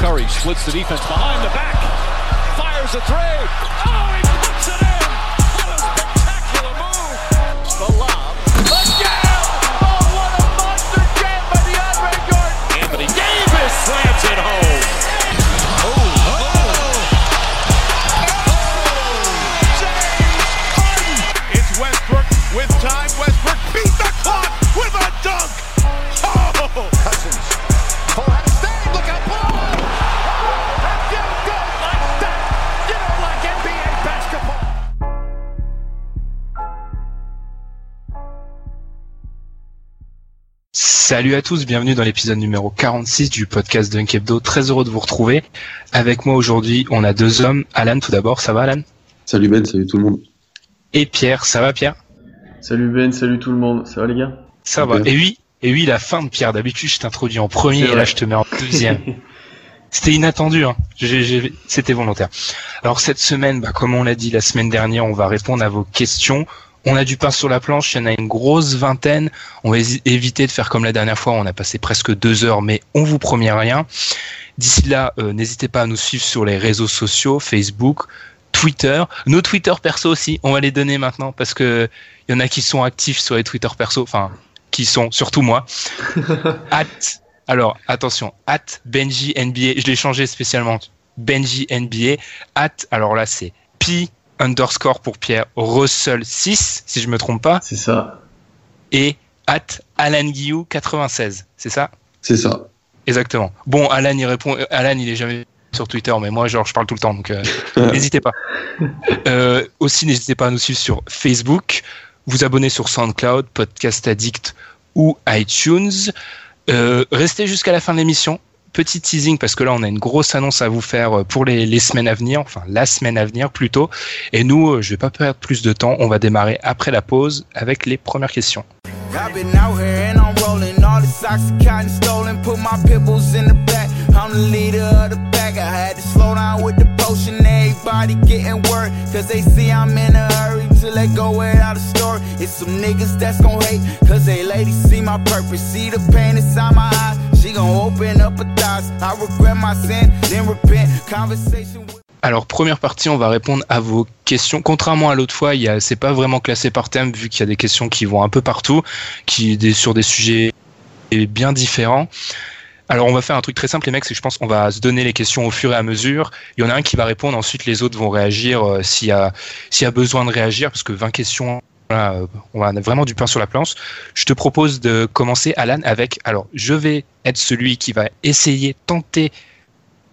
Curry splits the defense behind the back. Fires a three. Oh, he Salut à tous, bienvenue dans l'épisode numéro 46 du podcast Dunk Hebdo. Très heureux de vous retrouver. Avec moi aujourd'hui, on a deux hommes. Alan, tout d'abord, ça va Alan? Salut Ben, salut tout le monde. Et Pierre, ça va Pierre? Salut Ben, salut tout le monde, ça va les gars? Ça va. Et oui, et oui, la fin de Pierre. D'habitude, je t'introduis en premier et là, je te mets en deuxième. C'était inattendu, hein. C'était volontaire. Alors cette semaine, bah, comme on l'a dit la semaine dernière, on va répondre à vos questions. On a du pain sur la planche, il y en a une grosse vingtaine. On va éviter de faire comme la dernière fois, on a passé presque deux heures, mais on vous promet rien. D'ici là, euh, n'hésitez pas à nous suivre sur les réseaux sociaux, Facebook, Twitter, nos Twitter perso aussi. On va les donner maintenant parce que il y en a qui sont actifs sur les Twitter perso, enfin qui sont surtout moi. at, alors attention, at Benji NBA, je l'ai changé spécialement. Benji NBA, at, alors là c'est P underscore pour Pierre Russell 6, si je me trompe pas, C'est ça. et at Alan Guillou 96, c'est ça? C'est ça. Exactement. Bon, Alan il répond, euh, Alan il est jamais sur Twitter, mais moi genre je parle tout le temps, donc euh, n'hésitez pas. Euh, aussi n'hésitez pas à nous suivre sur Facebook, vous abonner sur SoundCloud, Podcast Addict ou iTunes. Euh, restez jusqu'à la fin de l'émission. Petit teasing parce que là on a une grosse annonce à vous faire euh, pour les, semaines à venir, enfin la semaine à venir plutôt. Et nous, euh, je vais pas perdre plus de temps, on va démarrer après la pause avec les premières questions. Alors première partie, on va répondre à vos questions. Contrairement à l'autre fois, c'est pas vraiment classé par thème vu qu'il y a des questions qui vont un peu partout, qui des, sur des sujets bien différents. Alors on va faire un truc très simple les mecs, c'est que je pense qu'on va se donner les questions au fur et à mesure. Il y en a un qui va répondre, ensuite les autres vont réagir euh, s'il y a s'il y a besoin de réagir parce que 20 questions voilà, euh, on a vraiment du pain sur la planche. Je te propose de commencer Alan avec alors je vais être celui qui va essayer tenter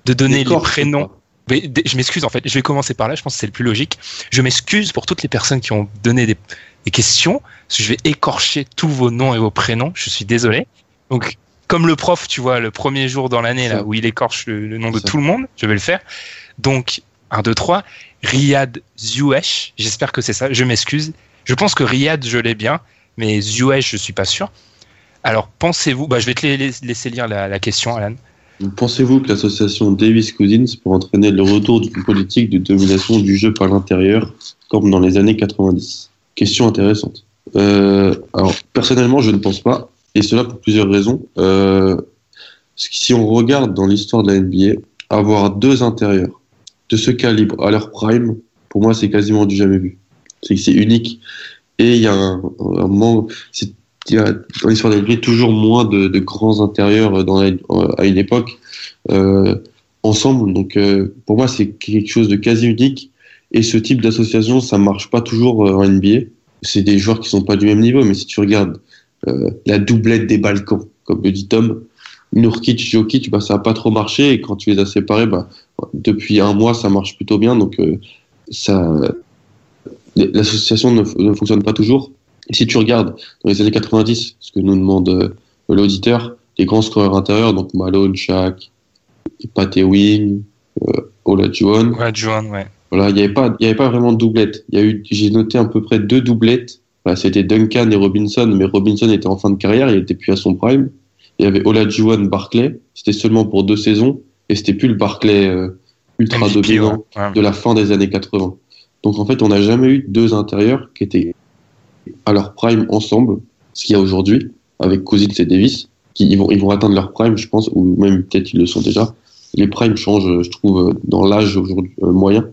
de donner les prénoms mais je m'excuse en fait, je vais commencer par là, je pense que c'est le plus logique. Je m'excuse pour toutes les personnes qui ont donné des, des questions, parce que je vais écorcher tous vos noms et vos prénoms, je suis désolé. Donc, comme le prof, tu vois, le premier jour dans l'année, là, où il écorche le, le nom de tout le monde, je vais le faire. Donc, 1, 2, 3, Riyad Zouesh, j'espère que c'est ça, je m'excuse. Je pense que Riyad, je l'ai bien, mais Zouesh, je suis pas sûr. Alors, pensez-vous, bah, je vais te la- laisser lire la, la question, Alan. Pensez-vous que l'association Davis Cousins peut entraîner le retour d'une politique de domination du jeu par l'intérieur, comme dans les années 90 Question intéressante. Euh, alors, personnellement, je ne pense pas, et cela pour plusieurs raisons. Euh, si on regarde dans l'histoire de la NBA, avoir deux intérieurs de ce calibre à leur prime, pour moi, c'est quasiment du jamais vu. C'est que c'est unique. Et il y a un, un manque. Dans l'histoire de la toujours moins de, grands intérieurs à une époque euh, ensemble. Donc euh, pour moi, c'est quelque chose de quasi unique. Et ce type d'association, ça marche pas toujours en NBA. C'est des joueurs qui sont pas du même niveau, mais si tu regardes la doublette des Balkans, comme le dit Tom, Nurkic, Jokic, bah, ça a pas trop marché. Et quand tu les as séparés, bah, depuis un mois, ça marche plutôt bien. Donc euh, ça, l'association ne, ne fonctionne pas toujours. Et si tu regardes dans les années 90, ce que nous demande euh, l'auditeur, les grands scoreurs intérieurs, donc Malone, Shaq, Pat Ewing, euh, Olajuwon, Johan, ouais. voilà, il n'y avait pas, il y avait pas vraiment de doublette. Il y a eu, j'ai noté à peu près deux doublettes. Voilà, c'était Duncan et Robinson, mais Robinson était en fin de carrière, il était plus à son prime. Il y avait Olajuwon, Barclay. C'était seulement pour deux saisons, et c'était plus le Barclay euh, ultra MVP, dominant ouais. Ouais. de la fin des années 80. Donc en fait, on n'a jamais eu deux intérieurs qui étaient à leur prime ensemble, ce qu'il y a aujourd'hui avec Cousins et Davis, qui ils vont, ils vont atteindre leur prime, je pense, ou même peut-être ils le sont déjà. Les primes changent, je trouve, dans l'âge aujourd'hui euh, moyen.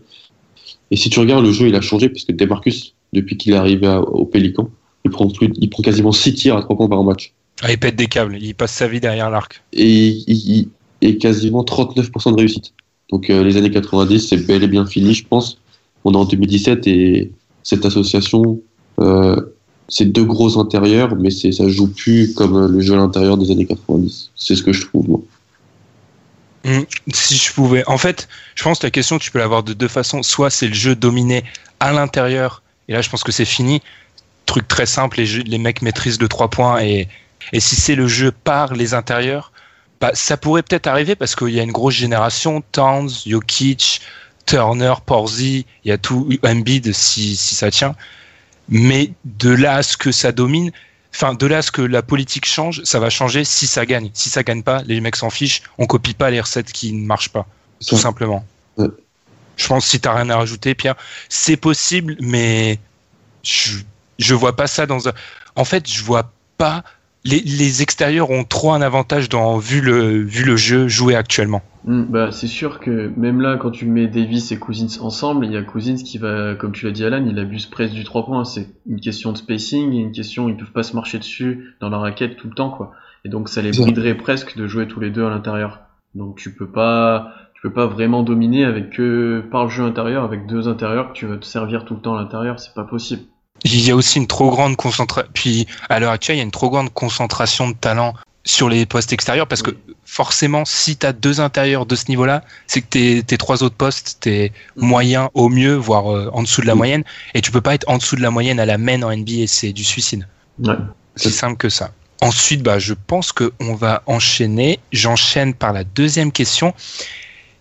Et si tu regardes le jeu, il a changé parce que Demarcus, depuis qu'il est arrivé à- au Pélican, il prend, plus, il prend quasiment 6 tirs à 3 points par match. Ah, il pète des câbles, il passe sa vie derrière l'arc. Et il, est quasiment 39% de réussite. Donc euh, les années 90, c'est bel et bien fini, je pense. On est en 2017 et cette association, euh, c'est deux gros intérieurs, mais ça joue plus comme le jeu à l'intérieur des années 90. C'est ce que je trouve, moi. Hmm, Si je pouvais. En fait, je pense que la question, tu peux l'avoir de deux façons. Soit c'est le jeu dominé à l'intérieur, et là, je pense que c'est fini. Truc très simple, les, jeux- les mecs maîtrisent le 3 points, et, et si c'est le jeu par les intérieurs, bah, ça pourrait peut-être arriver parce qu'il y a une grosse génération, Towns, Jokic, Turner, Porzi, il y a tout, Embiid si, si ça tient. Mais de là à ce que ça domine, enfin de là à ce que la politique change, ça va changer si ça gagne. Si ça gagne pas, les mecs s'en fichent, on copie pas les recettes qui ne marchent pas, tout simplement. Je pense si t'as rien à rajouter, Pierre, c'est possible, mais je je vois pas ça dans un. En fait, je vois pas. Les, les extérieurs ont trop un avantage dans vu le vu le jeu joué actuellement. Hmm, bah, c'est sûr que même là, quand tu mets Davis et Cousins ensemble, il y a Cousins qui va, comme tu l'as dit Alan, il abuse presque du 3 points. C'est une question de spacing et une question, ils peuvent pas se marcher dessus dans la raquette tout le temps, quoi. Et donc ça les briderait presque de jouer tous les deux à l'intérieur. Donc tu peux pas, peux pas vraiment dominer avec que par le jeu intérieur, avec deux intérieurs que tu vas te servir tout le temps à l'intérieur, c'est pas possible. Il y a aussi une trop grande concentration. Puis à l'heure actuelle, il y a une trop grande concentration de talent sur les postes extérieurs parce que forcément, si tu as deux intérieurs de ce niveau-là, c'est que tes, tes trois autres postes, t'es moyen au mieux, voire euh, en dessous de la Mm. moyenne. Et tu peux pas être en dessous de la moyenne à la main en NBA, c'est du suicide. Ouais. C'est simple que ça. Ensuite, bah, je pense qu'on va enchaîner. J'enchaîne par la deuxième question.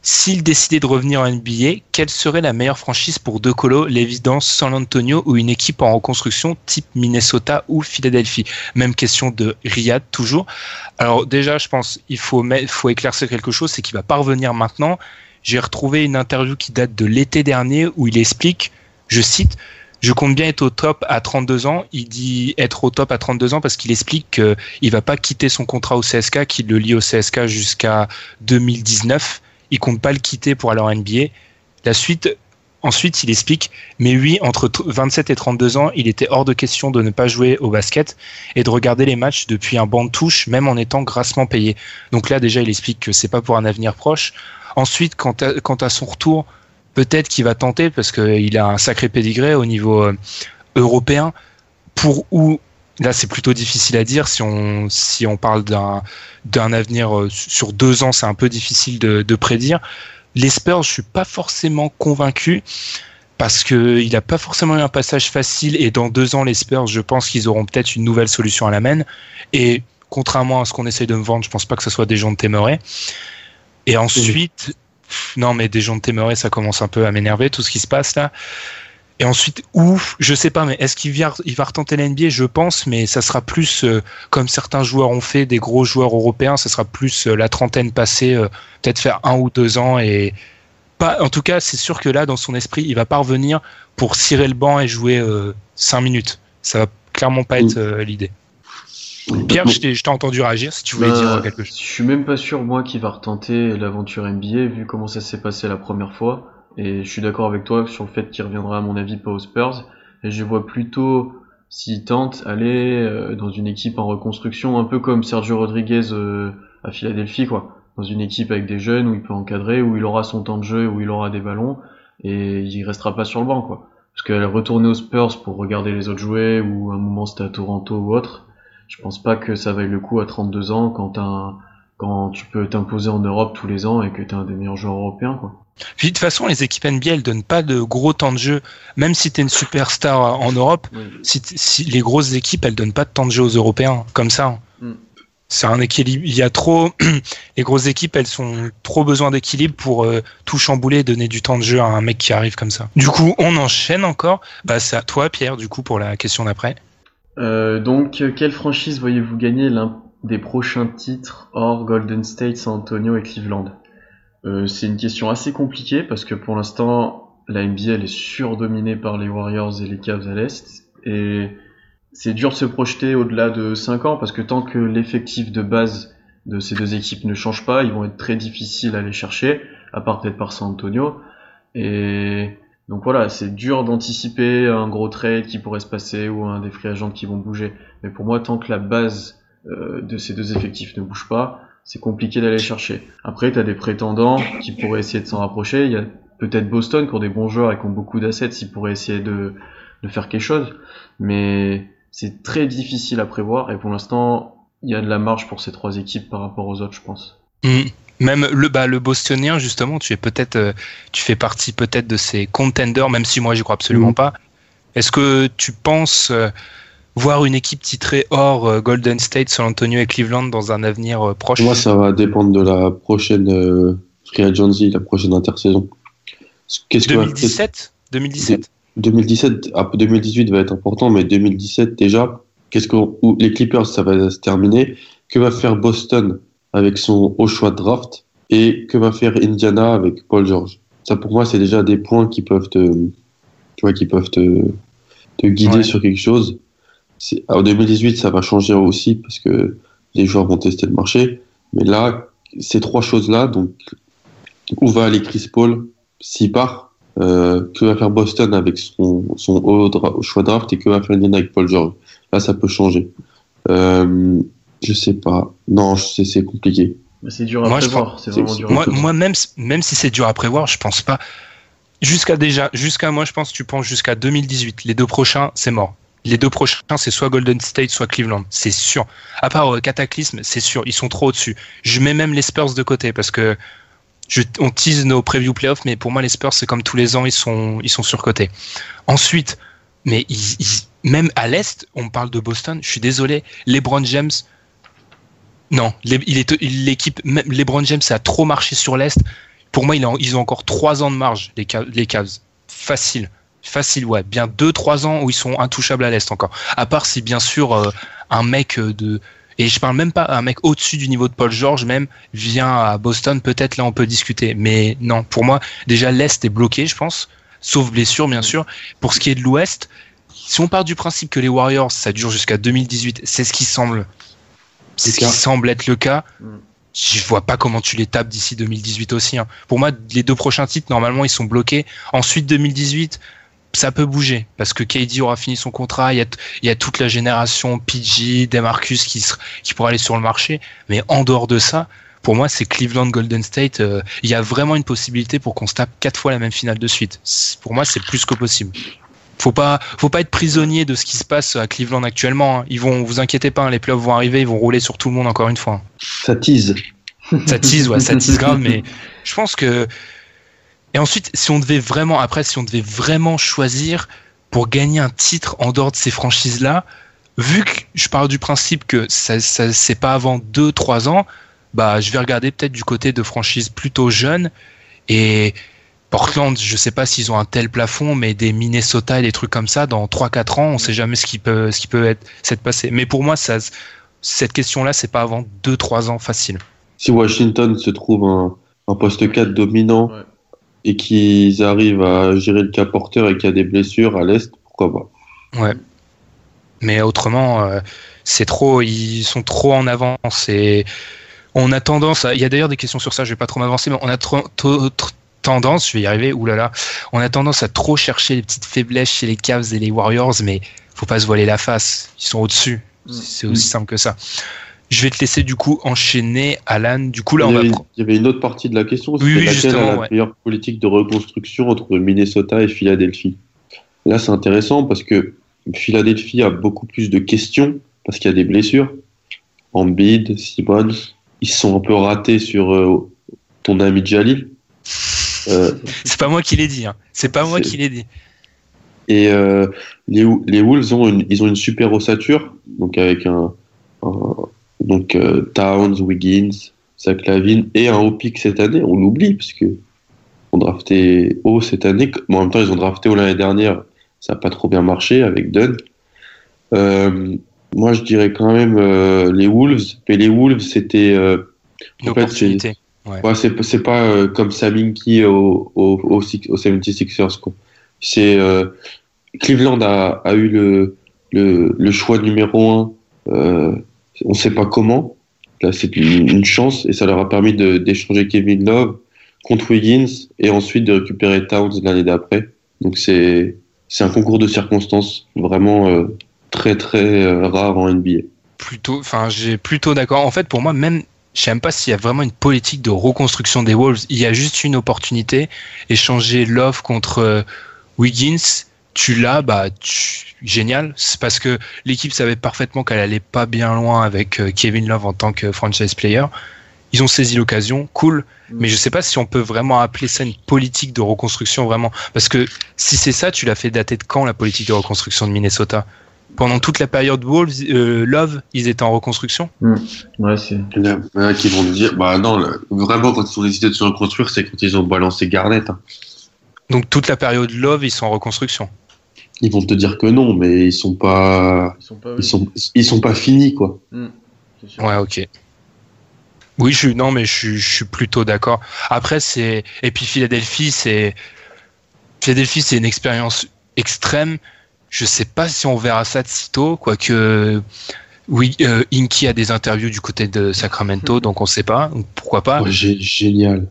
S'il décidait de revenir en NBA, quelle serait la meilleure franchise pour De Colo, l'évidence San Antonio ou une équipe en reconstruction type Minnesota ou Philadelphie? Même question de Riyad toujours. Alors déjà, je pense il faut, faut éclaircir quelque chose, c'est qu'il va pas revenir maintenant. J'ai retrouvé une interview qui date de l'été dernier où il explique, je cite, je compte bien être au top à 32 ans. Il dit être au top à 32 ans parce qu'il explique qu'il va pas quitter son contrat au CSK, qu'il le lie au CSK jusqu'à 2019. Il compte pas le quitter pour aller en NBA. Ensuite, il explique, mais oui, entre t- 27 et 32 ans, il était hors de question de ne pas jouer au basket et de regarder les matchs depuis un banc de touche, même en étant grassement payé. Donc là, déjà, il explique que c'est pas pour un avenir proche. Ensuite, quant à, quant à son retour, peut-être qu'il va tenter parce qu'il a un sacré pédigré au niveau euh, européen. Pour où là c'est plutôt difficile à dire si on si on parle d'un d'un avenir euh, sur deux ans, c'est un peu difficile de, de prédire. Les Spurs, je suis pas forcément convaincu parce que il a pas forcément eu un passage facile et dans deux ans les Spurs, je pense qu'ils auront peut-être une nouvelle solution à la main et contrairement à ce qu'on essaye de me vendre, je pense pas que ce soit des gens de Témoré. Et ensuite, non mais des gens de Témoré, ça commence un peu à m'énerver tout ce qui se passe là. Et ensuite, ouf, je sais pas, mais est-ce qu'il vient, il va retenter la NBA Je pense, mais ça sera plus euh, comme certains joueurs ont fait, des gros joueurs européens, ça sera plus euh, la trentaine passée, euh, peut-être faire un ou deux ans et pas. En tout cas, c'est sûr que là, dans son esprit, il va pas revenir pour cirer le banc et jouer euh, cinq minutes. Ça va clairement pas être euh, l'idée. Pierre, je t'ai je t'ai entendu réagir. Si tu voulais Bah, dire quelque chose. Je suis même pas sûr, moi, qu'il va retenter l'aventure NBA, vu comment ça s'est passé la première fois. Et je suis d'accord avec toi sur le fait qu'il reviendra, à mon avis, pas aux Spurs. Et je vois plutôt s'il tente aller euh, dans une équipe en reconstruction, un peu comme Sergio Rodriguez euh, à Philadelphie, quoi. Dans une équipe avec des jeunes où il peut encadrer, où il aura son temps de jeu, où il aura des ballons, et il restera pas sur le banc, quoi. Parce qu'elle retourner aux Spurs pour regarder les autres jouer, ou un moment c'était à Toronto ou autre, je pense pas que ça vaille le coup à 32 ans quand quand tu peux t'imposer en Europe tous les ans et que tu es un des meilleurs joueurs européens, quoi. Puis de toute façon, les équipes NBA, elles donnent pas de gros temps de jeu. Même si tu es une superstar en Europe, Oui. si, si les grosses équipes, elles donnent pas de temps de jeu aux Européens, comme ça. Mm. C'est un équilibre. Il y a trop. les grosses équipes, elles sont trop besoin d'équilibre pour euh, tout chambouler et donner du temps de jeu à un mec qui arrive comme ça. Du coup, on enchaîne encore. Bah, c'est à toi, Pierre, du coup, pour la question d'après. Euh, donc, quelle franchise voyez-vous gagner l'un des prochains titres hors Golden State, San Antonio et Cleveland? Euh, C'est une question assez compliquée parce que pour l'instant, la NBA elle est surdominée par les Warriors et les Cavs à l'est et c'est dur de se projeter au-delà de 5 ans parce que tant que l'effectif de base de ces deux équipes ne change pas, ils vont être très difficiles à aller chercher, à part peut-être par San Antonio. Et donc voilà, c'est dur d'anticiper un gros trade qui pourrait se passer ou un des free agents qui vont bouger. Mais pour moi, tant que la base euh, de ces deux effectifs ne bouge pas, c'est compliqué d'aller chercher. Après, tu as des prétendants qui pourraient essayer de s'en rapprocher. Il y a peut-être Boston qui ont des bons joueurs et qui ont beaucoup d'assets, ils pourraient essayer de, de faire quelque chose. Mais c'est très difficile à prévoir et pour l'instant, il y a de la marge pour ces trois équipes par rapport aux autres, je pense. Mm. Même le bah, le Bostonien justement, tu es peut-être euh, tu fais partie peut-être de ces contenders, même si moi j'y crois absolument Mhm. pas. Est-ce que tu penses euh, voir une équipe titrée hors euh, Golden State, San Antonio et Cleveland dans un avenir euh, proche Moi, ça va dépendre de la prochaine euh, Free Agency, la prochaine intersaison. Qu'est-ce que va- 2017 2017 2017, ah, 2018 va être important, mais 2017 déjà, qu'est-ce que où les Clippers, ça va se terminer. Que va faire Boston avec son haut choix de draft? Et que va faire Indiana avec Paul George? Ça pour moi, c'est déjà des points qui peuvent te, tu vois, qui peuvent te, te guider Ouais. sur quelque chose. C'est- En 2018, ça va changer aussi parce que les joueurs vont tester le marché. Mais là, ces trois choses-là, donc où va aller Chris Paul s'il part euh, que va faire Boston avec son, son haut dra- choix draft et que va faire Indiana avec Paul George? Là, ça peut changer. Euh, je sais pas. Non, je sais, c'est compliqué. C'est dur à Moi, je prévoir, c'est c'est- vraiment c'est- dur à Moi, prévoir. moi même, même si c'est dur à prévoir, je pense pas. Jusqu'à déjà, jusqu'à moi, je pense, tu penses jusqu'à 2018. Les deux prochains, c'est mort. Les deux prochains, c'est soit Golden State, soit Cleveland. C'est sûr. À part euh, Cataclysme, c'est sûr. Ils sont trop au-dessus. Je mets même les Spurs de côté parce que on tease nos preview playoffs, mais pour moi, les Spurs, c'est comme tous les ans, ils sont, ils sont surcotés. Ensuite, mais même à l'Est, on parle de Boston. Je suis désolé. LeBron James, non, les- il est l'équipe. LeBron James a trop marché sur l'Est. Pour moi, ils ont encore trois ans de marge, les, les Cavs. Facile. Facile, ouais. Bien deux, trois ans où ils sont intouchables à l'Est encore. À part si, bien sûr, euh, un mec euh, de. Et je parle même pas un mec au-dessus du niveau de Paul George, même, vient à Boston. Peut-être là, on peut discuter. Mais non, pour moi, déjà, l'Est est bloqué, je pense. Sauf blessure, bien sûr. Pour ce qui est de l'Ouest, si on part du principe que les Warriors, ça dure jusqu'à 2018, c'est ce qui semble. C'est ce qui semble être le cas. Mm. Je vois pas comment tu les tapes d'ici 2018 aussi. hein. Pour moi, les deux prochains titres, normalement, ils sont bloqués. Ensuite, 2018, ça peut bouger parce que KD aura fini son contrat. Il y a, t- il y a toute la génération PG, Demarcus qui, pourra aller sur le marché. Mais en dehors de ça, pour moi, c'est Cleveland Golden State. euh, il y a vraiment une possibilité pour qu'on se tape quatre fois la même finale de suite. Pour moi, c'est plus que possible. Faut pas, faut pas être prisonnier de ce qui se passe à Cleveland actuellement. hein. Ils vont, vous inquiétez pas, hein, les playoffs vont arriver, ils vont rouler sur tout le monde encore une fois. Ça tease. Ça tease, ouais, ça tease grave, mais je pense que. Et ensuite, si on devait vraiment, après, si on devait vraiment choisir pour gagner un titre en dehors de ces franchises-là, vu que je parle du principe que ça, ça c'est pas avant 2-3 ans, bah, je vais regarder peut-être du côté de franchises plutôt jeunes et Portland, je sais pas s'ils ont un tel plafond, mais des Minnesota et des trucs comme ça, dans 3-4 ans, on sait jamais ce qui peut, ce qui peut être, s'être passé. Mais pour moi, ça, cette question-là, c'est pas avant 2-3 ans facile. Si Washington se trouve un, un poste 4 dominant Ouais. Et qu'ils arrivent à gérer le cas porteur et qu'il y a des blessures à l'Est, pourquoi pas Ouais. Mais autrement, euh, c'est trop, ils sont trop en avance et on a tendance à, il y a d'ailleurs des questions sur ça, je vais pas trop m'avancer, mais on a trop, trop- trop- tendance, je vais y arriver, oulala, on a tendance à trop chercher les petites faiblesses chez les Cavs et les Warriors, mais faut pas se voiler la face. Ils sont au-dessus. Mm. C'est aussi simple que ça. Je vais te laisser du coup enchaîner, Alan. Du coup, là, il, on y va. avait, il y avait une autre partie de la question, Oui, oui, laquelle justement, la ouais. meilleure politique de reconstruction entre Minnesota et Philadelphie? Là, c'est intéressant parce que Philadelphie a beaucoup plus de questions parce qu'il y a des blessures. Embiid, Simmons, ils sont un peu ratés sur euh, ton ami Jalil. Euh, C'est pas moi qui l'ai dit. Hein. C'est pas moi qui l'ai dit. Et euh, les, les Wolves ont une, ils ont une super ossature, donc avec un, un- donc euh, Towns, Wiggins, Zach et un haut pick cette année, on l'oublie parce que on drafté haut cette année. Bon, en même temps, ils ont drafté haut l'année dernière, ça n'a pas trop bien marché avec Dunn. Euh, moi, je dirais quand même euh, les Wolves, mais les Wolves, c'était. en fait, c'est ouais. ouais, pas comme Saminki au, au, au, au 76ers. C'est Cleveland a, a eu le, le, choix numéro 1 on ne sait pas comment. Là, c'est une, chance et ça leur a permis d'échanger Kevin Love contre Wiggins et ensuite de récupérer Towns l'année d'après. Donc c'est un concours de circonstances vraiment euh, très très euh, rare en NBA. Plutôt, enfin j'ai plutôt d'accord. En fait, pour moi, même je sais pas s'il y a vraiment une politique de reconstruction des Wolves. Il y a juste une opportunité. Échanger Love contre euh, Wiggins, tu l'as, bah tu génial. C'est parce que l'équipe savait parfaitement qu'elle allait pas bien loin avec euh, Kevin Love en tant que franchise player. Ils ont saisi l'occasion, cool. Mais je sais pas si on peut vraiment appeler ça une politique de reconstruction vraiment. Parce que si c'est ça, tu l'as fait dater de quand la politique de reconstruction de Minnesota? Pendant toute la période Wolves, euh, Love, ils étaient en reconstruction? Ouais, c'est. Il y en a- il y en a qui vont me dire, bah non, le- vraiment quand ils ont décidé de se reconstruire, c'est quand ils ont balancé Garnett. hein. Donc toute la période Love, ils sont en reconstruction. Ils vont te dire que non, mais ils sont pas, Ils sont pas. ils sont, ils sont pas finis quoi. Hmm. Ouais, ok. Oui, je suis non, mais je, suis- je suis plutôt d'accord. Après, c'est et puis Philadelphie, c'est Philadelphie, c'est une expérience extrême. Je sais pas si on verra ça de sitôt, quoique oui, euh, Inky a des interviews du côté de Sacramento, donc on sait pas. Pourquoi pas Ouais, génial,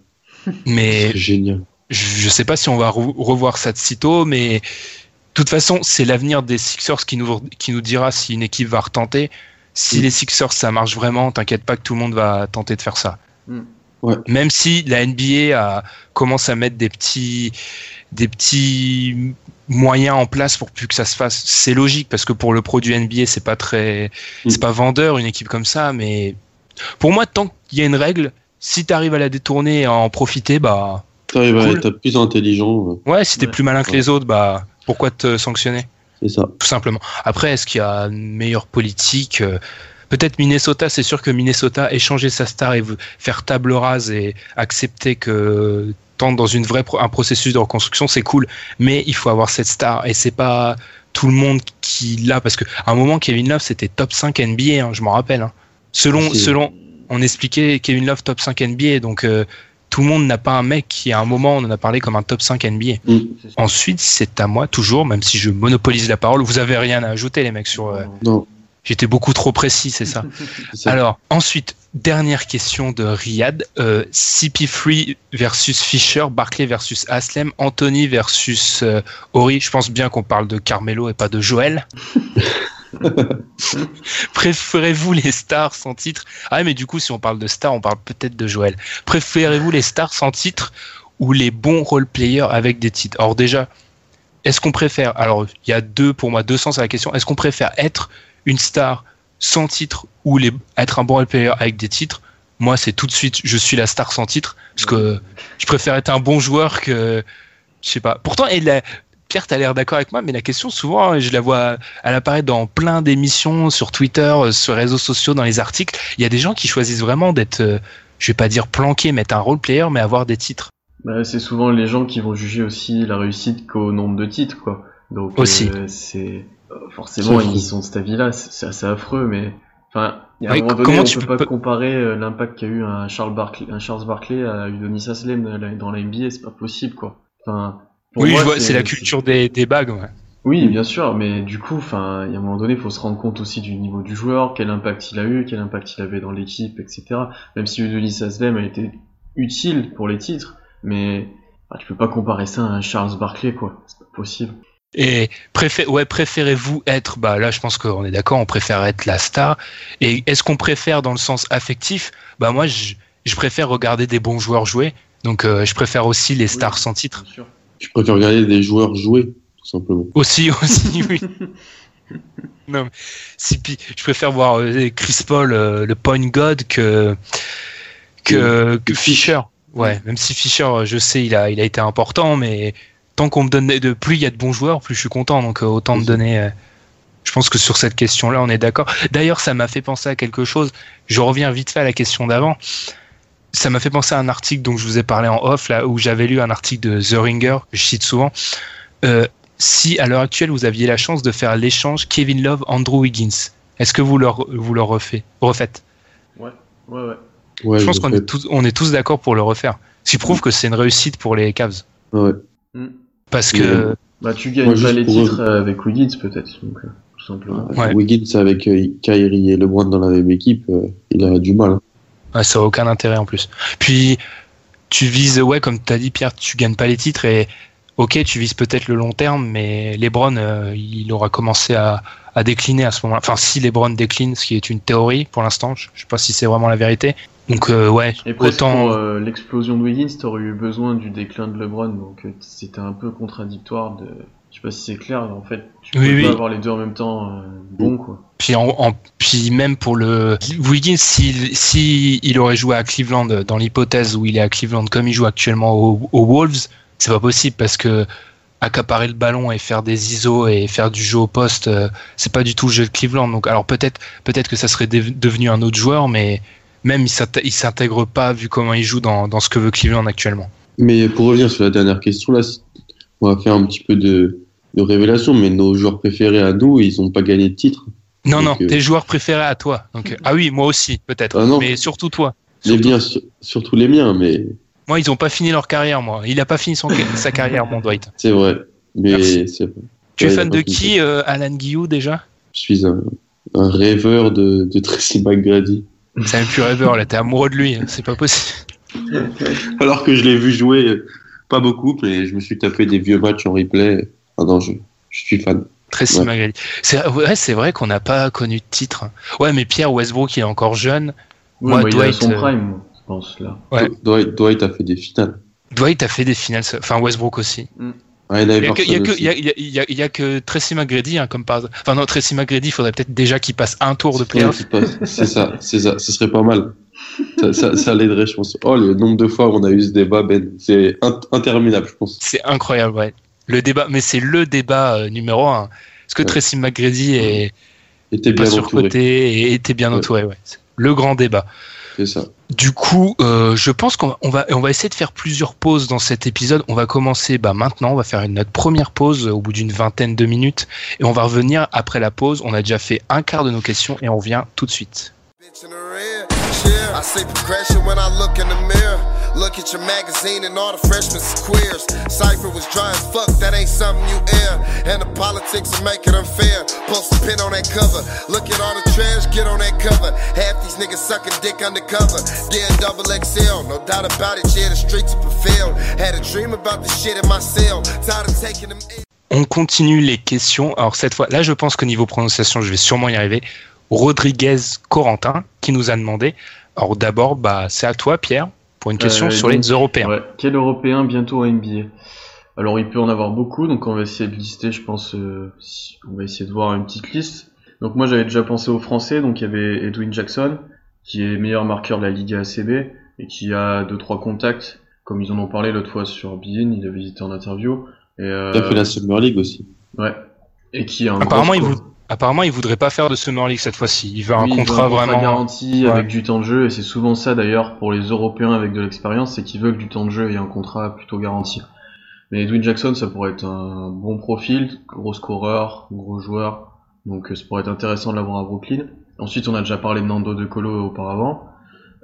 Mais génial. je je sais pas si on va re- revoir ça de sitôt, mais toute façon, c'est l'avenir des Sixers qui nous, qui nous dira si une équipe va retenter. Si Mm. les Sixers, ça marche vraiment, t'inquiète pas que tout le monde va tenter de faire ça. Mm. Ouais. Même si la NBA a, commence à mettre des petits, des petits moyens en place pour plus que ça se fasse, c'est logique parce que pour le produit NBA, c'est pas très, Mm. c'est pas vendeur une équipe comme ça, mais pour moi, tant qu'il y a une règle, si t'arrives à la détourner et à en profiter, bah, T'arrives à être plus intelligent, euh, Ouais, si t'es Ouais. plus malin que les autres, bah pourquoi te sanctionner c'est ça. Tout simplement. Après, est-ce qu'il y a une meilleure politique Euh, Peut-être Minnesota, c'est sûr que Minnesota échanger sa star et faire table rase et accepter que tente dans une vraie un processus de reconstruction, c'est cool. Mais il faut avoir cette star et c'est pas tout le monde qui l'a parce que à un moment Kevin Love c'était top 5 NBA, hein, je m'en rappelle. hein. Selon selon on expliquait Kevin Love top 5 NBA, donc euh, tout le monde n'a pas un mec qui à un moment on en a parlé comme un top 5 NBA. Sûr. Ensuite, c'est à moi toujours, même si je monopolise la parole. Vous avez rien à ajouter, les mecs, sur. euh, Non, J'étais beaucoup trop précis, c'est ça. c'est ça. Alors, ensuite, dernière question de Riyad. Euh, CP3 versus Fisher, Barclay versus Aslem, Anthony versus euh, Ori. Je pense bien qu'on parle de Carmelo et pas de Joël. Préférez-vous les stars sans titre? Ah, mais du coup, si on parle de stars, on parle peut-être de Joël. Préférez-vous les stars sans titre ou les bons role-players avec des titres? Alors déjà, est-ce qu'on préfère Alors, il y a deux, pour moi, deux sens à la question. Est-ce qu'on préfère être une star sans titre ou être un bon role-player avec des titres? Moi, c'est tout de suite, je suis la star sans titre parce que je préfère être un bon joueur que, je sais pas. Pourtant, et la, Pierre, t'as l'air d'accord avec moi, mais la question, souvent, je la vois, elle apparaît dans plein d'émissions, sur Twitter, euh, sur les réseaux sociaux, dans les articles. Il y a des gens qui choisissent vraiment d'être, euh, je vais pas dire planqué, mais être un role player, mais avoir des titres. Bah, c'est souvent les gens qui vont juger aussi la réussite qu'au nombre de titres, quoi. Donc, Aussi. euh, c'est forcément C'est ils sont de cet avis-là. C'est assez affreux, mais enfin, il y a un Ouais, moment donné, comment on tu peut peux- pas comparer l'impact qu'a eu un Charles Barkley, un Charles Barkley à Udonis Haslem dans la- dans la NBA. C'est pas possible, quoi. Enfin, pour oui, moi, je vois, c'est la culture des, des bagues. Ouais. Oui, bien sûr, mais du coup, enfin, il y a un moment donné, il faut se rendre compte aussi du niveau du joueur, quel impact il a eu, quel impact il avait dans l'équipe, etc. Même si Udonis Haslem a été utile pour les titres, mais bah, tu peux pas comparer ça à un Charles Barkley, quoi. C'est pas possible. Et préfé ouais, préférez-vous être, bah là je pense qu'on est d'accord, on préfère être la star. Et est-ce qu'on préfère dans le sens affectif? Bah moi je, je préfère regarder des bons joueurs jouer. Donc euh, je préfère aussi les stars sans titre. Bien sûr. Je préfère regarder des joueurs jouer, tout simplement. Aussi, aussi, oui. non, si, je préfère voir euh, Chris Paul, euh, le point god, que, que, que Fischer. Ouais, même si Fischer, euh, je sais, il a, il a été important, mais tant qu'on me donne de plus il y a de bons joueurs, plus je suis content. Donc autant me donner. je pense que sur cette question-là, on est d'accord. D'ailleurs, ça m'a fait penser à quelque chose. Je reviens vite fait à la question d'avant. Ça m'a fait penser à un article dont je vous ai parlé en off, là, où j'avais lu un article de The Ringer, que je cite souvent. Euh, si à l'heure actuelle vous aviez la chance de faire l'échange Kevin Love Andrew Wiggins, est-ce que vous le vous le refait, refaites? Ouais, ouais, ouais. Ouais, Je pense qu'on est tous on est tous d'accord pour le refaire. Ce qui prouve que c'est une réussite pour les Cavs Ouais. Mm. parce que Bah, tu gagnes pas les titres euh, avec Wiggins, peut-être. Donc, euh, tout simplement. Ouais. Wiggins avec euh, Kyrie et LeBron dans la même équipe, euh, il a du mal. Ouais, ça a aucun intérêt en plus. Puis tu vises ouais comme tu as dit Pierre, tu gagnes pas les titres et OK, tu vises peut-être le long terme mais LeBron euh, il aura commencé à à décliner à ce moment-là. Enfin, si LeBron décline, ce qui est une théorie pour l'instant, je je sais pas si c'est vraiment la vérité. Donc euh, ouais, Et autant pour euh, l'explosion de Wiggins, t'aurais eu besoin du déclin de LeBron, donc c'était un peu contradictoire de. Je sais pas si c'est clair, en fait, tu Oui, peux oui. pas avoir les deux en même temps euh, bon, quoi. Puis, en, en- puis même pour le Wiggins, s'il si il aurait joué à Cleveland, dans l'hypothèse où il est à Cleveland comme il joue actuellement au- aux Wolves, c'est pas possible parce que accaparer le ballon et faire des ISO et faire du jeu au poste, euh, c'est pas du tout le jeu de Cleveland. Donc alors peut-être peut-être que ça serait dev- devenu un autre joueur, mais même il s'int- il s'intègre pas vu comment il joue dans, dans ce que veut Cleveland actuellement. Mais pour revenir sur la dernière question, là, on va faire un petit peu de, de révélation, mais nos joueurs préférés à nous, ils n'ont pas gagné de titre. Non Donc, non, euh, tes joueurs préférés à toi. Donc euh, ah oui, moi aussi peut-être, Ah mais surtout toi. Les Surtout miens, sur- surtout les miens, mais Moi, ils ont pas fini leur carrière, moi. Il a pas fini son, sa carrière, mon Dwight. c'est vrai. Mais vrai. Tu es fan de qui, euh, Alan Guillou, déjà? Je suis un, un rêveur de, de Tracy McGrady. C'est même plus rêveur, là, t'es amoureux de lui, hein. c'est pas possible. Alors que je l'ai vu jouer, pas beaucoup, mais je me suis tapé des vieux matchs en replay. Ah non, je, je suis fan. Tracy Ouais. McGrady. C'est ouais, vrai qu'on n'a pas connu de titre. Ouais, mais Pierre Westbrook, il est encore jeune. Ouais, Moi, bah, il a Dwight, son euh, prime, je pense, là. Ouais. Dwight, Dwight a fait des finales. Dwight a fait des finales, enfin Westbrook aussi. Ah, il avait Il y a que, il y a a, a- que Tracy McGrady, hein, comme par. Enfin non, Tracy McGrady, il faudrait peut-être déjà qu'il passe un tour de playoff. c'est ça, c'est ça, ce serait pas mal. Ça, ça, ça l'aiderait, je pense. Oh, le nombre de fois où on a eu ce débat, Ben, c'est in- interminable, je pense. C'est incroyable, ouais. Le débat, mais c'est le débat euh, numéro un. Est-ce que Ouais. Tracy McGrady est t'es pas surcoté et était bien Ouais. entouré, ouais. Le grand débat. c'est ça. Du coup, euh, je pense qu'on va, on va, on va essayer de faire plusieurs pauses dans cet épisode. On va commencer bah, maintenant, on va faire une, notre première pause euh, au bout d'une vingtaine de minutes et on va revenir après la pause. On a déjà fait un quart de nos questions et on revient tout de suite. Look at your magazine and all the queers. Cypher was dry fuck, that ain't something you air. And the politics unfair. Post pin on that cover. Look at all the trash, get on that cover. Half these niggas sucking dick double XL, no doubt about it. Continue les questions. Alors cette fois, là, je pense qu'au niveau prononciation, je vais sûrement y arriver. Rodriguez Corentin qui nous a demandé. Alors d'abord, bah, c'est à toi, Pierre, pour une question Euh, sur donc, les Européens. Ouais. Quel Européen bientôt à NBA Alors, il peut en avoir beaucoup, donc on va essayer de lister, je pense, euh, on va essayer de voir une petite liste. Donc moi, j'avais déjà pensé aux Français, donc il y avait Edwin Jackson, qui est meilleur marqueur de la Ligue ACB, et qui a deux trois contacts, comme ils en ont parlé l'autre fois sur Bein, il avait visité en interview. Et, euh, Il a fait la Summer League aussi. Ouais. Et qui a un Apparemment, gros il vou- Apparemment, il voudrait pas faire de Summer League cette fois-ci. Il veut un Oui, contrat vraiment. garanti Ouais. avec du temps de jeu et c'est souvent ça d'ailleurs pour les Européens avec de l'expérience, c'est qu'ils veulent du temps de jeu et un contrat plutôt garanti. Mais Edwin Jackson, ça pourrait être un bon profil, gros scoreur, gros joueur, donc euh, ça pourrait être intéressant de l'avoir à Brooklyn. Ensuite, on a déjà parlé de Nando De Colo auparavant.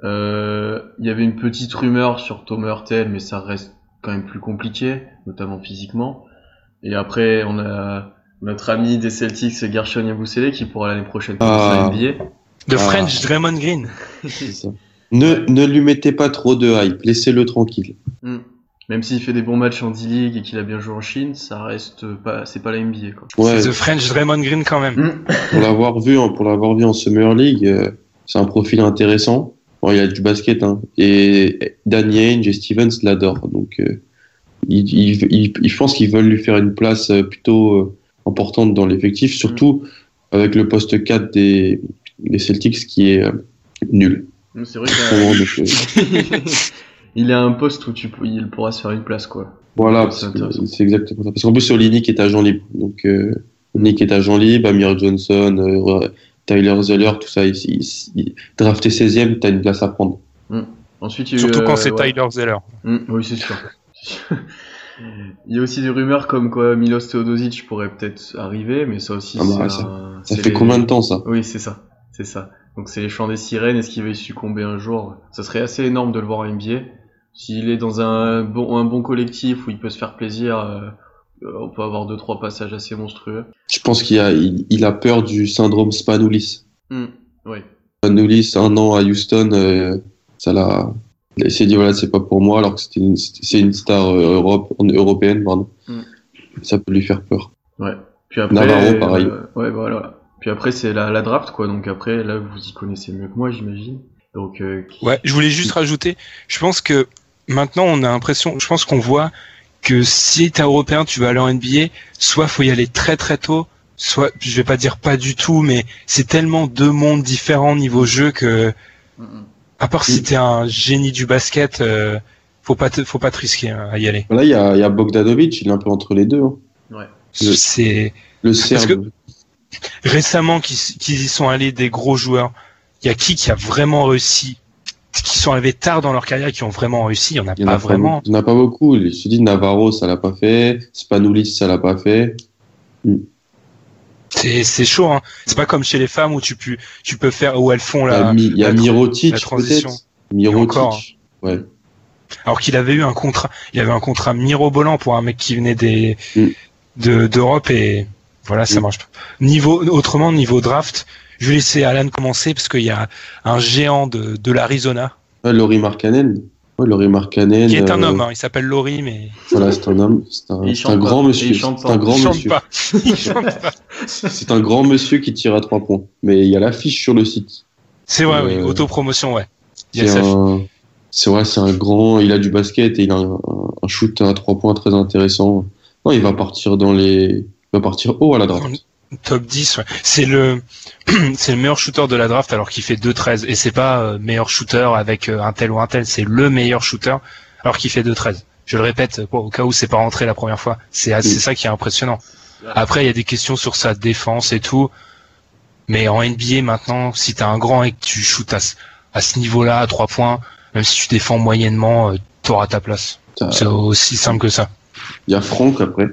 Euh, Il y avait une petite rumeur sur Tom Hurtel, mais ça reste quand même plus compliqué, notamment physiquement. Et après, on a notre ami des Celtics, Gershon Yabusele, qui pourra l'année prochaine commencer Ah. à NBA. De Ah. French Draymond Green. C'est ça. Ne, ne lui mettez pas trop de hype, laissez-le tranquille. Hmm. Même s'il fait des bons matchs en D-League et qu'il a bien joué en Chine, ça reste pas, c'est pas la NBA, quoi. Ouais, C'est The French Draymond Green quand même. Mm. pour l'avoir vu, en- pour l'avoir vu en Summer League, euh, c'est un profil intéressant. Bon, il y a du basket, hein. Et Danny Ainge et Stevens l'adorent. Donc, euh, il, il, il- il- je pense qu'ils veulent lui faire une place euh, plutôt euh, importante dans l'effectif, surtout avec le poste 4 des, des Celtics qui est euh, nul. C'est vrai donc, euh, que il a un poste où tu, il pourra se faire une place, quoi. Voilà, C'est que exactement ça. Parce qu'en plus, Olinik est agent libre. Donc, euh, Olinik est agent libre, Amir Johnson, euh, Tyler Zeller, tout ça. Il- drafté 16e, t'as une place à prendre. Ensuite, eu, Surtout quand euh, c'est ouais. Tyler Zeller. Mm, oui, c'est sûr. Il y a aussi des rumeurs comme quoi Milos Teodosic pourrait peut-être arriver, mais ça aussi, Ah bah, ça- un- Ça c'est fait les- combien de temps, ça Oui, c'est ça, c'est ça. Donc c'est les chants des sirènes. Est-ce qu'il va y succomber un jour? Ça serait assez énorme de le voir en NBA. S'il est dans un bon, un bon collectif où il peut se faire plaisir, euh, on peut avoir deux trois passages assez monstrueux. Je pense qu'il a, il, il a peur du syndrome Spanoulis. Mm, oui. Spanoulis, un an à Houston, euh, ça l'a. Il s'est dit, voilà, c'est pas pour moi, alors que c'était une, c'est une star euh, Europe, européenne, pardon. Mm. Ça peut lui faire peur. Ouais. Puis après, Navarro, pareil. euh, ouais, voilà. Puis après, c'est la, la draft, quoi. Donc après, là, vous y connaissez mieux que moi, j'imagine. Donc, euh, qui- Ouais, je voulais juste rajouter, je pense que maintenant on a l'impression, je pense qu'on voit que si t'es européen, tu vas aller en NBA, soit faut y aller très très tôt, soit je vais pas dire pas du tout, mais c'est tellement deux mondes différents niveau jeu que Mm, mm. À part si t'es un génie du basket, euh, faut pas te, faut pas te risquer hein, à y aller. Là, il y a, il y a Bogdanovic, il est un peu entre les deux. hein. Ouais. C'est Le Parce Serbe. récemment qu'ils y sont allés des gros joueurs. Il y a qui qui a vraiment réussi, qui sont arrivés tard dans leur carrière, et qui ont vraiment réussi. Il y en a Il pas a vraiment. beaucoup- Il y en a pas beaucoup. Je te dis, Navarro, ça l'a pas fait. Spanoulis, ça l'a pas fait. C'est c'est chaud, hein. C'est pas comme chez les femmes où tu peux tu peux faire où elles font Il y a, la. Mi- il y a Mirotic, la transition. Mirotic. encore, Ouais. Alors qu'il avait eu un contrat, il avait un contrat mirobolant pour un mec qui venait des Mm. de d'Europe et voilà, ça Mm. marche pas. Niveau autrement niveau draft, je vais laisser Alan commencer parce qu'il y a un géant de de l'Arizona Ouais, Laurie Markkanen. Ouais, Laurie Markkanen. qui est un euh, homme. hein. Il s'appelle Laurie, mais Voilà, c'est un homme. C'est un, grand monsieur. chante C'est pas. un grand il chante monsieur. pas. Il chante pas. C'est un grand monsieur qui tire à trois points. Mais il y a l'affiche sur le site. C'est vrai, oui. Euh, Autopromotion, ouais. C'est un, vrai, c'est un grand, il a du basket et il a un, un shoot à trois points très intéressant. Non, il va partir dans les, il va partir haut à la draft. Top 10, ouais. C'est le, c'est le meilleur shooter de la draft alors qu'il fait 2-13. Et c'est pas euh, meilleur shooter avec euh, un tel ou un tel, c'est le meilleur shooter alors qu'il fait 2-13. Je le répète, au cas où c'est pas rentré la première fois. C'est ça qui est impressionnant. Après, il y a des questions sur sa défense et tout. Mais en NBA maintenant, si t'as un grand et que tu shootes à, ce- à ce niveau-là, à 3 points, même si tu défends moyennement, euh, t'auras ta place. C'est aussi simple que ça. Il y a Franck après.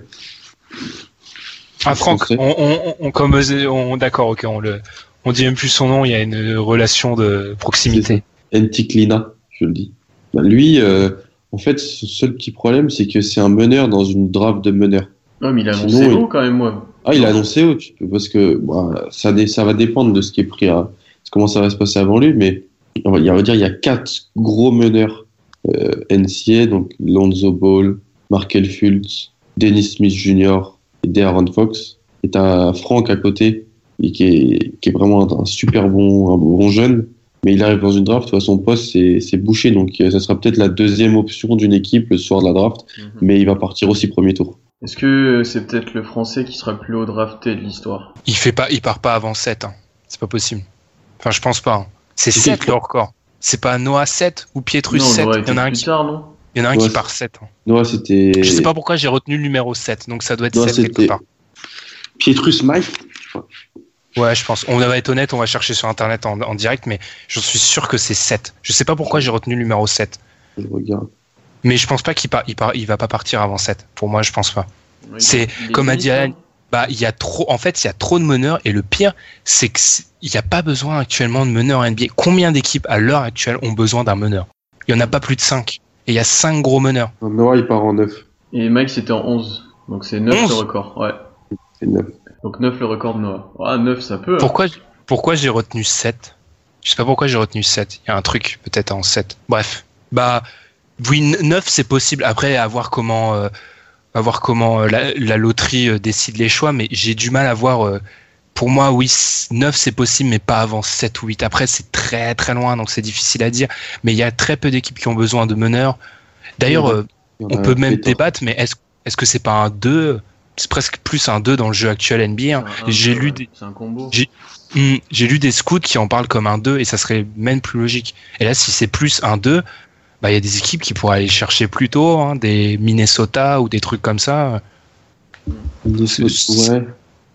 Ah Franck, on, on, on, comme on, on- d'accord, ok, on le, on dit même plus son nom. Il y a une relation de proximité. Entiklina, je le dis. Bah, lui, euh, en fait, son seul petit problème, c'est que c'est un meneur dans une draft de meneurs. Non, mais il a Sinon, annoncé il- haut quand même, moi. Ah, il a annoncé haut, parce que bah, ça, va dépendre de ce qui est pris à comment ça va se passer avant lui, mais on va, dire il y a quatre gros meneurs euh, NCA, donc Lonzo Ball, Markel Fultz, Dennis Smith Jr. et De'Aaron Fox. Et t'as Franck à côté, et qui, est, qui est vraiment un, un super bon, un bon jeune, mais il arrive dans une draft, où à son poste c'est c'est bouché, donc euh, ça sera peut-être la deuxième option d'une équipe le soir de la draft, Mhm. mais il va partir aussi premier tour. Est-ce que c'est peut-être le français qui sera le plus haut drafté de l'histoire? Il fait pas, il part pas avant 7. Hein. C'est pas possible. Enfin, je pense pas. hein. C'est Si, 7 si. le record. C'est pas Noah 7 ou Pietrus Non, 7. aurait Il y en a un plus qui, tard, non? Il y en a un qui part 7. hein. Noah, c'était. Je sais pas pourquoi j'ai retenu le numéro 7. Donc ça doit être Noah, 7 quelque part. Pietrus Mike Ouais, je pense. On va être honnête, on va chercher sur internet en, en direct, mais je suis sûr que c'est 7. Je sais pas pourquoi j'ai retenu le numéro 7. Je regarde. Mais je pense pas qu'il part, il part, il va pas partir avant 7. Pour moi, je pense pas. C'est comme a dit Alan, non Bah, il y a trop, en fait, il y a trop de meneurs et le pire, c'est que c'est- il n'y a pas besoin actuellement de meneurs NBA. Combien d'équipes à l'heure actuelle ont besoin d'un meneur? Il y en a pas plus de 5. Et il y a 5 gros meneurs. Noah, il part en 9. Et Mike, c'était en 11. Donc c'est 9 11? le record. Ouais. C'est 9. Donc 9 le record de Noah. Ah, 9, ça peut. hein. Pourquoi, pourquoi j'ai retenu 7 Je sais pas pourquoi j'ai retenu 7. Il y a un truc peut-être en 7. Bref. Bah, Oui, 9 c'est possible. Après, à voir comment, euh, à voir comment euh, la, la loterie euh, décide les choix, mais j'ai du mal à voir. euh, pour moi, oui, 9 c'est possible, mais pas avant 7 ou 8. Après, c'est très très loin, donc c'est difficile à dire. Mais il y a très peu d'équipes qui ont besoin de meneurs. D'ailleurs, Oui, euh, on a peut même débattre, mais est-ce que c'est pas un 2 C'est presque plus un 2 dans le jeu actuel NBA. hein. J'ai lu des. J'ai- Hmm, j'ai lu des scouts qui en parlent comme un 2 et ça serait même plus logique. Et là, si c'est plus un 2, bah, il y a des équipes qui pourraient aller chercher plus tôt, hein, des Minnesota ou des trucs comme ça. Ouais,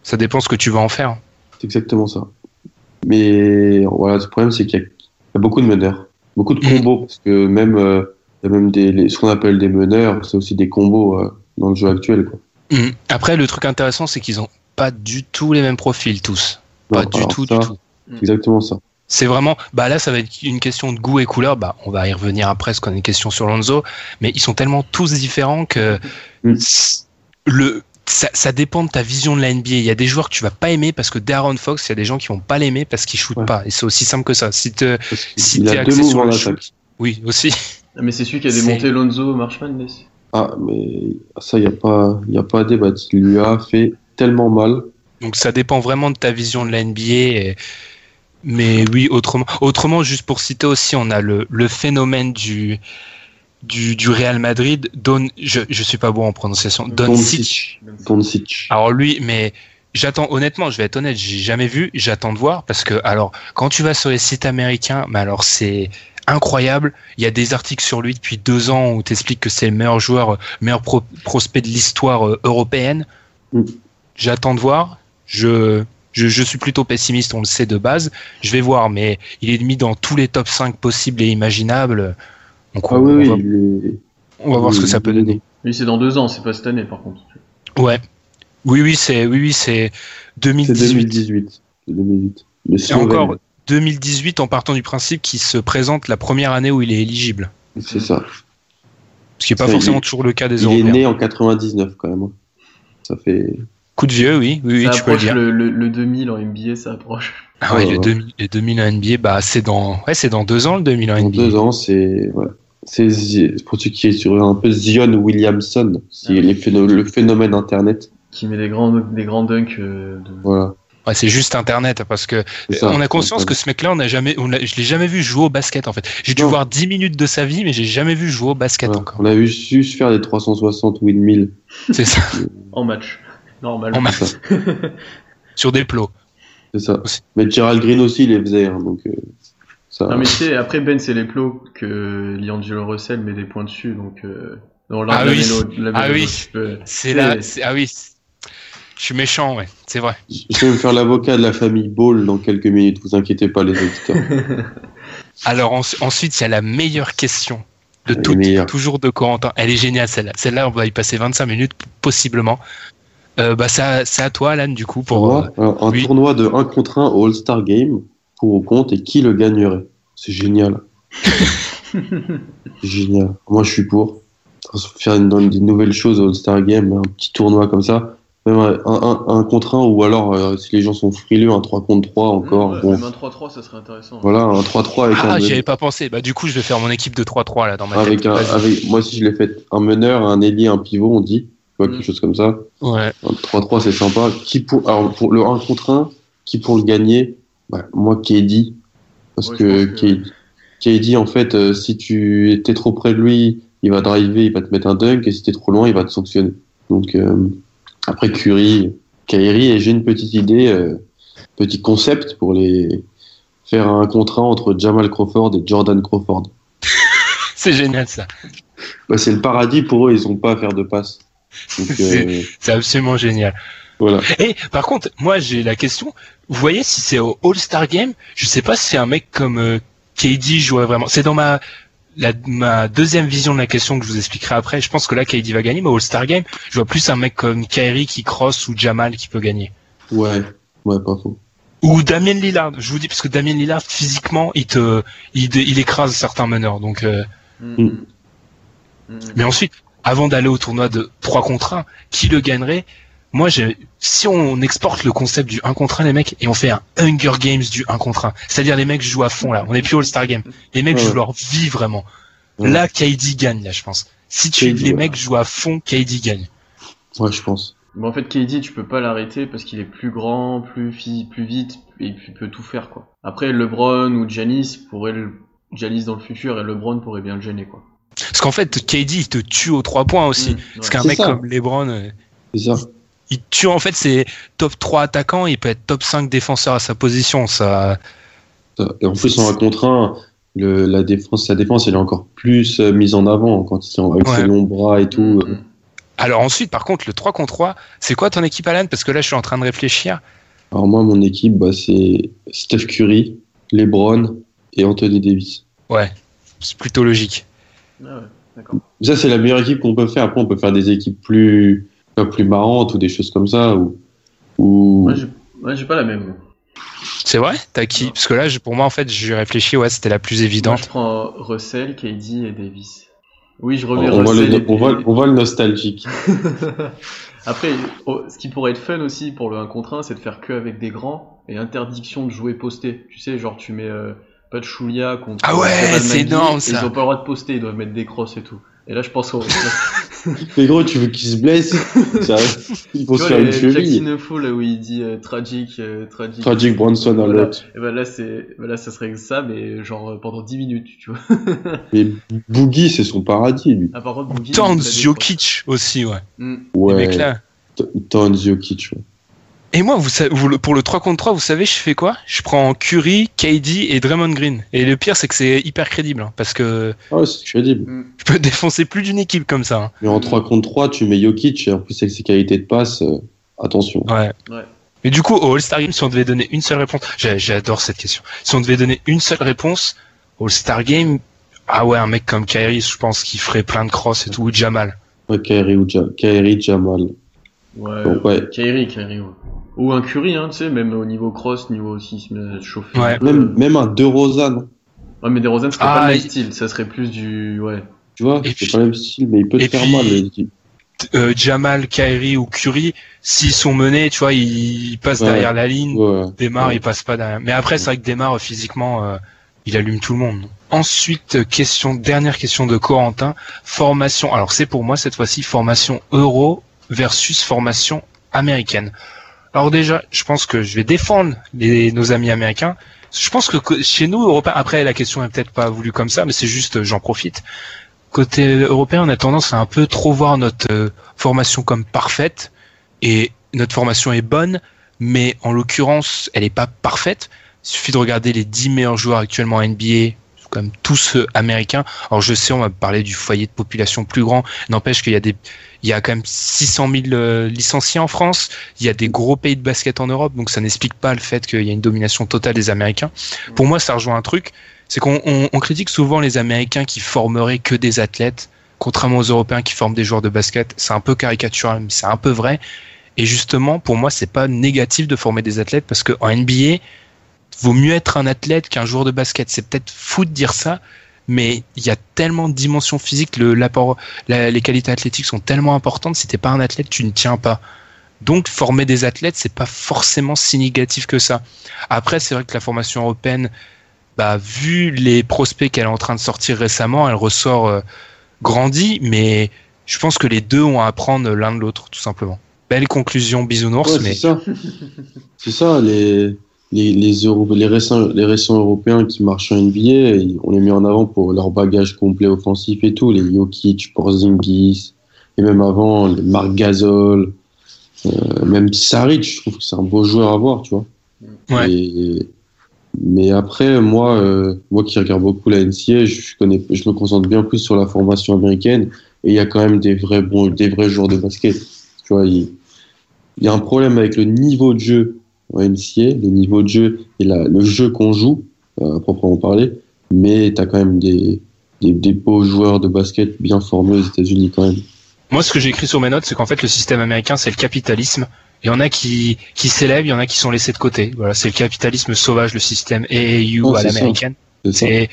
Ça dépend ce que tu vas en faire. c'est exactement ça. Mais voilà, le problème, c'est qu'il y, a- il y a beaucoup de meneurs, beaucoup de combos, parce que même, euh, il y a même des, les- ce qu'on appelle des meneurs, c'est aussi des combos euh, dans le jeu actuel. Quoi. Hmm. Après, le truc intéressant, c'est qu'ils ont pas du tout les mêmes profils tous. Pas du tout, ça, du tout. Exactement ça. C'est vraiment, bah là, ça va être une question de goût et couleur. Bah, on va y revenir après, parce qu'on a une question sur Lonzo. Mais ils sont tellement tous différents que Mm. le, ça, ça dépend de ta vision de la NBA. Il y a des joueurs que tu vas pas aimer parce que Darren Fox, il y a des gens qui vont pas l'aimer parce qu'il shoot Ouais. pas. Et c'est aussi simple que ça. Si qu'il- si axé sur le shoot, oui, aussi. Ah, Mais c'est celui qui a démonté Lonzo Marshman, Messi. Ah, mais ça, il n'y a, pas- y a pas à débattre. Il lui a fait tellement mal. Donc ça dépend vraiment de ta vision de la NBA. et- Mais oui, autrement, autrement, juste pour citer aussi, on a le, le phénomène du, du, du Real Madrid. Don, je, je suis pas bon en prononciation. Doncic. Doncic. Alors lui, mais j'attends honnêtement, je vais être honnête, j'ai jamais vu, j'attends de voir parce que alors quand tu vas sur les sites américains, mais alors c'est incroyable. Il y a des articles sur lui depuis deux ans où t'expliques que c'est le meilleur joueur, meilleur pro- prospect de l'histoire euh, européenne. Mm. J'attends de voir. Je, je je suis plutôt pessimiste, on le sait de base. Je vais voir, mais il est mis dans tous les top 5 possibles et imaginables. Donc Ah on, oui, oui, on va, il est- on va voir ce que ça peut donner. Lui, c'est dans deux ans, c'est pas cette année, par contre. Ouais. Oui, oui, c'est oui, oui, c'est C'est 2018. 2018. C'est 2018. Le Et encore 2018 en partant du principe qu'il se présente la première année où il est éligible. C'est ça. Ce qui n'est pas Ça, forcément il- toujours le cas des Il est né en 99 quand même. hein. Ça fait. Coup de vieux, oui, oui, oui ça tu peux le approche dire. le, le, le 2000 en NBA, ça approche. Ah ouais, Ouais, le ouais. 2000, le 2000 en NBA, bah c'est dans, ouais, c'est dans deux ans le 2000 en En NBA. deux ans, c'est. Ouais. C'est pour ceux qui est sur un peu Zion Williamson, c'est Ah. le phénomène internet. Qui met des grands, des grands dunks. euh, de... Voilà. Ouais, c'est juste Internet parce que ça. on a conscience que ce mec-là, on a jamais, on l'a- je l'ai jamais vu jouer au basket en fait. J'ai dû voir 10 minutes de sa vie, mais j'ai jamais vu jouer au basket Voilà. encore. On a vu juste faire des 360 windmill. C'est ça. En match. Normal. En match. C'est ça. Sur des plots. C'est ça. Mais Gerald Green aussi, il les faisait. hein, donc, euh, ça. Non mais tu sais, après Ben c'est les plots que Liangelo Russell met des points dessus, donc euh, dans Ah oui. Ah oui. peux- C'est là, ah oui. Je suis méchant, ouais, c'est vrai. Je vais me faire l'avocat de la famille Ball dans quelques minutes. Vous inquiétez pas, les auditeurs. Alors en- ensuite, il y a la meilleure question de est toutes, toujours de Corentin. Elle est géniale celle-là. Celle-là, on va y passer 25 minutes possiblement. Euh, bah ça, c'est à toi, Alan, du coup, pour. Pour euh, un, un oui. tournoi de 1 contre 1 au All-Star Game pour au compte et qui le gagnerait. C'est génial. Génial. Moi, je suis pour. Faire une, une- des nouvelles choses au All-Star Game, un petit tournoi comme ça. Même un, un, un contre 1 ou alors, euh, si les gens sont frileux, un 3 contre 3 encore. Ouais, bon, Même un 3-3, ça serait intéressant. voilà, un 3-3 avec Ah, un j'y avais pas pensé. Bah du coup, je vais faire mon équipe de 3-3 là dans ma avec tête. un, avec, moi aussi je l'ai fait un meneur, un ailier, un pivot, on dit, vois, Mm. quelque chose comme ça. Ouais. Un 3-3 c'est sympa. Qui pour, alors pour le 1 contre 1, qui pour le gagner? Bah, Moi KD, parce Ouais, que, KD, en fait, euh, si tu étais trop près de lui, il va driver, il va te mettre un dunk, et si t'es trop loin, il va te sanctionner. Donc euh, après Curry, Kyrie, et j'ai une petite idée, euh, petit concept pour les faire un contrat entre Jamal Crawford et Jordan Crawford. C'est génial ça. Bah, c'est le paradis pour eux, ils ont pas à faire de passe. Euh, C'est absolument génial. voilà. Et par contre, moi j'ai la question. Vous voyez si c'est au All-Star Game, je sais pas si un mec comme euh, KD jouerait vraiment. C'est dans ma la, ma deuxième vision de la question que je vous expliquerai après. Je pense que là KD va gagner, mais au All-Star Game, je vois plus un mec comme Kyrie qui cross ou Jamal qui peut gagner. Ouais, ouais, pas faux. Ou Damien Lillard. Je vous dis parce que Damien Lillard physiquement, il te il, il écrase certains meneurs. Donc euh, Mm. Mm. Mm. Mais ensuite, avant d'aller au tournoi de 3 contre 1, qui le gagnerait? Moi, j'ai, si on exporte le concept du 1 contre 1, les mecs, et on fait un Hunger Games du 1 contre 1, c'est-à-dire les mecs jouent à fond là, on n'est plus All-Star Game, les mecs Ouais, jouent leur vie vraiment. Ouais. Là, KD gagne, là, je pense. Si tu, KD, les ouais. mecs jouent à fond, KD gagne. Ouais, je pense. Mais en fait, KD, tu peux pas l'arrêter parce qu'il est plus grand, plus, plus vite, et puis il peut tout faire, quoi. Après, LeBron ou Giannis pourraient le, Giannis dans le futur et LeBron pourrait bien le gêner, quoi. Parce qu'en fait, KD, il te tue aux trois points aussi. Mm, Parce qu'un mec ça. comme LeBron, euh, C'est ça. il tue en fait c'est top 3 attaquants, il peut être top 5 défenseur à sa position. Ça. Et en plus, en un contre un, le, la défense, sa défense, elle est encore plus euh, mise en avant quand il est avec Ouais. ses longs bras et tout. Mm. Alors ensuite, par contre, le 3 contre 3, c'est quoi ton équipe Alan? Parce que là, je suis en train de réfléchir. Alors moi, mon équipe, bah, c'est Steph Curry, LeBron et Anthony Davis. Ouais, c'est plutôt logique. Ah ouais, d'accord. Ça, c'est la meilleure équipe qu'on peut faire. Après, on peut faire des équipes plus, plus marrantes ou des choses comme ça. Ou, ou... Moi, j'ai ouais, j'ai pas la même. C'est vrai? T'as qui? Parce que là, pour moi, en fait, j'ai réfléchi, ouais, c'était la plus Moi, évidente. je prends Russell, KD et Davis. Oui, je remets on voit Russell le, on, voit, puis- on voit le nostalgique. Après, oh, ce qui pourrait être fun aussi pour le 1 contre 1, c'est de faire que avec des grands et interdiction de jouer posté. Tu sais, genre tu mets euh, pas de Choulia contre Ah ouais, c'est énorme, ça. Ils ont pas le droit de poster, ils doivent mettre des crosses et tout. Et là, je pense au. Mais gros, tu veux qu'il se blesse Ça- Il faut se faire une cheville. Jackson Info là où il dit euh, tragique, euh, tragique. Tragic Bronson Voilà. alert. Et ben là, c'est, ben là, ça serait ça, mais genre euh, pendant 10 minutes, tu vois. Mais Boogie, c'est son paradis, lui. Ah, par contre, Boogie, Jokic aussi, ouais. Les Ouais. mecs là. T- Towns, Jokic. ouais. Et moi, vous vous, pour le 3 contre 3, vous savez, je fais quoi? Je prends Curry, KD et Draymond Green. Et le pire, c'est que c'est hyper crédible, hein, parce que Ah ouais, c'est crédible. je peux défoncer plus d'une équipe comme ça. hein. Mais en 3 contre 3, tu mets Jokic, et en plus avec ses qualités de passe, euh, attention. Ouais. Ouais. Mais du coup, au All-Star Game, si on devait donner une seule réponse, j'adore cette question. Si on devait donner une seule réponse, au All-Star Game, ah ouais, un mec comme Kyrie, je pense qu'il ferait plein de cross et tout, ou Jamal. Ouais, Kyrie, ou Ja- Kyrie, Jamal. Ouais, Bon, ouais. Kyrie, Kyrie, ouais. Ou un Curry, hein, tu sais, même au niveau cross, niveau aussi, il se met à se chauffer. Ouais. Même, même un De Rosanne, Ouais, mais DeRozan, ce serait Ah, pas le même il- style, ça serait plus du, ouais. tu vois, Et c'est puis- pas le même style, mais il peut te faire puis- mal. le- Euh, Jamal, Kyrie ou Curry, s'ils sont menés, tu vois, ils passent Ouais. derrière la ligne. Ouais. Démarre, Ouais. il passe pas derrière. Mais après, c'est vrai que Démarre, physiquement, euh, il allume tout le monde. Ensuite, question, dernière question de Corentin. Formation. Alors, c'est pour moi, cette fois-ci, formation euro versus formation américaine. Alors déjà, je pense que je vais défendre les, nos amis américains. Je pense que chez nous, Européens, après, la question est peut-être pas voulue comme ça, mais c'est juste, euh, j'en profite. Côté européen, on a tendance à un peu trop voir notre euh, formation comme parfaite. Et notre formation est bonne, mais en l'occurrence, elle n'est pas parfaite. Il suffit de regarder les 10 meilleurs joueurs actuellement en NBA, comme tous américains. Alors je sais, on va parler du foyer de population plus grand. N'empêche qu'il y a des, il y a quand même 600 000 euh, licenciés en France. Il y a des gros pays de basket en Europe, donc ça n'explique pas le fait qu'il y a une domination totale des Américains. Pour moi, ça rejoint un truc, c'est qu'on on- on critique souvent les Américains qui formeraient que des athlètes, contrairement aux Européens qui forment des joueurs de basket. C'est un peu caricatural, mais c'est un peu vrai. Et justement, pour moi, c'est pas négatif de former des athlètes parce qu'en NBA, vaut mieux être un athlète qu'un joueur de basket. C'est peut-être fou de dire ça, mais il y a tellement de dimensions physiques, le, l'apport, la- les qualités athlétiques sont tellement importantes. Si t'es pas un athlète, tu ne tiens pas. Donc, former des athlètes, c'est pas forcément si négatif que ça. Après, c'est vrai que la formation européenne, bah, vu les prospects qu'elle est en train de sortir récemment, elle ressort euh, grandie, mais je pense que les deux ont à apprendre l'un de l'autre, tout simplement. Belle conclusion, bisounours, Ouais, mais c'est ça. c'est ça, les, les, les, récents, les récents Européens qui marchent en NBA, on les met en avant pour leur bagage complet offensif et tout, les Jokic, Porzingis, et même avant, les Marc Gasol, euh, même Saric, je trouve que c'est un beau joueur à voir, tu vois. Ouais. Et- mais après, moi, euh, moi qui regarde beaucoup la NCA, je, je connais, je me concentre bien plus sur la formation américaine, et il y a quand même des vrais bons, des vrais joueurs de basket. Tu vois, il, il y a un problème avec le niveau de jeu en NCA, le niveau de jeu et la, le jeu qu'on joue, euh, à proprement parler, mais tu as quand même des, des, des beaux joueurs de basket bien formés aux États-Unis quand même. Moi, ce que j'ai écrit sur mes notes, c'est qu'en fait, le système américain, c'est le capitalisme. Il y en a qui, qui s'élèvent, il y en a qui sont laissés de côté. Voilà, c'est le capitalisme sauvage, le système AAU Ouais, à l'américaine. C'est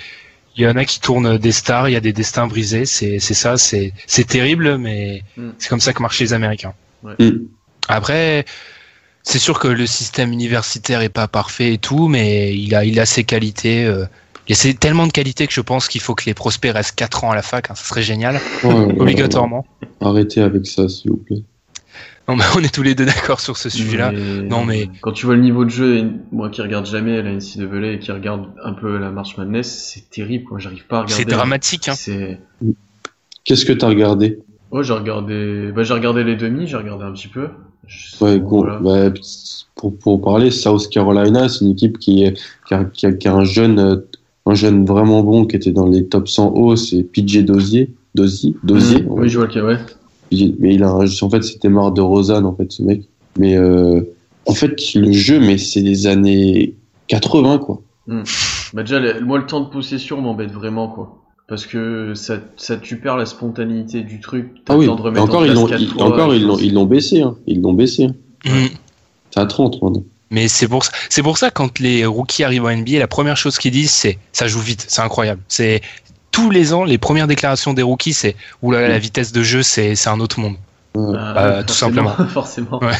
il y en a qui tournent des stars, il y a des destins brisés. C'est, c'est ça, c'est, c'est terrible, mais Mm. c'est comme ça que marchent les Américains. Mm. Après, c'est sûr que le système universitaire est pas parfait et tout, mais il a, il a ses qualités. euh, Et c'est tellement de qualité que je pense qu'il faut que les prospects restent 4 ans à la fac. hein, ça serait génial, Ouais, obligatoirement. Arrêtez avec ça, s'il vous plaît. Non, mais on est tous les deux d'accord sur ce sujet-là. Mais- Non, mais- Quand tu vois le niveau de jeu, et moi qui regarde jamais la NCAA et qui regarde un peu la March Madness, c'est terrible, quoi. J'arrive pas à regarder. C'est dramatique. Hein. C'est. Qu'est-ce que t'as regardé? Ouais, j'ai regardé. Bah, j'ai regardé les demi, j'ai regardé un petit peu. Ouais, voilà. Bah, pour, pour parler, South Carolina, c'est une équipe qui, est, qui, a, qui a- qui a un jeune, euh, un jeune vraiment bon qui était dans les top 100 hauts, c'est PJ Dozier. Dozier, Dozier. Mmh, oui, je vois le cas, ouais. Mais il a, un- en fait, c'était marre de Rosanne, en fait, ce mec. Mais euh, en fait, le jeu, mais c'est les années 80, quoi. Bah déjà, moi, le temps de possession m'embête vraiment, quoi. Parce que ça, ça tu perds la spontanéité du truc. T'as Ah oui, le temps de et remettre encore, en ils l'ont, ils- fois, encore, ils l'ont, puis- ils l'ont baissé, hein. Ils l'ont baissé. Hein. Mm. C'est à 30 maintenant. Mais c'est pour ça, c'est pour ça quand les rookies arrivent en NBA, la première chose qu'ils disent c'est ça joue vite, c'est incroyable. C'est tous les ans les premières déclarations des rookies c'est oulala la vitesse de jeu c'est c'est un autre monde. Ah, Euh, tout forcément, simplement. forcément. Ouais.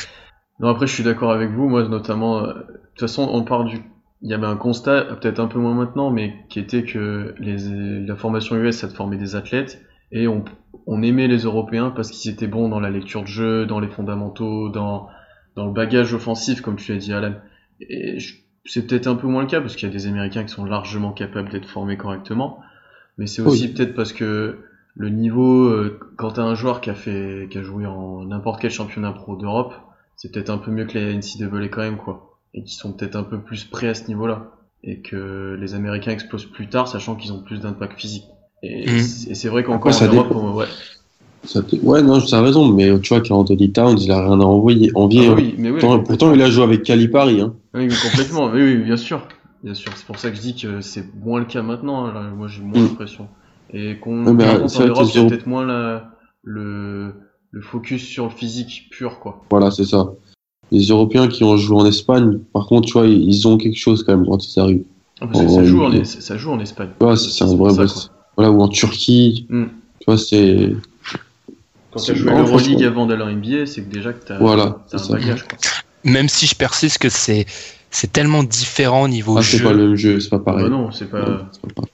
Non, après, je suis d'accord avec vous. Moi, notamment, euh, de toute façon, on part du. Il y avait un constat, peut-être un peu moins maintenant, mais qui était que les, la formation US, ça te formait des athlètes, et on, on aimait les Européens parce qu'ils étaient bons dans la lecture de jeu, dans les fondamentaux, dans, dans le bagage offensif, comme tu l'as dit, Alan. Et c'est peut-être un peu moins le cas parce qu'il y a des Américains qui sont largement capables d'être formés correctement, mais c'est aussi Oui. peut-être parce que le niveau, euh, quand t'as un joueur qui a fait, qui a joué en n'importe quel championnat pro d'Europe, c'est peut-être un peu mieux que les NCAA quand même, quoi. Et qui sont peut-être un peu plus prêts à ce niveau-là. Et que les Américains explosent plus tard, sachant qu'ils ont plus d'impact physique. Et Mhm. c'est c'est vrai qu'encore en Europe, on- ouais. Ça te- Ouais, non, tu as raison, mais tu vois qu'Anthony Towns, il a rien à envoyer, envier. Ah hein. oui, mais oui, pourtant, il a joué avec Calipari. Hein. Oui, mais complètement. Oui, oui, bien sûr. Bien sûr. C'est pour ça que je dis que c'est moins le cas maintenant. hein, là. Moi, j'ai moins Mm. l'impression. Et qu'on, Ouais, c'est en Europe, Euro- peut-être moins la, le, le focus sur le physique pur, quoi. Voilà, c'est ça. Les Européens qui ont joué en Espagne, par contre, tu vois, ils ont quelque chose quand même quand ils arrivent. Ah, parce que ça, joue en, oui. ça joue en Espagne. Ouais, c'est c'est un pour vrai ça, boss. quoi. Voilà, ou en Turquie, Mm. tu vois, c'est. Quand C'est t'as joué l'Euroleague avant d'aller en NBA, c'est que déjà que t'as, Voilà, t'as c'est un ça. bagage, quoi. Même si je persiste que c'est c'est tellement différent au niveau Ah, c'est jeu. pas le même jeu, c'est pas pareil. Bah non, c'est pas. C'est pas pareil.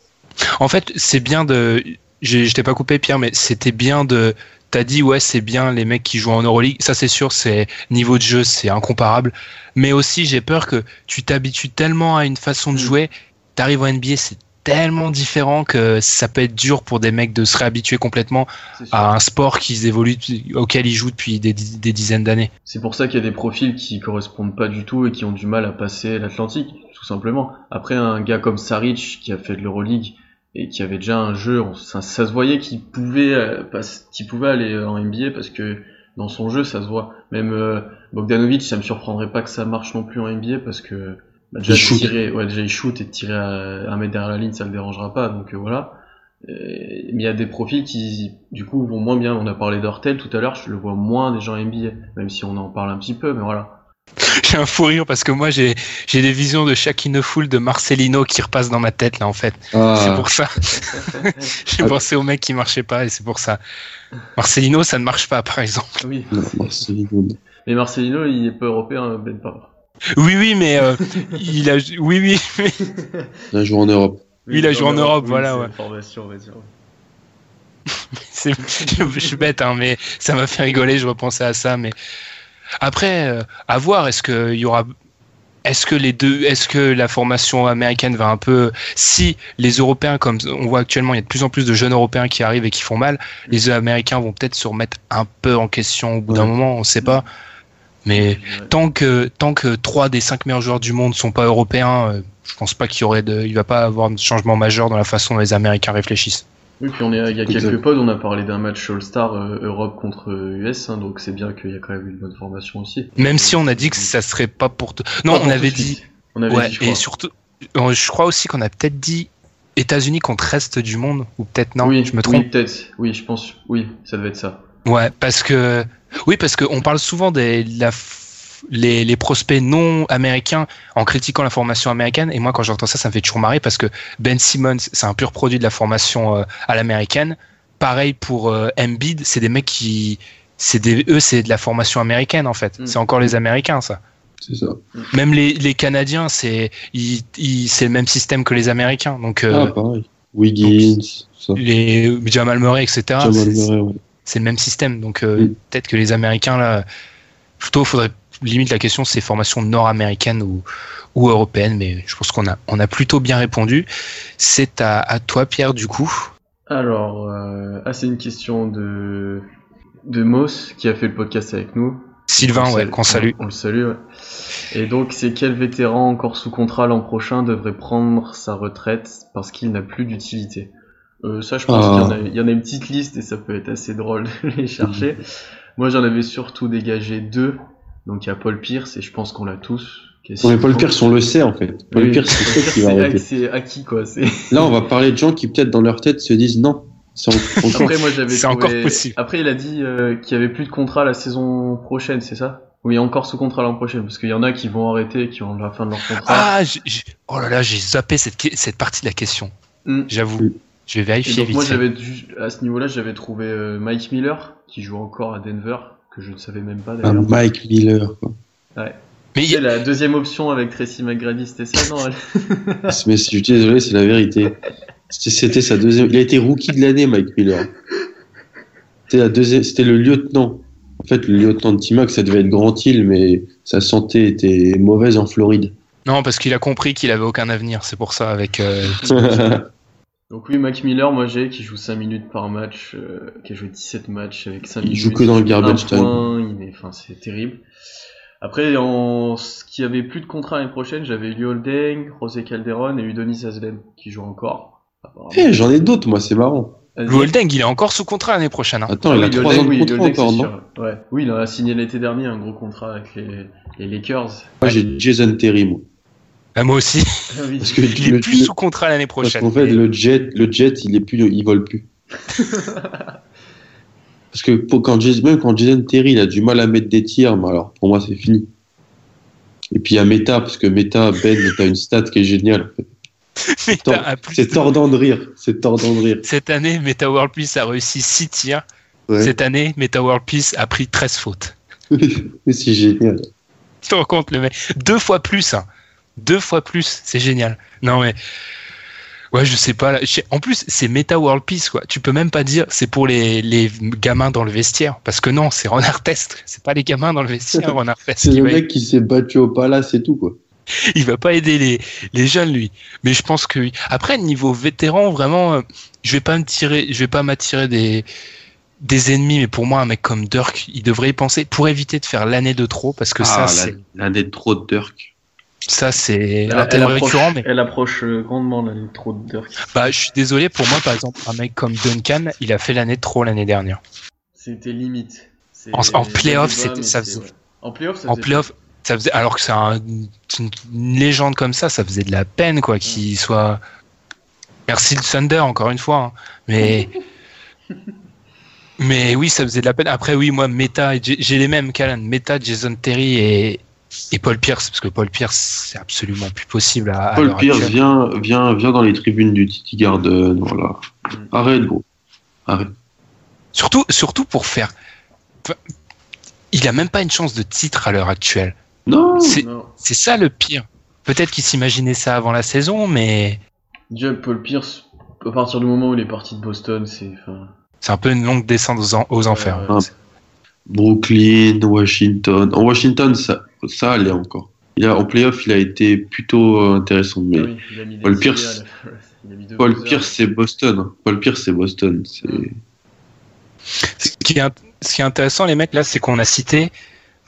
En fait, c'est bien de. j'ai- Je t'ai pas coupé, Pierre, mais c'était bien de. T'as dit, ouais, c'est bien les mecs qui jouent en Euroleague. Ça, c'est sûr, c'est niveau de jeu, c'est incomparable. Mais aussi, j'ai peur que tu t'habitues tellement à une façon de Mm. jouer. T'arrives en NBA, c'est tellement différent que ça peut être dur pour des mecs de se réhabituer complètement à un sport qu'ils évoluent, auquel ils jouent depuis des, des dizaines d'années. C'est pour ça qu'il y a des profils qui correspondent pas du tout et qui ont du mal à passer l'Atlantique, tout simplement. Après, un gars comme Saric qui a fait de l'Euroleague et qui avait déjà un jeu, on- ça, ça se voyait qu'il pouvait, euh, qu'il pouvait aller en NBA parce que dans son jeu, ça se voit. Même euh, Bogdanovic, ça me surprendrait pas que ça marche non plus en NBA parce que bah, déjà Il shoot. tirer, ouais, déjà il shoot et tirer à un mètre derrière la ligne, ça le dérangera pas. Donc euh, voilà. Et- Mais il y a des profils qui, du coup, vont moins bien. On a parlé d'Hortel tout à l'heure, je le vois moins des gens NBA, même si on en parle un petit peu, mais voilà. J'ai un fou rire parce que moi, j'ai j'ai des visions de Shaquille Fool de Marcelino qui repassent dans ma tête, là, en fait. C'est Ah, pour ça. J'ai Ah. pensé au mec qui marchait pas et c'est pour ça. Marcelino, ça ne marche pas, par exemple. Oui. non, Marcelino. Mais Marcelino, il est pas européen, Ben Parra. Oui, oui, mais euh, il a, oui, oui, mais Il a joué en Europe. Oui, il a joué en Europe, oui, voilà, c'est ouais. une formation, on va dire. c'est- je, je suis bête, hein, mais ça m'a fait rigoler. Je repensais à ça, mais après, euh, à voir. Est-ce que il y aura, est-ce que les deux, est-ce que la formation américaine va un peu, si les Européens, comme on voit actuellement, il y a de plus en plus de jeunes Européens qui arrivent et qui font mal, les Américains vont peut-être se remettre un peu en question au bout d'un moment. On sait pas. Mais Ouais. tant que tant que trois des cinq meilleurs joueurs du monde sont pas européens, euh, je pense pas qu'il y aurait de, il va pas avoir de changement majeur dans la façon dont les Américains réfléchissent. Oui, puis on est, il y a Exact. quelques pods, on a parlé d'un match All-Star euh, Europe contre US, hein, donc c'est bien qu'il y a quand même une bonne formation aussi. Même si on a dit que ça serait pas pour. Non, Pas on avait dit. On avait Ouais, dit, et surtout, euh, je crois aussi qu'on a peut-être dit États-Unis contre reste du monde, ou peut-être non, oui, je me trompe. Oui, peut-être. Oui, je pense. Oui, ça devait être ça. Ouais, parce que oui, parce qu'on parle souvent des la les, les prospects non américains en critiquant la formation américaine. Et moi, quand j'entends ça, ça me fait toujours marrer parce que Ben Simmons, c'est un pur produit de la formation euh, à l'américaine. Pareil pour euh, Embiid, c'est des mecs qui, c'est des, eux, c'est de la formation américaine en fait. Mm. C'est encore les Américains, ça. C'est ça. Même les, les Canadiens, c'est ils- ils- c'est le même système que les Américains. Donc euh, Ah, pareil. Wiggins, ça. les Jamal Murray, etc. Jamal c'est- Murray, ouais. c'est le même système. Donc euh, Mm. peut-être que les Américains là, plutôt faudrait limite la question c'est formation nord-américaine ou ou européenne, mais je pense qu'on a on a plutôt bien répondu. C'est à, à toi Pierre du coup. Alors, euh, ah, c'est une question de, de Moss qui a fait le podcast avec nous. Sylvain, ouais, qu'on salue. On, on le salue, ouais. Et donc, c'est quel vétéran encore sous contrat l'an prochain devrait prendre sa retraite parce qu'il n'a plus d'utilité? Euh, Ça, je pense Ah. qu'il y en, a, il y en a une petite liste et ça peut être assez drôle de les chercher. Moi, j'en avais surtout dégagé deux. Donc, il y a Paul Pierce et je pense qu'on l'a tous. Non, mais Paul Pierce, on le sait en fait. Paul Oui, Pierce, c'est acquis, quoi. C'est... Là, on va parler de gens qui, peut-être, dans leur tête, se disent non. C'est en- encore. Après, moi, j'avais trouvé- encore possible. Après, il a dit euh, qu'il y avait plus de contrat la saison prochaine, c'est ça? Oui, encore sous contrat l'an prochain, parce qu'il y en a qui vont arrêter, qui ont la fin de leur contrat. Ah, j'ai- j'ai- oh là là, j'ai zappé cette cette partie de la question. Hmm. J'avoue. Mm. Je vais Et vérifier donc vite. moi, j'avais à ce niveau-là, j'avais trouvé euh, Mike Miller, qui joue encore à Denver, que je ne savais même pas Ah, d'ailleurs. Mike Miller. quoi. Mais il y a- la deuxième option avec Tracy McGrady, c'était ça, non elle- Mais je suis désolé, c'est la vérité. C'était sa deuxième. Il a été rookie de l'année, Mike Miller. C'était la deuxième. C'était le lieutenant. En fait, le lieutenant de Timac, ça devait être Grand Île, mais sa santé était mauvaise en Floride. Non, parce qu'il a compris qu'il avait aucun avenir. C'est pour ça avec. euh, Donc oui, Mike Miller, moi j'ai, qui joue 5 minutes par match, euh, qui a joué 17 matchs avec 5 Il minutes. joue que dans le garbage time. il est- enfin, c'est terrible. Après, en ce qui avait plus de contrat l'année prochaine, j'avais Liu Holding, José Calderon et Udonis Haslem, qui jouent encore. Eh, J'en ai d'autres, moi, c'est marrant. Lou Holding, il est encore sous contrat l'année prochaine. hein. Attends, il a oui, Liu 3 ans de oui, contrat Holding, encore, non. Ouais. Oui, il a signé l'été dernier un gros contrat avec les, les Lakers. Moi, j'ai Jason Terry, moi. Ah, moi aussi. Ah. Parce que Il est le- plus le- sous contrat l'année Parce prochaine. qu'en fait, Mais- le jet, le jet, il est plus, il vole plus. Parce que pour, quand, Jason- même quand Jason Terry, il a du mal à mettre des tirs, mais alors pour moi, c'est fini. Et puis il y a Meta, parce que Meta, Ben, t'as une stat qui est géniale. plus C'est de- tordant de rire. C'est tordant de rire. Cette année, Meta World Peace a réussi 6 tirs. Ouais. Cette année, Meta World Peace a pris 13 fautes. Mais c'est génial. Tu te rends compte, le mec? Deux fois plus, hein. Deux fois plus, c'est génial. Non, mais. Ouais, je sais pas. là. En plus, c'est Meta World Peace, quoi. Tu peux même pas dire c'est pour les, les gamins dans le vestiaire. Parce que non, c'est Ron Artest. C'est pas les gamins dans le vestiaire, Ron Artest. C'est le mec qui s'est battu au palace et tout, quoi. il va pas aider les, les jeunes lui. Mais je pense que oui. après niveau vétéran vraiment euh, je vais pas me tirer je vais pas m'attirer des des ennemis mais pour moi un mec comme Dirk, il devrait y penser pour éviter de faire l'année de trop parce que Ah, ça c'est l'année de trop de Dirk. Ça c'est Elle, un elle thème approche, récurrent mais elle approche euh, grandement les trop de Dirk. bah je suis désolé pour moi par exemple un mec comme Duncan, il a fait l'année de trop l'année dernière. C'était limite. En- en playoff, ça faisait- ouais. En playoff, ça En faisait- playoff ça faisait alors que c'est un- une, une légende comme ça, ça faisait de la peine quoi qu'il soit Merci le Thunder encore une fois, hein. mais mais oui ça faisait de la peine. Après oui moi Meta j'ai les mêmes Callan, Meta, Jason Terry et et Paul Pierce parce que Paul Pierce c'est absolument plus possible à, Paul Pierce, actuelle. viens, viens, viens dans les tribunes du Titi Garden, voilà. Mm. Arrête, gros. Arrête. Surtout surtout pour faire il a même pas une chance de titre à l'heure actuelle. Non, C'est ça le pire. Peut-être qu'il s'imaginait ça avant la saison mais Déjà, Paul Pierce, à partir du moment où il est parti de Boston, c'est. enfin, c'est un peu une longue descente aux, en- aux enfers. Brooklyn, Washington. En Washington, ça, ça allait encore. Il a, en playoff, il a été plutôt euh, intéressant. Mais ah oui, Paul Pierce- Paul. Pierce, c'est Boston. Paul Pierce, c'est Boston. C'est... Ce qui est, ce qui est intéressant, les mecs, là, c'est qu'on a cité,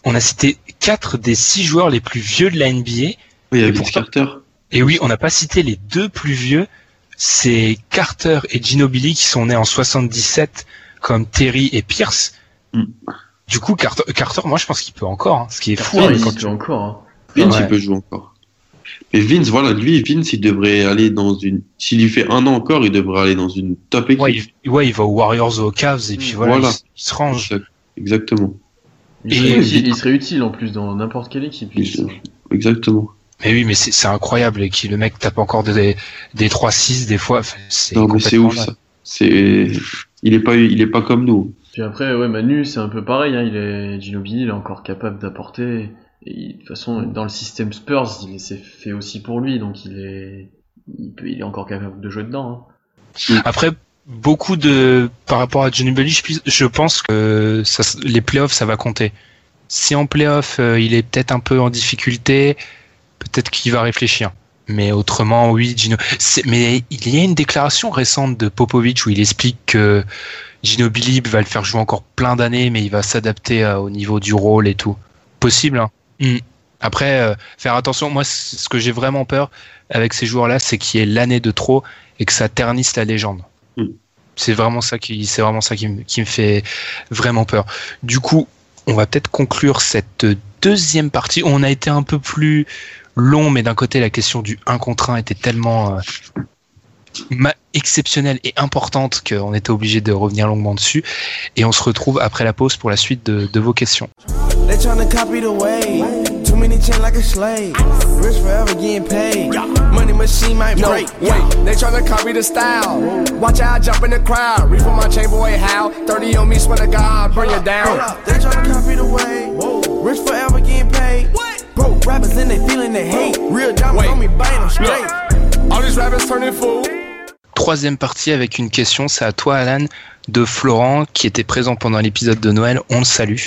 on a cité quatre des six joueurs les plus vieux de la NBA. Oui, il y a Vince Carter. Et oui, on n'a pas cité les deux plus vieux. C'est Carter et Ginobili qui sont nés en 77, comme Terry et Pierce. Mm. Du coup, Carter, Carter, moi, je pense qu'il peut encore, hein, ce qui est fou. Carter, hein, il quand peut tu- encore. hein. Vince, Ouais. il peut jouer encore. Mais Vince, voilà, lui, Vince, il devrait aller dans une. S'il lui fait un an encore, il devrait aller dans une top équipe. Ouais, il, ouais, il va aux Warriors, aux Cavs, et puis voilà, Voilà. il, il se range. Exact- Exactement. Il, Et- serait utile, il serait utile en plus dans n'importe quelle équipe. Exactement. Mais oui, mais c'est incroyable, et qui le mec tape encore des, des 3-6 des fois. C'est Non, mais c'est complètement ouf, ça. C'est. Il est pas, il est pas comme nous. Puis après, ouais, Manu, c'est un peu pareil. Hein. Il est Ginobili, il est encore capable d'apporter. Et de toute façon, dans le système Spurs, il s'est fait aussi pour lui, donc il est, il, peut- il est encore capable de jouer dedans. hein. Après, beaucoup de par rapport à Belly, je, je pense que les playoffs, ça va compter. Si en playoffs, euh, il est peut-être un peu en difficulté, peut-être qu'il va réfléchir. Mais autrement, oui, Gino. Mais il y a une déclaration récente de Popovic où il explique que Gino Billy va le faire jouer encore plein d'années, mais il va s'adapter euh, au niveau du rôle et tout. Possible. Hein. Mm. Après, euh, faire attention. Moi, ce que j'ai vraiment peur avec ces joueurs-là, c'est qu'il y ait l'année de trop et que ça ternisse la légende. Mm. C'est vraiment ça qui, c'est vraiment ça qui, qui me fait vraiment peur. Du coup, on va peut-être conclure cette deuxième partie. On a été un peu plus long, mais d'un côté, la question du 1 contre 1 était tellement euh, ma- exceptionnelle et importante qu'on était obligé de revenir longuement dessus. Et on se retrouve après la pause pour la suite de, de vos questions. They tryna copy the way. Too many chain like a slave. Rich forever getting paid. Money machine might No, break. wait, they tryna copy the style. Watch out, jump in the crowd. Reef on my chain, boy, how? 30 on me, swear to God, burn you Hold down. up, they tryna copy the way. Rich forever getting paid. Broke rappers and they feeling they hate. Real diamonds Wait. on me, buying them straight. Look, all these rappers turning fool. Troisième partie avec une question, c'est à toi Alan, de Florent, qui était présent pendant l'épisode de Noël. On le salue.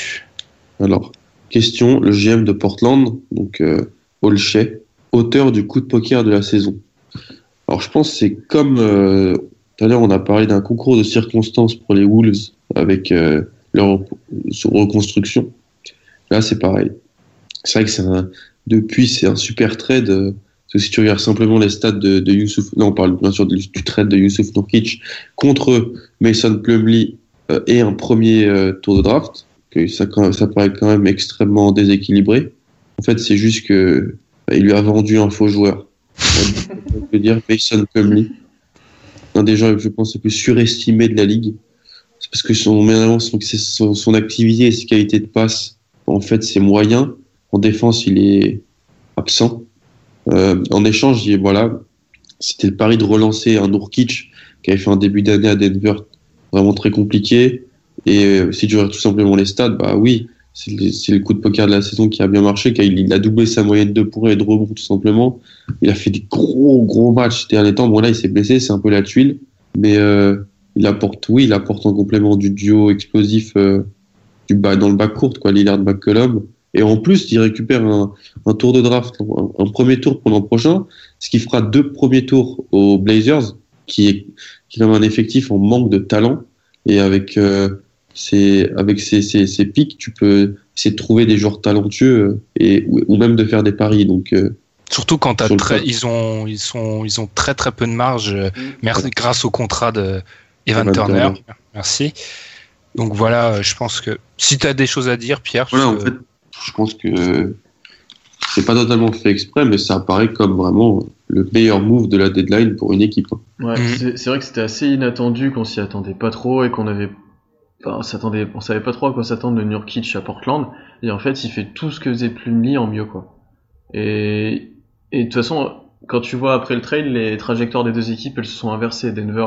Alors, question, le GM de Portland, donc euh, Olshay, auteur du coup de poker de la saison. Alors, je pense que c'est comme euh, tout à l'heure, on a parlé d'un concours de circonstances pour les Wolves avec euh, leur reconstruction. Là, c'est pareil. C'est vrai que c'est depuis, c'est un super trade. euh, parce que si tu regardes simplement les stats de, de Youssouf, non, on parle bien sûr du, trade de Youssouf Nurkic contre Mason Plumlee euh, et un premier euh, tour de draft, ça, paraît quand même extrêmement déséquilibré. En fait, c'est juste que bah, il lui a vendu un faux joueur. On peut dire Mason Plumlee, un des gens, je pense, les plus surestimés de la ligue. C'est parce que son, son, son, son activité et ses qualités de passe, en fait, c'est moyen. En défense, il est absent. Euh, en échange, il, voilà, c'était le pari de relancer un Nurkic qui avait fait un début d'année à Denver vraiment très compliqué. Et euh, si tu regardes tout simplement les stats, bah oui, c'est le, coup de poker de la saison qui a bien marché, il, a doublé sa moyenne de points et de rebonds tout simplement. Il a fait des gros gros matchs ces derniers temps. Bon là, il s'est blessé, c'est un peu la tuile, mais euh, il apporte, oui, il apporte en complément du duo explosif du bas dans le bas court, quoi, Lillard McCollum. Et en plus, il récupère un, un tour de draft, un, un premier tour pour l'an prochain, ce qui fera deux premiers tours aux Blazers, qui est qui est quand même un effectif en manque de talent. Et avec euh, ces avec ces, ces, ces pics, tu peux essayer de trouver des joueurs talentueux euh, et ou, ou même de faire des paris. Donc euh, Surtout quand Sur très, ils ont, ils sont, ils ont très très peu de marge, euh, merci, grâce au contrat de Evan Evan Turner. Turner. Merci. Donc voilà, je pense que si tu as des choses à dire, Pierre, voilà, en fait, je pense que c'est pas totalement fait exprès, mais ça apparaît comme vraiment le meilleur move de la deadline pour une équipe. hein. Ouais, Mhm. c'est- vrai que c'était assez inattendu, qu'on s'y attendait pas trop et qu'on avait, enfin, on s'attendait, on savait pas trop à quoi s'attendre de Nurkic à Portland. Et en fait, il fait tout ce que faisait Plumlee en mieux, quoi. Et, et de toute façon, quand tu vois après le trade, les trajectoires des deux équipes, elles se sont inversées. Denver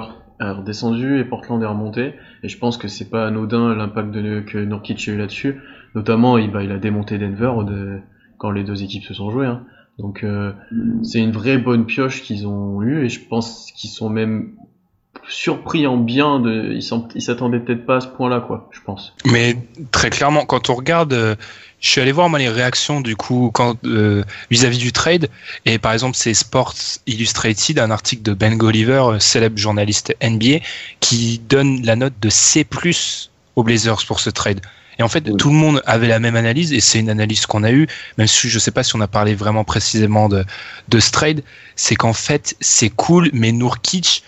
est redescendu et Portland est remonté. Et je pense que c'est pas anodin l'impact de, que Nurkic a eu là-dessus. Notamment, il, bah, il a démonté Denver de, quand les deux équipes se sont jouées. Hein. Donc, euh, c'est une vraie bonne pioche qu'ils ont eue et je pense qu'ils sont même surpris en bien de ils s'attendaient peut-être pas à ce point-là quoi je pense Mais très clairement, quand on regarde, euh, je suis allé voir moi les réactions du coup quand euh, vis-à-vis du trade et par exemple c'est Sports Illustrated, un article de Ben Golliver, euh, célèbre journaliste NBA, qui donne la note de C+ aux Blazers pour ce trade. Et en fait, Oui. tout le monde avait la même analyse et c'est une analyse qu'on a eue, même si je sais pas si on a parlé vraiment précisément de de ce trade, c'est qu'en fait c'est cool, mais Nurkic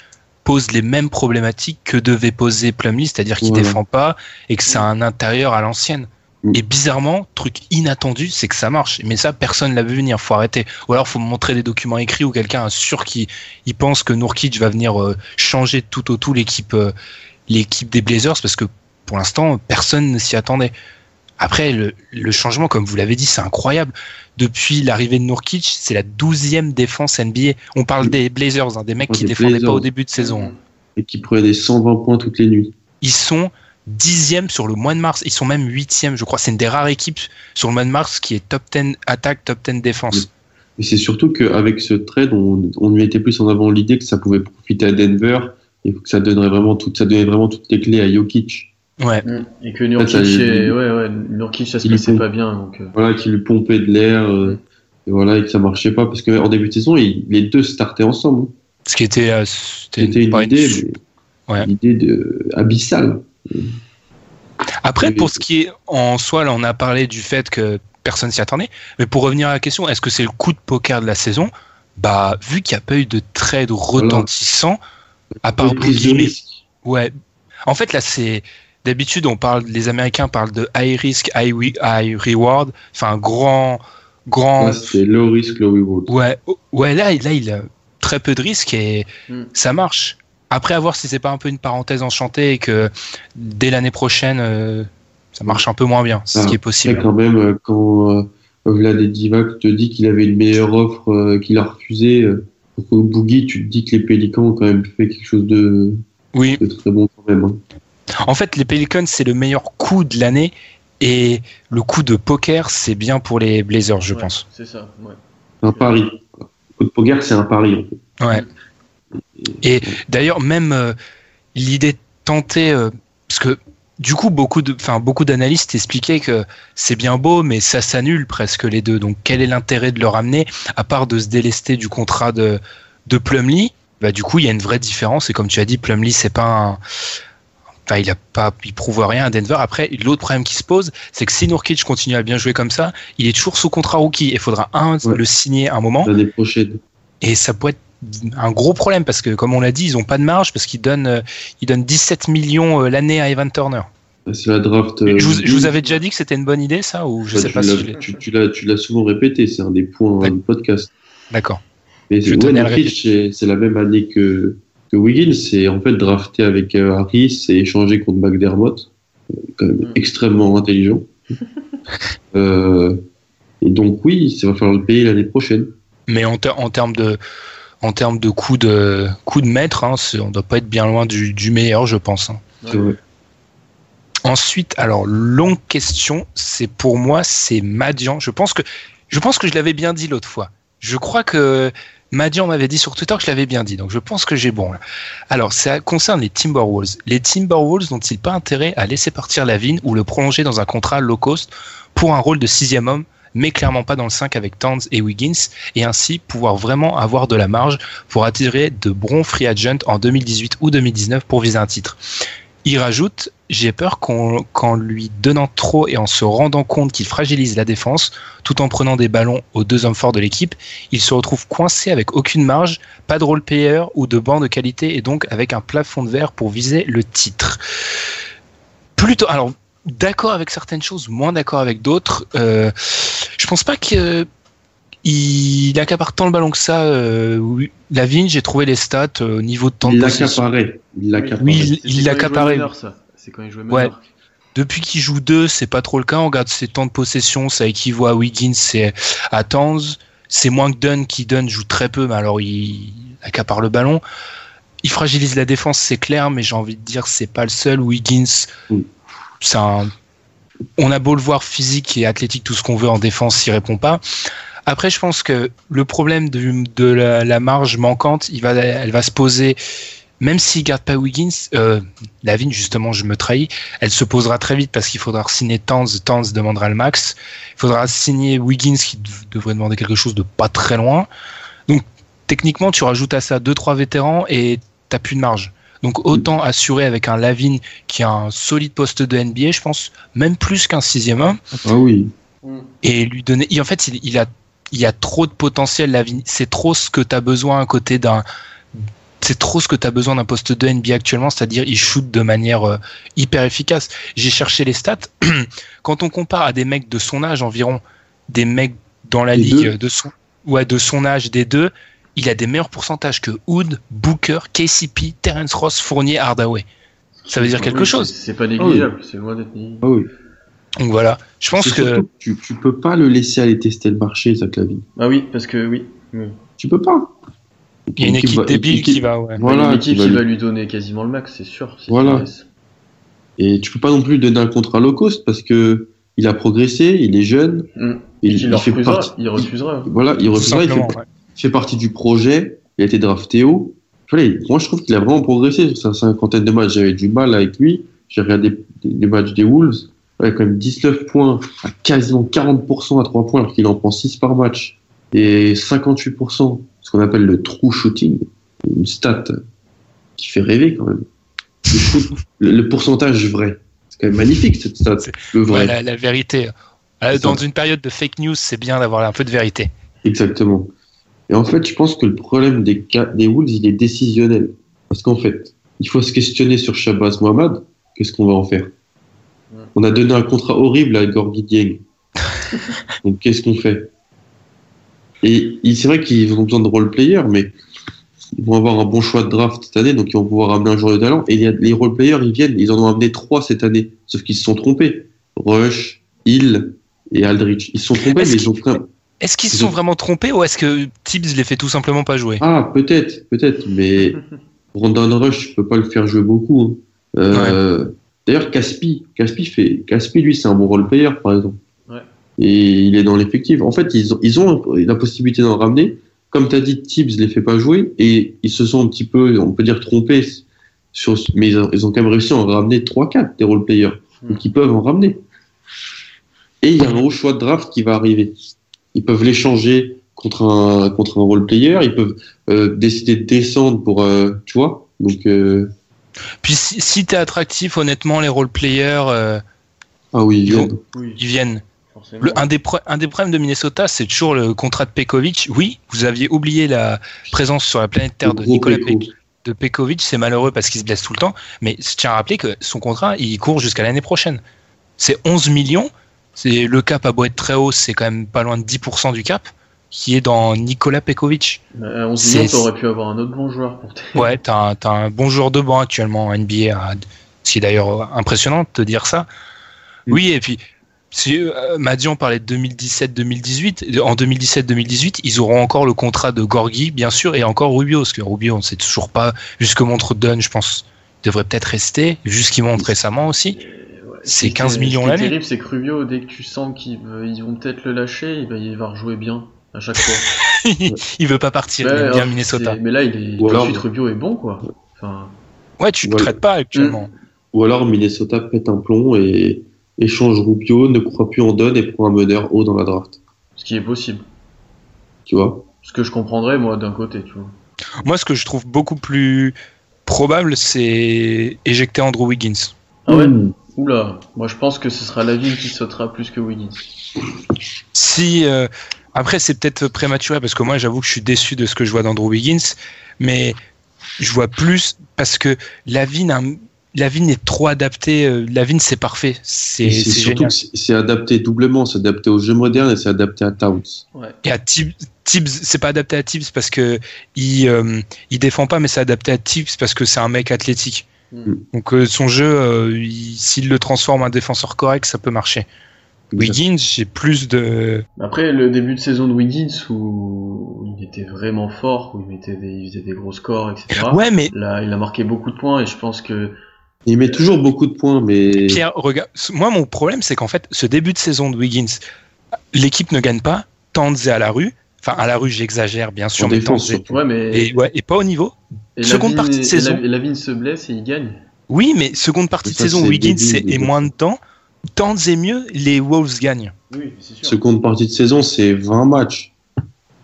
pose les mêmes problématiques que devait poser Plumlee, c'est-à-dire qu'il Voilà. défend pas et que c'est un intérieur à l'ancienne. Mm. Et bizarrement, truc inattendu, c'est que ça marche. Mais ça, personne l'a vu venir. Faut arrêter. Ou alors, faut me montrer des documents écrits où quelqu'un est sûr qu'il il pense que Nurkic va venir euh, changer tout au tout l'équipe, euh, l'équipe des Blazers, parce que pour l'instant, personne ne s'y attendait. Après, le, le changement, comme vous l'avez dit, c'est incroyable. Depuis l'arrivée de Nurkic, c'est la douzième défense NBA. On parle des Blazers, hein, des mecs qui des défendaient pas au début de saison. Et qui prenait des 120 points toutes les nuits. ils sont dixième sur le mois de mars. Ils sont même huitième, je crois. C'est une des rares équipes sur le mois de mars qui est top 10 attaque, top 10 défense. Mais c'est surtout qu'avec ce trade, on, on mettait plus en avant l'idée que ça pouvait profiter à Denver et que ça donnerait vraiment tout, ça donnait vraiment toutes les clés à Jokic. Ouais. Mm. Et que Nurkic, est- ouais, ouais, Nurkic, ça se passait pompe. pas bien. Donc, euh, Voilà, qui lui pompait de l'air, euh, et voilà, et que ça marchait pas parce qu'en début de saison, ils- les deux startaient ensemble. Ce qui était, euh, c'était C'était une idée, mais Ouais. une idée de, abyssale. Après, pour ce qui est en soi, là, on a parlé du fait que personne s'y attendait. Mais pour revenir à la question, est-ce que c'est le coup de poker de la saison? Bah, vu qu'il n'y a pas eu de trade retentissant, à part risque. Ouais. En fait, là, c'est d'habitude, on parle, les Américains parlent de high risk, high, wi- high reward. Enfin, un grand, grand. Ouais, c'est low risk, low reward. Ouais, oh, ouais, là, là, il a très peu de risques et Mm. ça marche. Après, à voir si c'est pas un peu une parenthèse enchantée et que dès l'année prochaine, euh, ça marche un peu moins bien, c'est ce Ah, qui est possible. quand même, euh, quand euh, Vlad Divac te dit qu'il avait une meilleure offre euh, qu'il a refusée, euh, au Boogie, tu te dis que les Pélicans ont quand même fait quelque chose de, Oui, de très bon quand même. hein. En fait, les Pelicans, c'est le meilleur coup de l'année et le coup de poker, c'est bien pour les Blazers, je ouais, pense. C'est ça, ouais. Un pari. Le coup de poker, c'est un pari. En fait. Ouais. Et d'ailleurs, même euh, l'idée tentée, euh, parce que du coup, beaucoup de, enfin, beaucoup d'analystes expliquaient que c'est bien beau, mais ça s'annule presque les deux. Donc, quel est l'intérêt de le ramener, à part de se délester du contrat de, de Plumlee? Bah, du coup, il y a une vraie différence. Et comme tu as dit, Plumlee, c'est pas un, Enfin, il a pas, il prouve rien à Denver. Après, l'autre problème qui se pose, c'est que si Nurkic continue à bien jouer comme ça, il est toujours sous contrat rookie. Il faudra un Ouais. le signer à un moment. L'année prochaine. Et ça peut être un gros problème parce que, comme on l'a dit, ils ont pas de marge parce qu'ils donnent, euh, ils donnent 17 millions euh, l'année à Evan Turner. C'est la draft. euh, je, vous, je vous douze. avais déjà dit que c'était une bonne idée, ça, ou je Bah, sais tu pas si tu, tu l'as, souvent répété, c'est un des points du podcast. D'accord. Mais ouais, c'est la même année que, que Wiggins. C'est en fait drafté avec euh, Harris et échangé contre McDermott. Euh, Quand même Mm. extrêmement intelligent. euh, et donc, oui, ça va falloir le payer l'année prochaine. Mais en, ter- en termes de, en termes de coup de, coup de maître, hein, on doit pas être bien loin du, du meilleur, je pense. hein. Ensuite, alors longue question, c'est pour moi c'est Madian. Je pense que je pense que je l'avais bien dit l'autre fois. Je crois que Madian m'avait dit sur Twitter que je l'avais bien dit, donc je pense que j'ai bon. Alors ça concerne les Timberwolves. Les Timberwolves n'ont-ils pas intérêt à laisser partir Lavine ou le prolonger dans un contrat low cost pour un rôle de sixième homme, mais clairement pas dans le 5 avec Towns et Wiggins, et ainsi pouvoir vraiment avoir de la marge pour attirer de bons free agents en 2018 ou 2019 pour viser un titre? Il rajoute J'ai peur qu'en lui donnant trop et en se rendant compte qu'il fragilise la défense, tout en prenant des ballons aux deux hommes forts de l'équipe, il se retrouve coincé avec aucune marge, pas de role player ou de banc de qualité et donc avec un plafond de verre pour viser le titre. Plutôt, alors, d'accord avec certaines choses, moins d'accord avec d'autres. Euh, je pense pas que il accapare tant le ballon que ça. Euh, oui. Lavigne, j'ai trouvé les stats euh, au niveau de temps Il de possession. l'accaparait. Il l'accaparait. Oui, il- C'était C'est quand il jouait Ouais. Depuis qu'il joue deux, c'est pas trop le cas. On regarde ses temps de possession, ça équivaut à Wiggins et à Towns. C'est moins que Dunn qui Dunn joue très peu, mais alors il accapare le ballon. Il fragilise la défense, c'est clair, mais j'ai envie de dire c'est pas le seul. Wiggins, c'est un. On a beau le voir physique et athlétique, tout ce qu'on veut en défense, il répond pas. Après, je pense que le problème de, de la, la marge manquante, il va, elle va se poser, même s'il garde pas Wiggins, euh, Lavigne, justement, je me trahis, elle se posera très vite parce qu'il faudra signer Towns, Towns demandera le max. Il faudra signer Wiggins qui dev- devrait demander quelque chose de pas très loin. Donc, techniquement, tu rajoutes à ça deux, trois vétérans et t'as plus de marge. Donc, autant assurer avec un Lavigne qui a un solide poste de NBA, je pense, même plus qu'un sixième homme Ah oui. et lui donner. et en fait, il, il a, il y a trop de potentiel. La vie, c'est trop ce que tu as besoin à côté d'un. C'est trop ce que tu as besoin d'un poste de NBA actuellement, c'est-à-dire il shoot de manière euh, hyper efficace. J'ai cherché les stats. Quand on compare à des mecs de son âge environ, des mecs dans la Les ligue deux. de son, ouais, de son âge, des deux, il a des meilleurs pourcentages que Hood, Booker, KCP, Terence Ross, Fournier, Hardaway. Ça veut dire quelque Oui, chose. C'est pas négligeable, c'est loin d'être négligeable. Ah oui. Donc voilà. Je pense que surtout tu, tu peux pas le laisser aller tester le marché, ça, Clavin. Ah oui, parce que oui. oui. Tu peux pas. Il y a une équipe va- débile équipe- qui va. Ouais. Voilà, une équipe qui va qui lui- va lui donner quasiment le max, c'est sûr. si Voilà. Et tu peux pas non plus lui donner un contrat low cost parce que il a progressé, il est jeune. Mm. et Il, il, fait partie. il refusera. Voilà, il refusera, il fait, simplement, ouais. il fait partie du projet. Il a été drafté haut. Voilà, il- moi, je trouve qu'il a vraiment progressé sur sa cinquantaine de matchs. J'avais du mal avec lui. J'ai regardé des- les matchs des Wolves. Ouais, quand même 19 points, à quasiment 40% à 3 points, alors qu'il en prend 6 par match. Et 58%, ce qu'on appelle le true shooting. Une stat qui fait rêver quand même. Le, shoot- le- le pourcentage vrai. C'est quand même magnifique cette stat. C'est- Le vrai. Ouais, la, la vérité. Euh, Dans une période de fake news, c'est bien d'avoir un peu de vérité. Exactement. Et en fait, je pense que le problème des, ca- des Wolves, il est décisionnel. Parce qu'en fait, il faut se questionner sur Shabazz Mohamed. Qu'est-ce qu'on va en faire? On a donné un contrat horrible à Gorgui Dieng. Donc, qu'est-ce qu'on fait? Et c'est vrai qu'ils ont besoin de role-players, mais ils vont avoir un bon choix de draft cette année, donc ils vont pouvoir amener un joueur de talent. Et les role-players, ils viennent, ils en ont amené trois cette année. Sauf qu'ils se sont trompés. Rush, Hill et Aldrich. Ils se sont trompés, mais ils ont même... Est-ce qu'ils se sont ont- vraiment trompés ou est-ce que Tibbs les fait tout simplement pas jouer? Ah, peut-être, peut-être, mais Brandon Rush, je peux pas le faire jouer beaucoup. hein. Euh, D'ailleurs, Caspi, Caspi fait, Caspi, lui, c'est un bon role player, par exemple. Et il est dans l'effectif. En fait, ils ont, ils ont la possibilité d'en ramener. Comme tu as dit, Tibbs les fait pas jouer et ils se sont un petit peu, on peut dire, trompés sur, mais ils ont, ils ont quand même réussi à en ramener 3-4 des role players. Donc ils peuvent en ramener. Et il y a un haut choix de draft qui va arriver. Ils peuvent l'échanger contre un, contre un role player. Ils peuvent euh, décider de descendre pour, euh, tu vois. Donc, euh, Puis si, si t'es attractif, honnêtement, les role-players, ah oui, ils Ils vont- viennent. Oui, ils viennent. Forcément. Le- un, des pro- un des problèmes de Minnesota, c'est toujours le contrat de Pekovic. Oui, vous aviez oublié la présence sur la planète Terre de Nicolas Peko. Pe- de Pekovic. C'est malheureux parce qu'il se blesse tout le temps. Mais je tiens à rappeler que son contrat, il court jusqu'à l'année prochaine. C'est 11 millions. C'est le cap à beau être très haut, c'est quand même pas loin de 10% du cap qui est dans Nicolas Pekovic. Euh, 11 C'est- millions, t'aurais pu avoir un autre bon joueur pour. Ouais, t'as un, bon joueur de banc actuellement en NBA, à- ce qui est d'ailleurs impressionnant de te dire ça. Mm. Oui, et puis, si euh, Madian parlait de 2017-2018, en 2017-2018, ils auront encore le contrat de Gorgui, bien sûr, et encore Rubio, parce que Rubio, on ne sait toujours pas, jusque montre Dunn, je pense, devrait peut-être rester, vu ce qu'il montre récemment aussi. Ouais, C'est ce qui 15 est- millions Ce qui est l'année. terrible, c'est que Rubio, dès que tu sens qu'ils ils vont peut-être le lâcher, il va, il va rejouer bien à chaque fois. il veut pas partir, il Ouais, aime bien Minnesota. Mais là, il est... Ou tout de alors- suite, Rubio est bon, quoi. Enfin, Ouais, tu ne Voilà. traites pas actuellement. Ou alors Minnesota pète un plomb et échange Rubio, ne croit plus en Don et prend un meneur haut dans la draft. ce qui est possible. Tu vois? Ce que je comprendrais, moi, d'un côté, tu vois. Moi, ce que je trouve beaucoup plus probable, c'est éjecter Andrew Wiggins. Ah ouais? Mmh. Oula, moi je pense que ce sera la ville qui sautera plus que Wiggins. Si euh, après c'est peut-être prématuré parce que moi j'avoue que je suis déçu de ce que je vois d'Andrew Wiggins, mais je vois plus parce que Lavigne, a un- Lavigne est trop adapté. euh, Lavigne c'est parfait, c'est Et C'est c'est surtout c'est adapté doublement, c'est adapté au jeu moderne et c'est adapté à Towns. Ouais. Et à Tibbs, Tibbs, c'est pas adapté à Tibbs parce que il euh, il défend pas, mais c'est adapté à Tibbs parce que c'est un mec athlétique. Mm. Donc euh, son jeu, euh, il- s'il le transforme en défenseur correct, ça peut marcher. Wiggins, j'ai plus de Après, le début de saison de Wiggins où il était vraiment fort, où il, mettait des, il faisait des gros scores, etc. ouais, mais Là, il a marqué beaucoup de points et je pense que Il met toujours beaucoup de points, mais Pierre, regarde, moi mon problème c'est qu'en fait ce début de saison de Wiggins, l'équipe ne gagne pas, Tanz est à la rue, enfin à la rue j'exagère bien sûr, en mais défense Tanz est- surtout. ouais, mais et, ouais, et pas au niveau. et seconde partie de saison. La- et Lavigne se blesse et il gagne. Oui, mais seconde partie Mais de saison Wiggins et débile. moins de temps, Tanz est mieux, les Wolves gagnent. Oui, c'est sûr. Seconde partie de saison, c'est 20 matchs.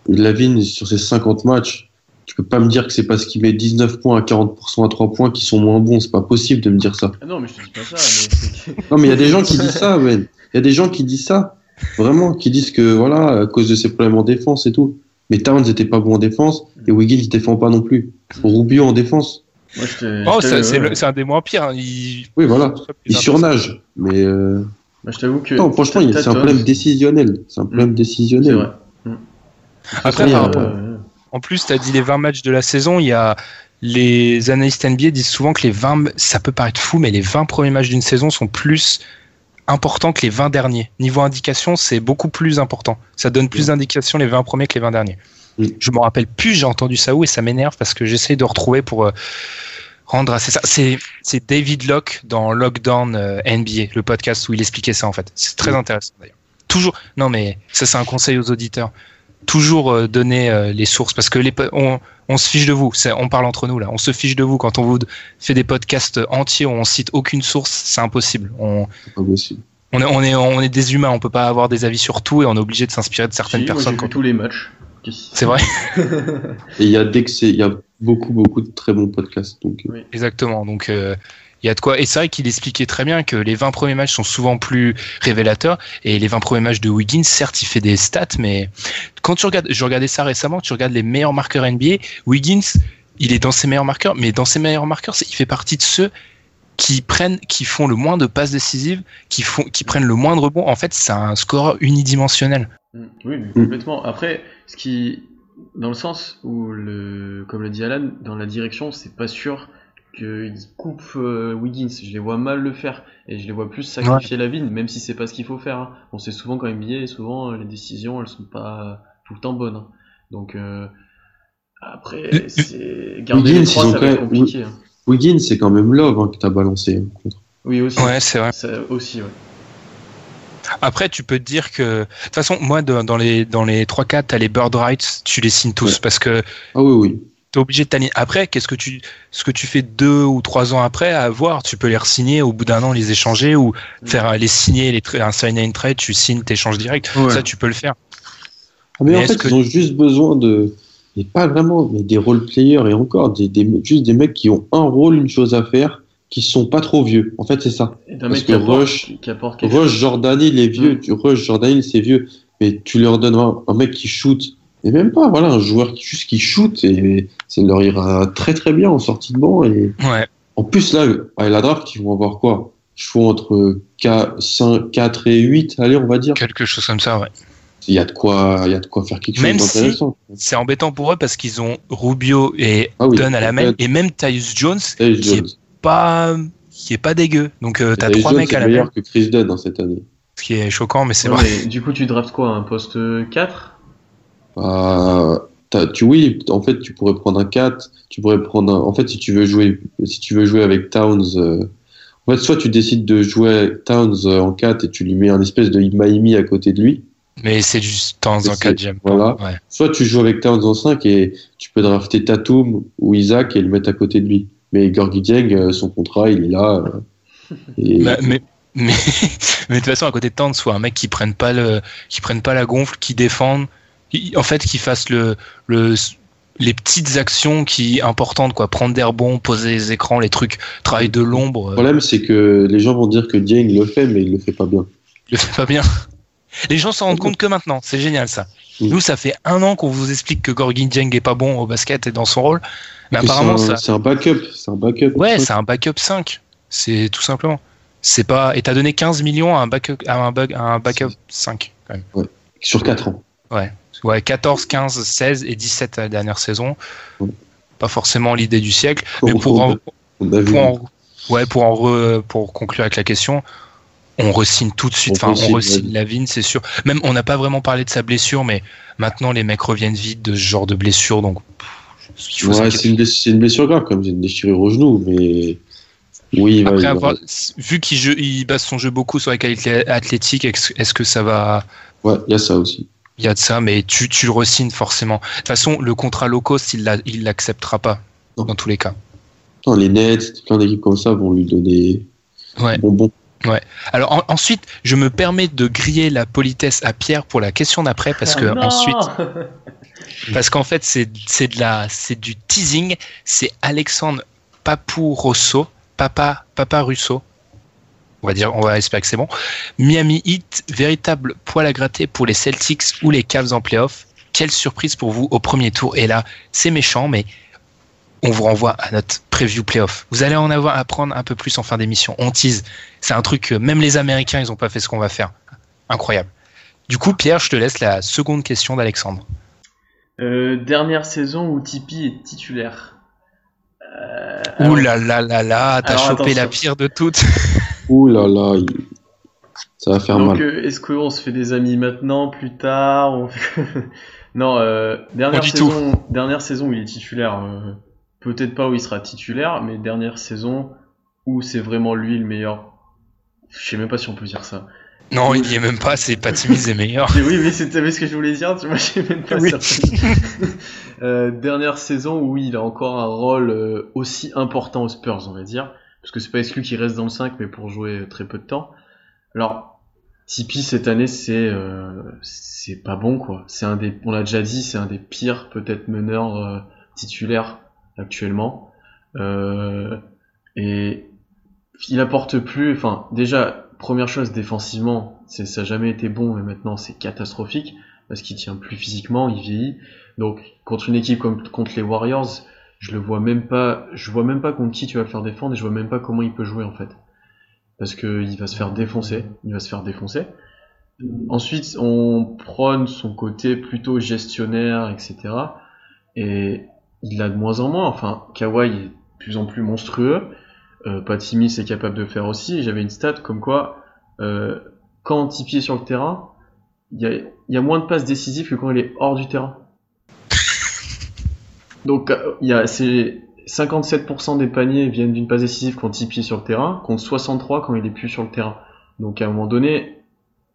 Lavigne, sur ses 50 matchs, tu peux pas me dire que c'est parce qu'il met 19 points à 40% à 3 points qui sont moins bons. C'est pas possible de me dire ça. Ah non, mais je te dis pas ça. Mais Non, mais il y a des gens qui disent ça, Ben. Il y a des gens qui disent ça. Vraiment, qui disent que, voilà, à cause de ses problèmes en défense et tout. Mais Towns était pas bon en défense et Wiggins il défend pas non plus. Rubio en défense. Oh, ça, c'est ouais. un des moins pires. hein. Il, Oui, voilà. Il surnage. Mais, euh... Je t'avoue que. non, franchement, c'est un problème décisionnel. C'est un problème C'est décisionnel. vrai. Après, façon, par euh, rapport- Euh, En plus, tu as dit les 20 matchs de la saison, il y a les analystes NBA disent souvent que les 20 ça peut paraître fou mais les 20 premiers matchs d'une saison sont plus importants que les 20 derniers. Niveau indication, c'est beaucoup plus important. Ça donne plus d'indications les 20 premiers que les 20 derniers. Je me rappelle plus, j'ai entendu ça où et ça m'énerve parce que j'essaye de retrouver pour euh, rendre assez ça. C'est c'est David Locke dans Lockdown euh, NBA, le podcast où il expliquait ça en fait. C'est très intéressant d'ailleurs. Toujours. Non mais ça c'est un conseil aux auditeurs. Toujours euh, donner euh, les sources parce que les on, on se fiche de vous. C'est- On parle entre nous là. On se fiche de vous quand on vous fait des podcasts entiers où on cite aucune source. C'est impossible. On C'est pas possible. on est, on est on est des humains. On peut pas avoir des avis sur tout et on est obligé de s'inspirer de certaines Si, personnes. Quand- vu tous les matchs. C'est vrai. Et il y a d'excès- il y a beaucoup, beaucoup de très bons podcasts. Donc, euh, Exactement. Donc euh, il y a de quoi. Et c'est vrai qu'il expliquait très bien que les 20 premiers matchs sont souvent plus révélateurs. Et les 20 premiers matchs de Wiggins, certes, il fait des stats, mais quand tu regardes, je regardais ça récemment, tu regardes les meilleurs marqueurs NBA, Wiggins, il est dans ses meilleurs marqueurs, mais dans ses meilleurs marqueurs, il fait partie de ceux qui prennent, qui font le moins de passes décisives, qui font, qui prennent le moins de. En fait, c'est un scoreur unidimensionnel. Mm, Oui, complètement. Après, ce qui, dans le sens où le, comme le dit Alan, dans la direction, c'est pas sûr qu'il coupe euh, Wiggins. Je les vois mal le faire et je les vois plus sacrifier la ville, même si c'est pas ce qu'il faut faire. hein. On sait souvent quand NBA, souvent euh, les décisions, elles sont pas tout le temps bonnes. hein. Donc euh, après, c'est garder Wiggins, les trois, ils ont ça quand va être même- compliqué. hein. Wiggins, c'est quand même Love hein, que t'as balancé. contre. Oui aussi. Ouais, c'est vrai. Ça aussi, ouais. Après, tu peux te dire que, de toute façon, moi, de- dans les dans les trois cas, t'as les bird rights, tu les signes tous Ouais. parce que Ah oui, oui. T'es obligé de t'aligner. Après, qu'est-ce que tu, ce que tu fais deux ou trois ans après, à voir, tu peux les re-signer au bout d'un an, les échanger ou faire euh, les signer, les un sign and trade, tu signes, t'échanges direct. Ouais. Ça, tu peux le faire. Ah, mais, Mais en est-ce fait, que- ils ont juste besoin de. Mais pas vraiment, mais des role players et encore, des, des, juste des mecs qui ont un rôle, une chose à faire, qui sont pas trop vieux. En fait, c'est ça. Parce que apporte, Rush- Rush chose. Jordan, il est vieux. Mm. Tu Rush Jordan, il c'est vieux. Mais tu leur donnes un, un mec qui shoot. Et même pas, voilà, un joueur qui, juste qui shoot et ça leur ira très très bien en sortie de banc. Et Ouais. en plus, là, à la draft, ils vont avoir quoi? Je fais entre 4, 5, 4 et 8, allez, on va dire. Quelque chose comme ça, ouais. Il y a de quoi, il y a de quoi faire quelque chose Même si- d'intéressant. C'est embêtant pour eux parce qu'ils ont Rubio et Ah oui, Dunn à la main et même Tyus Jones Tyus qui est Jones. pas, qui est pas dégueu. Donc, euh, t'as trois mecs à la meilleur main, que Chris Dunn dans cette année. ce qui est choquant, mais c'est Ouais, vrai. mais du coup, tu draftes quoi Un poste 4 T'as- tu, oui, en fait, tu pourrais prendre un 4, tu pourrais prendre un, en fait, si tu veux jouer, si tu veux jouer avec Towns, euh, en fait, soit tu décides de jouer Towns euh, en 4 et tu lui mets un espèce de Miami à côté de lui, Mais c'est du temps en C'est- cas, j'aime. pas. voilà. Ouais. soit tu joues avec Towns en 5 et tu peux drafter Tatum ou Isaac et le mettre à côté de lui. Mais Gorgui Dieng, son contrat, il est là. et Bah, mais, mais, mais de toute façon, à côté de Towns, soit un mec qui prenne pas le, qui prenne pas la gonfle, qui défende, en fait, qui fasse le, le, les petites actions qui importantes, quoi. Prendre des rebonds, poser les écrans, les trucs, travail de l'ombre. le problème, c'est que les gens vont dire que Dieng le fait, mais il le fait pas bien. il le fait pas bien. Les gens s'en rendent compte que maintenant. C'est génial, ça. Mm. Nous, ça fait un an qu'on vous explique que Gorgin Dieng est pas bon au basket et dans son rôle. Mais apparemment, c'est un, ça, c'est un backup. C'est un backup. ouais, c'est un backup 5. C'est tout simplement. C'est pas, et t'as donné 15 millions à un backup, à un, back- à un backup 5, quand même. Sur 4 ans. Ouais, 14, 15, 16 et 17 la dernière saison. Ouais. Pas forcément l'idée du siècle. Mais pour en, on a vu. pour en- ouais, pour en re- pour conclure avec la question, on resigne tout de suite. On Enfin, on re-signe Lavigne, c'est sûr. Même, on n'a pas vraiment parlé de sa blessure, mais maintenant les mecs reviennent vite de ce genre de blessure, donc. Ouais, c'est une, blessure grave, comme une déchirure au genou, mais oui, Après va- avoir, vu qu'il il base son jeu beaucoup sur les qualités athlétiques, est-ce est-ce que ça va, Ouais, il y a ça aussi. Il y a de ça, mais tu, tu le resignes forcément. De toute façon, le contrat low cost, il l'a- il l'acceptera pas, Non. dans tous les cas. Non, les Nets, plein d'équipes comme ça vont lui donner Ouais. des bonbons. Alors en- ensuite, je me permets de griller la politesse à Pierre pour la question d'après parce que Ah ensuite, parce qu'en fait c'est c'est de la c'est du teasing. C'est Alexandre Papou Rosso, Papa Papa Russo. On va dire, on va espérer que c'est bon. Miami Heat, véritable poil à gratter pour les Celtics ou les Cavs en playoff. Quelle surprise pour vous au premier tour. Et là, c'est méchant, mais on vous renvoie à notre preview playoff. Vous allez en avoir à apprendre un peu plus en fin d'émission. On tease. C'est un truc que même les Américains, ils n'ont pas fait ce qu'on va faire. Incroyable. Du coup, Pierre, je te laisse la seconde question d'Alexandre. Euh, dernière saison où Tipeee est titulaire. Euh, Ouh là là là là, t'as chopé attention. la pire de toutes. Ouh là là, ça va faire Donc, mal. euh, est-ce qu'on se fait des amis maintenant, plus tard on Non, euh, dernière, saison, dernière saison où il est titulaire, euh, peut-être pas où il sera titulaire, mais dernière saison où c'est vraiment lui le meilleur. Je sais même pas si on peut dire ça. Non, il y est même pas, c'est Patimise est meilleur. oui, mais c'était ce que je voulais dire, tu vois, je sais même pas Oui. euh, dernière saison où il a encore un rôle aussi important aux Spurs, on va dire. Parce que c'est pas exclu qu'il reste dans le 5, mais pour jouer très peu de temps. Alors, Tipeee cette année, c'est euh, c'est pas bon, quoi. C'est un des, on l'a déjà dit, c'est un des pires, peut-être, meneurs euh, titulaires actuellement. Euh, et il apporte plus, enfin, déjà, première chose, défensivement, ça a jamais été bon, mais maintenant c'est catastrophique, parce qu'il tient plus physiquement, il vieillit. Donc, contre une équipe comme contre les Warriors, je le vois même pas, je vois même pas contre qui tu vas le faire défendre, et je vois même pas comment il peut jouer, en fait. Parce que il va se faire défoncer, il va se faire défoncer. Ensuite, on prône son côté plutôt gestionnaire, etc. Et il l'a de moins en moins. Enfin, Kawhi est de plus en plus monstrueux. Euh, Patimis est capable de faire aussi. J'avais une stat comme quoi, euh, quand Tipeee est sur le terrain, il y il y a moins de passes décisives que quand il est hors du terrain. Donc, euh, il y a, c'est 57% des paniers viennent d'une passe décisive quand Tipeee est sur le terrain, contre 63 quand il est plus sur le terrain. Donc, à un moment donné,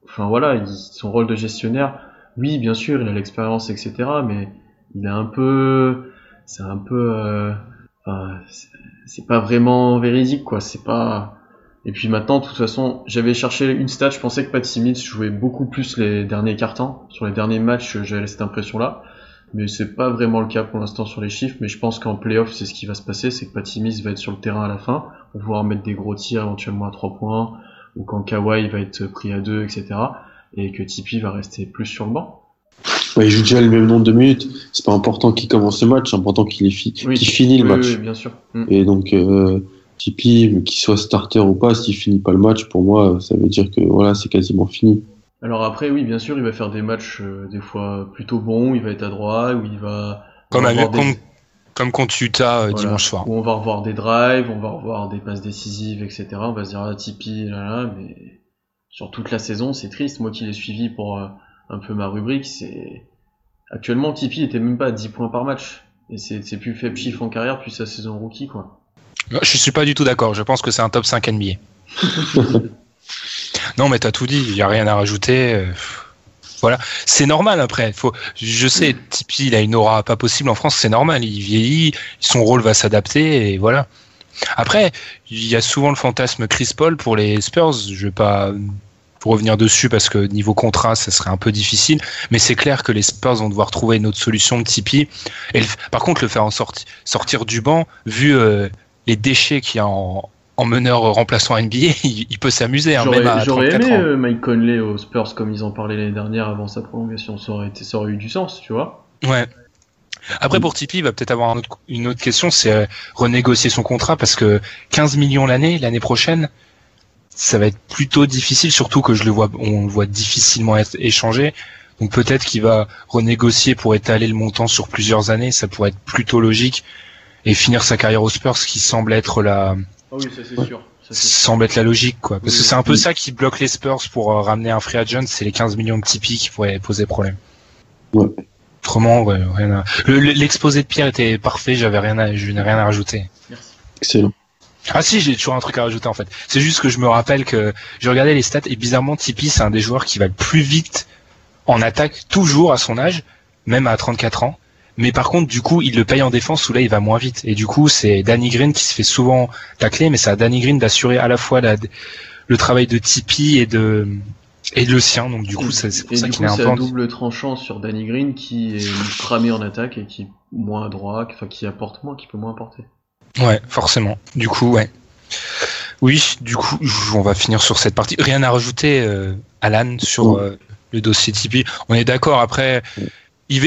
enfin voilà, il- son rôle de gestionnaire, oui, bien sûr, il a l'expérience, etc., mais il est un peu, c'est un peu, euh, c'est- pas vraiment véridique, quoi. C'est pas. Et puis maintenant, de toute façon, j'avais cherché une stat. Je pensais que Pat Simmons jouait beaucoup plus les derniers cartons. Sur les derniers matchs, j'avais cette impression-là. Mais c'est pas vraiment le cas pour l'instant sur les chiffres. Mais je pense qu'en playoff, c'est ce qui va se passer. C'est que Pat Simmons va être sur le terrain à la fin. On va pouvoir mettre des gros tirs éventuellement à 3 points. Ou quand Kawhi va être pris à 2, etc. Et que Tipeee va rester plus sur le banc. Ouais, il joue déjà le même nombre de minutes. C'est pas important qu'il commence le match, c'est important qu'il fi- Oui. finit le Oui, match. oui, bien sûr. Mm. Et donc, euh, Tipeee, qu'il soit starter ou pas, s'il finit pas le match, pour moi, ça veut dire que voilà, c'est quasiment fini. Alors après, oui, bien sûr, il va faire des matchs euh, des fois plutôt bons. Il va être à droite, où il va. Comme, des- comme, comme contre Utah euh, Voilà. dimanche soir. Où on va revoir des drives, on va revoir des passes décisives, etc. On va se dire, ah, Tipeee, là, là, mais sur toute la saison, c'est triste. Moi qui l'ai suivi pour euh, un peu ma rubrique, c'est. Actuellement, Tipeee était même pas à 10 points par match. Et c'est c'est plus faible chiffre en carrière, plus sa saison rookie, quoi. Je suis pas du tout d'accord. Je pense que c'est un top 5 NBA. non, mais t'as tout dit. Il y a rien à rajouter. euh, Voilà, c'est normal après. Faut, je sais, Tipeee, il a une aura pas possible en France, c'est normal. Il vieillit, son rôle va s'adapter et voilà. Après, il y a souvent le fantasme Chris Paul pour les Spurs. Je vais pas revenir dessus parce que niveau contrat, ça serait un peu difficile. Mais c'est clair que les Spurs vont devoir trouver une autre solution de Tipeee. Et le- par contre, le faire en sorti- sortir du banc, vu euh, les déchets qu'il y a en, en meneur remplaçant NBA, il, peut s'amuser, hein, J'aurais même à j'aurais 34 aimé ans. euh, Mike Conley aux Spurs comme ils en parlaient l'année dernière avant sa prolongation. Ça aurait, été, ça aurait eu du sens, tu vois. Ouais. Après, pour Tipeee, il va peut-être avoir un autre- une autre question, c'est euh, renégocier son contrat parce que 15 millions l'année, l'année prochaine, ça va être plutôt difficile, surtout que je le vois, on le voit difficilement être échangé. Donc peut-être qu'il va renégocier pour étaler le montant sur plusieurs années, ça pourrait être plutôt logique et finir sa carrière aux Spurs, qui semble être la, Ah oui, ça c'est sûr. Ça, semble être la logique, quoi. Parce Oui, que c'est un peu oui. ça qui bloque les Spurs pour euh, ramener un free agent, c'est les 15 millions de Tipeee qui pourraient poser problème. Ouais. Autrement, ouais, rien à... Le- le- L'exposé de Pierre était parfait, j'avais rien à, je n'ai rien à rajouter. Merci. Excellent. Ah si, j'ai toujours un truc à rajouter en fait. C'est juste que je me rappelle que je regardais les stats et bizarrement Tipeee c'est un des joueurs qui va le plus vite en attaque toujours à son âge, même à 34 ans. Mais par contre, du coup, il le paye en défense où là, il va moins vite. Et du coup, c'est Danny Green qui se fait souvent tacler, mais c'est à Danny Green d'assurer à la fois la, le travail de Tipeee et de et le sien. Donc du coup, c'est pour Et ça du qu'il coup, est un peu double tranchant sur Danny Green qui est cramé en attaque et qui est moins à droite, enfin qui apporte moins, qui peut moins apporter. Ouais, forcément. Du coup, ouais. Oui, du coup, on va finir sur cette partie. Rien à rajouter, euh, Alan, sur Ouais. euh, le dossier Tipeee. On est d'accord. Après, il,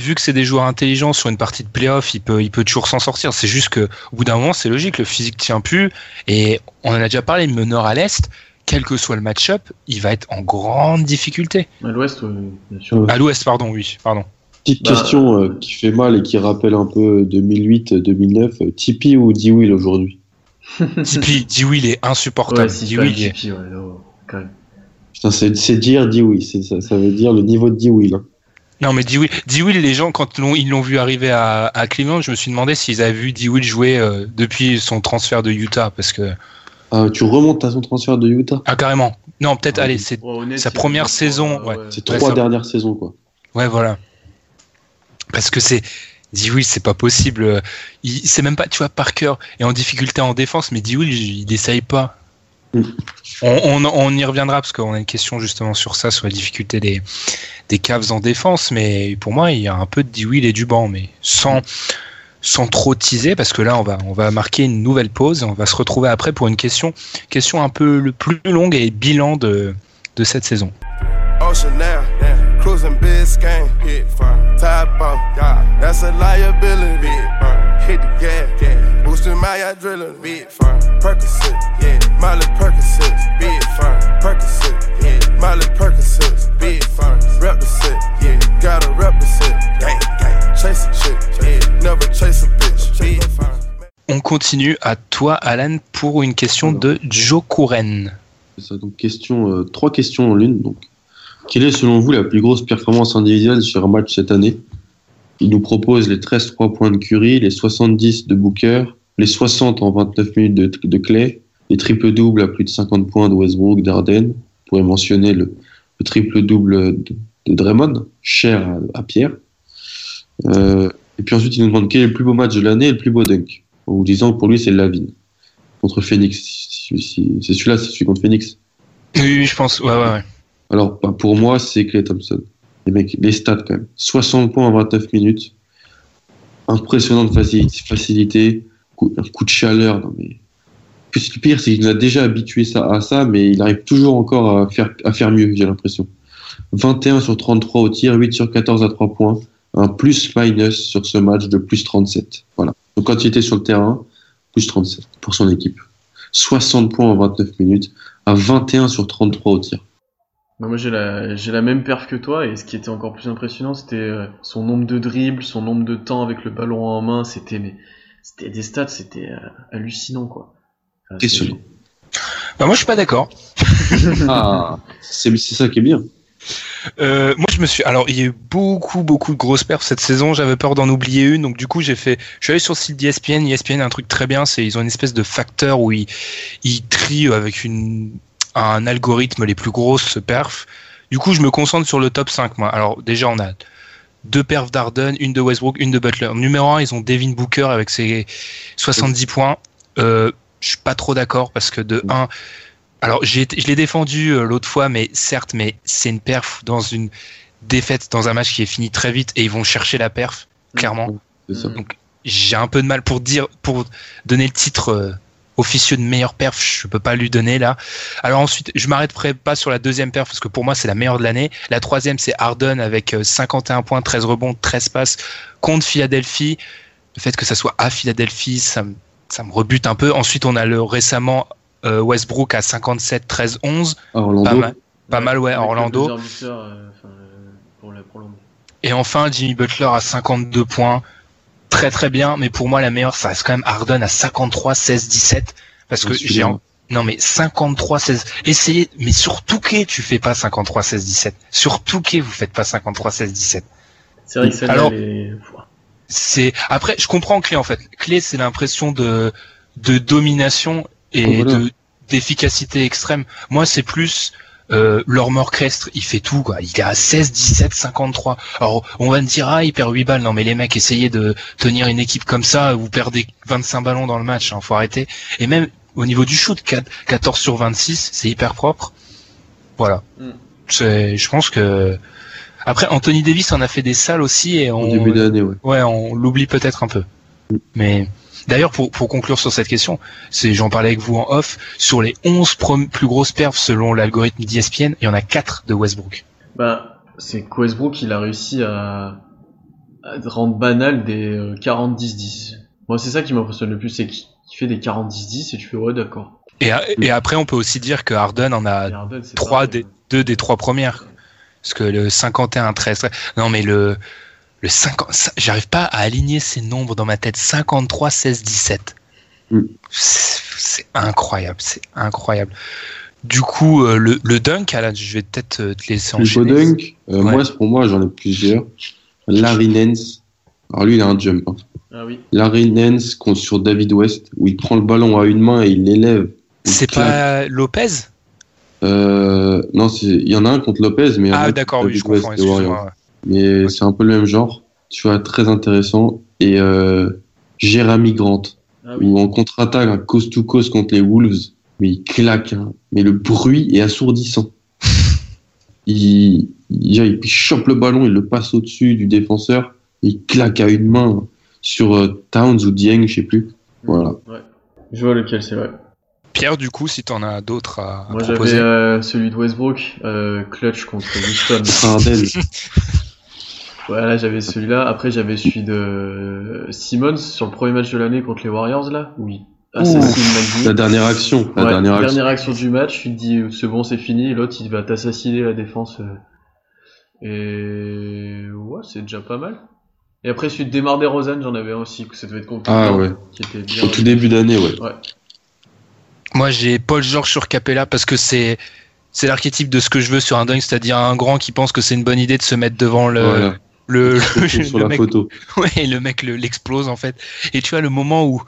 vu que c'est des joueurs intelligents sur une partie de playoff, il peut, il peut toujours s'en sortir. C'est juste que, au bout d'un moment, c'est logique, le physique tient plus. Et on en a déjà parlé, meneur à l'est, quel que soit le match-up, il va être en grande difficulté. À l'ouest, oui, bien sûr. À l'ouest, pardon, oui, pardon. Petite Bah, question euh, qui fait mal et qui rappelle un peu 2008-2009. euh, Tipeee ou D-Will aujourd'hui? Tipeee, il est insupportable. Ouais. Putain, c'est dire D-Will. c'est- Ça, ça veut dire le niveau de D-Will. hein. Non, mais D-Will, D-Will, les gens, quand l'ont- ils l'ont vu arriver à, à Cleveland, je me suis demandé s'ils avaient vu D-Will jouer euh, depuis son transfert de Utah. Parce que. Ah, tu remontes à son transfert de Utah? Ah, carrément. Non, peut-être, allez, c'est honnête, sa première saison. trois- Ouais, C'est Ouais, trois ça- dernières saisons, quoi. ouais voilà. Parce que c'est. D-Will, c'est pas possible. Il, c'est même pas, tu vois, Parker est en difficulté en défense, mais D-Will, il il n'essaye pas. On, y reviendra parce qu'on a une question justement sur ça, sur la difficulté des, des Cavs en défense. Mais pour moi, il y a un peu de D-Will et du banc, mais sans, sans trop teaser parce que là, on va, on va marquer une nouvelle pause. et On va se retrouver après pour une question, question un peu le plus longue et bilan de, cette saison. Gas, boosting my adrenaline, big fire, Percocet, yeah, Miley Percocet, big fire, Percocet, yeah, Miley Percocet, big fire, represent, yeah, gotta represent, gang, gang, chase a chick, yeah, never chase a bitch, big fire. On continue à toi, Alan, pour une question de Joe Couren. Ça, donc question, euh, trois questions en l'une. Donc, quelle est selon vous la plus grosse performance individuelle sur un match cette année? Il nous propose les 13 3 points de Curry, les 70 de Booker, les 60 en 29 minutes de, de Clay, les triple doubles à plus de 50 points de Westbrook, d'Arden. On pourrait mentionner le, le triple double de, de Draymond, cher à, à Pierre. Euh, et puis ensuite, il nous demande quel est le plus beau match de l'année et le plus beau dunk. En vous disant que pour lui, c'est Lavine contre Phoenix. Si- si- C'est celui-là, c'est celui contre Phoenix. Oui, oui, je pense. Ouais, ouais, ouais. Alors, bah, pour moi, c'est Clay Thompson. Les mecs, les stats quand même. 60 points en 29 minutes. Impressionnante faci- facilité. Un coup de chaleur. Non, mais... Puis le pire, c'est qu'il nous a déjà habitué ça, à ça, mais il arrive toujours encore à faire, à faire mieux, j'ai l'impression. 21 sur 33 au tir, 8 sur 14 à 3 points. Un plus-minus sur ce match de plus 37. Voilà. Donc quand il était sur le terrain, plus 37 pour son équipe. 60 points en 29 minutes, à 21 sur 33 au tir. Moi j'ai la la même perf que toi et ce qui était encore plus impressionnant c'était euh, son nombre de dribbles, son nombre de temps avec le ballon en main, c'était c'était des stats, c'était euh, hallucinant quoi. Enfin, c'est-. Bah, moi, je suis pas d'accord. Ah, c'est c'est ça qui est bien. Euh, moi, je me suis. Alors, il y a eu beaucoup, beaucoup de grosses perfs cette saison. J'avais peur d'en oublier une, donc du coup, j'ai fait. Je suis allé sur le site d'ESPN. ESPN a un truc très bien, c'est ils ont une espèce de facteur où ils, ils trient avec une un algorithme les plus grosses perfs. Du coup, je me concentre sur le top 5, moi. Alors, déjà, on a deux perfs d'Arden, une de Westbrook, une de Butler. Numéro 1, ils ont Devin Booker avec ses 70 points. Euh, je suis pas trop d'accord parce que de 1, alors je l'ai défendu euh, l'autre fois, mais certes, mais c'est une perf dans une défaite dans un match qui est fini très vite et ils vont chercher la perf, clairement. Ça. Donc j'ai un peu de mal pour dire, pour donner le titre euh, officieux de meilleure perf, je peux pas lui donner là. Alors ensuite, je m'arrêterai pas sur la deuxième perf parce que pour moi c'est la meilleure de l'année. La troisième c'est Harden avec euh, 51 points, 13 rebonds, 13 passes contre Philadelphie. Le fait que ça soit à Philadelphie, ça me, ça me rebute un peu. Ensuite, on a le récemment euh, Westbrook à 57, 13, 11. À Orlando. Pas mal, pas mal ouais, Orlando. euh, enfin, euh, pour la pour l'Orlando. Et enfin, Jimmy Butler à 52 points. Très très bien, mais pour moi la meilleure, ça reste quand même Harden à 53, 16, 17. Parce que j'ai non mais 53, 16. Essayez, mais sur Touquet, tu fais pas 53, 16, 17. Sur Touquet, vous faites pas 53, 16, 17. C'est vrai que Alors- C'est après, je comprends Clé en fait. Clé, c'est l'impression de de domination et Voilà. de d'efficacité extrême. Moi, c'est plus euh, Lormer Crestre, il fait tout quoi. Il est à 16, 17, 53. Alors, on va me dire ah, il perd 8 balles. Non mais les mecs, essayez de tenir une équipe comme ça, vous perdez 25 ballons dans le match, hein, faut arrêter. Et même au niveau du shoot, 4 14 sur 26, c'est hyper propre. Voilà. Mm. C'est je pense que après Anthony Davis en a fait des salles aussi et Au on début d'année, ouais. Ouais, on l'oublie peut-être un peu. Mais d'ailleurs, pour, pour conclure sur cette question, c'est j'en parlais avec vous en off, sur les 11 prom- plus grosses perfs selon l'algorithme d'ESPN, il y en a 4 de Westbrook. Bah, c'est que Westbrook, il a réussi à, à rendre banal des euh, 40-10-10. Moi, c'est ça qui m'impressionne le plus, c'est qu'il fait des 40-10-10 et tu fais ouais, d'accord. Et, après, on peut aussi dire que Harden en a Harden, c'est trois pareil. des, deux des trois premières. Parce que le 51, 13, non mais le, le 50, ça- j'arrive pas à aligner ces nombres dans ma tête. 53, 16, 17. Mm. C'est incroyable, c'est incroyable. Du coup, euh, le, le dunk, Alan, je vais peut-être euh, te laisser Le enchaîner. dunk, euh, Ouais. moi, c'est pour moi, j'en ai plusieurs. Larry Nance. Alors lui, il a un jump. hein. Ah oui. Larry Nance contre sur David West, où il prend le ballon à une main et il l'élève. C'est pas Lopez? Euh, non, c'est- il y en a un contre Lopez, mais il y en a Ah d'accord, oui, je West, comprends, Mais c'est un peu le même genre. Tu vois, très intéressant. Et euh, Jeremy Grant, Ah oui. où en contre-attaque, un coast to coast contre les Wolves, mais il claque. hein. Mais le bruit est assourdissant. il, il, il chope le ballon, il le passe au-dessus du défenseur, il claque à une main sur euh, Towns ou Dieng, je sais plus. Voilà. Ouais. Je vois lequel c'est, ouais. Pierre, du coup, si t'en as d'autres à, à Moi j'avais euh, celui de Westbrook, euh, clutch contre Houston. Voilà, j'avais celui-là. Après, j'avais celui de euh, Simmons sur le premier match de l'année contre les Warriors, là. Oui. Assassine. La dernière action. La Ouais, dernière action. dernière action du match, tu te dis c'est bon, c'est fini, l'autre il va t'assassiner la défense. euh. Et ouais, c'est déjà pas mal. Et après celui de Demar DeRozan, j'en avais un aussi, que ça devait être contre Ah ouais. qui était bien. Au tout début d'année, ouais. Ouais. Moi, j'ai Paul George sur Capella parce que c'est c'est l'archétype de ce que je veux sur un dunk, c'est-à-dire un grand qui pense que c'est une bonne idée de se mettre devant le Voilà. Le, le, Sur le la mec photo. Ouais, le mec le- l'explose en fait. Et tu vois le moment où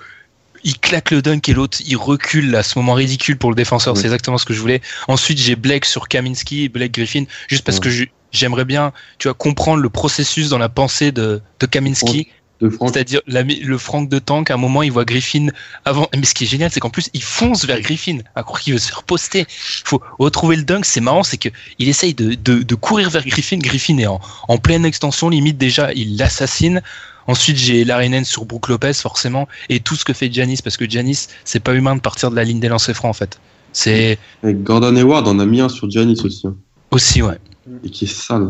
il claque le dunk et l'autre il recule à ce moment ridicule pour le défenseur, c'est exactement ce que je voulais. Ensuite j'ai Blake sur Kaminsky et Blake Griffin, juste parce que j'aimerais bien, tu vois, comprendre le processus dans la pensée de, de Kaminsky. De Franck. C'est-à-dire le Franck de Tank, à un moment il voit Griffin avant. Mais ce qui est génial, c'est qu'en plus il fonce vers Griffin, à croire qu'il veut se faire poster. Il faut retrouver le dunk. C'est marrant, c'est que il essaye de, de, de courir vers Griffin. Griffin est en, en pleine extension, limite déjà il l'assassine. Ensuite j'ai Larry Nance sur Brook Lopez forcément et tout ce que fait Janis parce que Janis c'est pas humain de partir de la ligne des lancers francs en fait. C'est Gordon Hayward en a mis un sur Giannis aussi. hein, aussi ouais. et qui est sale.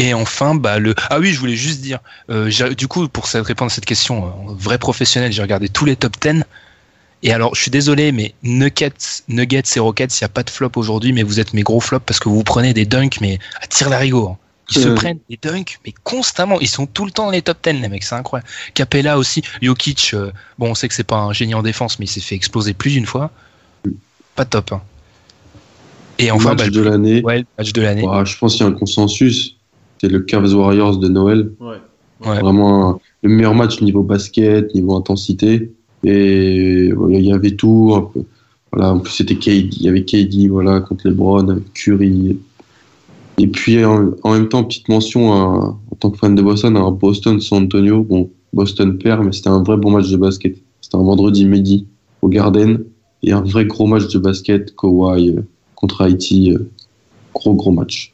Et enfin, bah le ah oui, je voulais juste dire, euh, du coup pour répondre à cette question, euh, vrai professionnel, j'ai regardé tous les top 10. Et alors, je suis désolé, mais Nuggets, Nuggets et Rockets, il n'y a pas de flop aujourd'hui, mais vous êtes mes gros flops parce que vous prenez des dunks, mais à tir larigot. hein. Ils se Euh. prennent des dunks, mais constamment. Ils sont tout le temps dans les top 10, les mecs, c'est incroyable. Capella aussi, Jokic, euh, bon, on sait que c'est pas un génie en défense, mais il s'est fait exploser plus d'une fois. Pas top. hein. Et enfin, match bah, de l'année. ouais, match de l'année. Bah, je pense qu'il y a un consensus. C'est le Cavs Warriors de Noël. Ouais. Ouais. Vraiment un- le meilleur match niveau basket, niveau intensité. Et voilà, il y avait tout. Un peu. Voilà, en plus, c'était KD. Il y avait KD voilà, contre LeBron, avec Curry. Et puis, en, en même temps, petite mention à- en tant que fan de Boston, à un Boston-San Antonio. Bon, Boston perd, mais c'était un vrai bon match de basket. C'était un vendredi midi au Garden. Et un vrai gros match de basket. Kawhi euh, contre Haïti. euh, gros, gros match.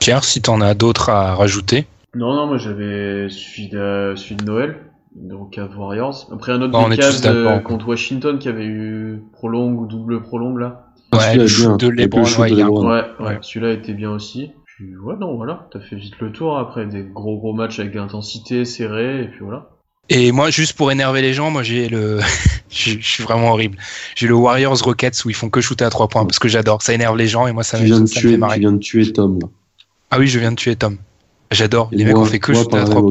Pierre, si t'en as d'autres à rajouter. Non, non, moi j'avais celui de, celui de Noël, donc Cavs Warriors. Après un autre Non, Cavs euh, contre Washington qui avait eu prolong ou double prolong là. Ouais, celui-là le shoot de LeBron, ouais, de. Ouais, ouais, Ouais. celui-là était bien aussi. Puis ouais, non, voilà, t'as fait vite le tour après des gros gros matchs avec de l'intensité serrée et puis voilà. Et moi, juste pour énerver les gens, moi j'ai le, je, suis vraiment horrible. J'ai le Warriors Rockets où ils font que shooter à trois points parce que j'adore. Ça énerve les gens et moi ça, Tu me- viens, de ça me tuer, fait tu viens de tuer Tom. Là. Ah oui, je viens de tuer Tom. J'adore. Les mecs ont fait que moi, shooter à trois.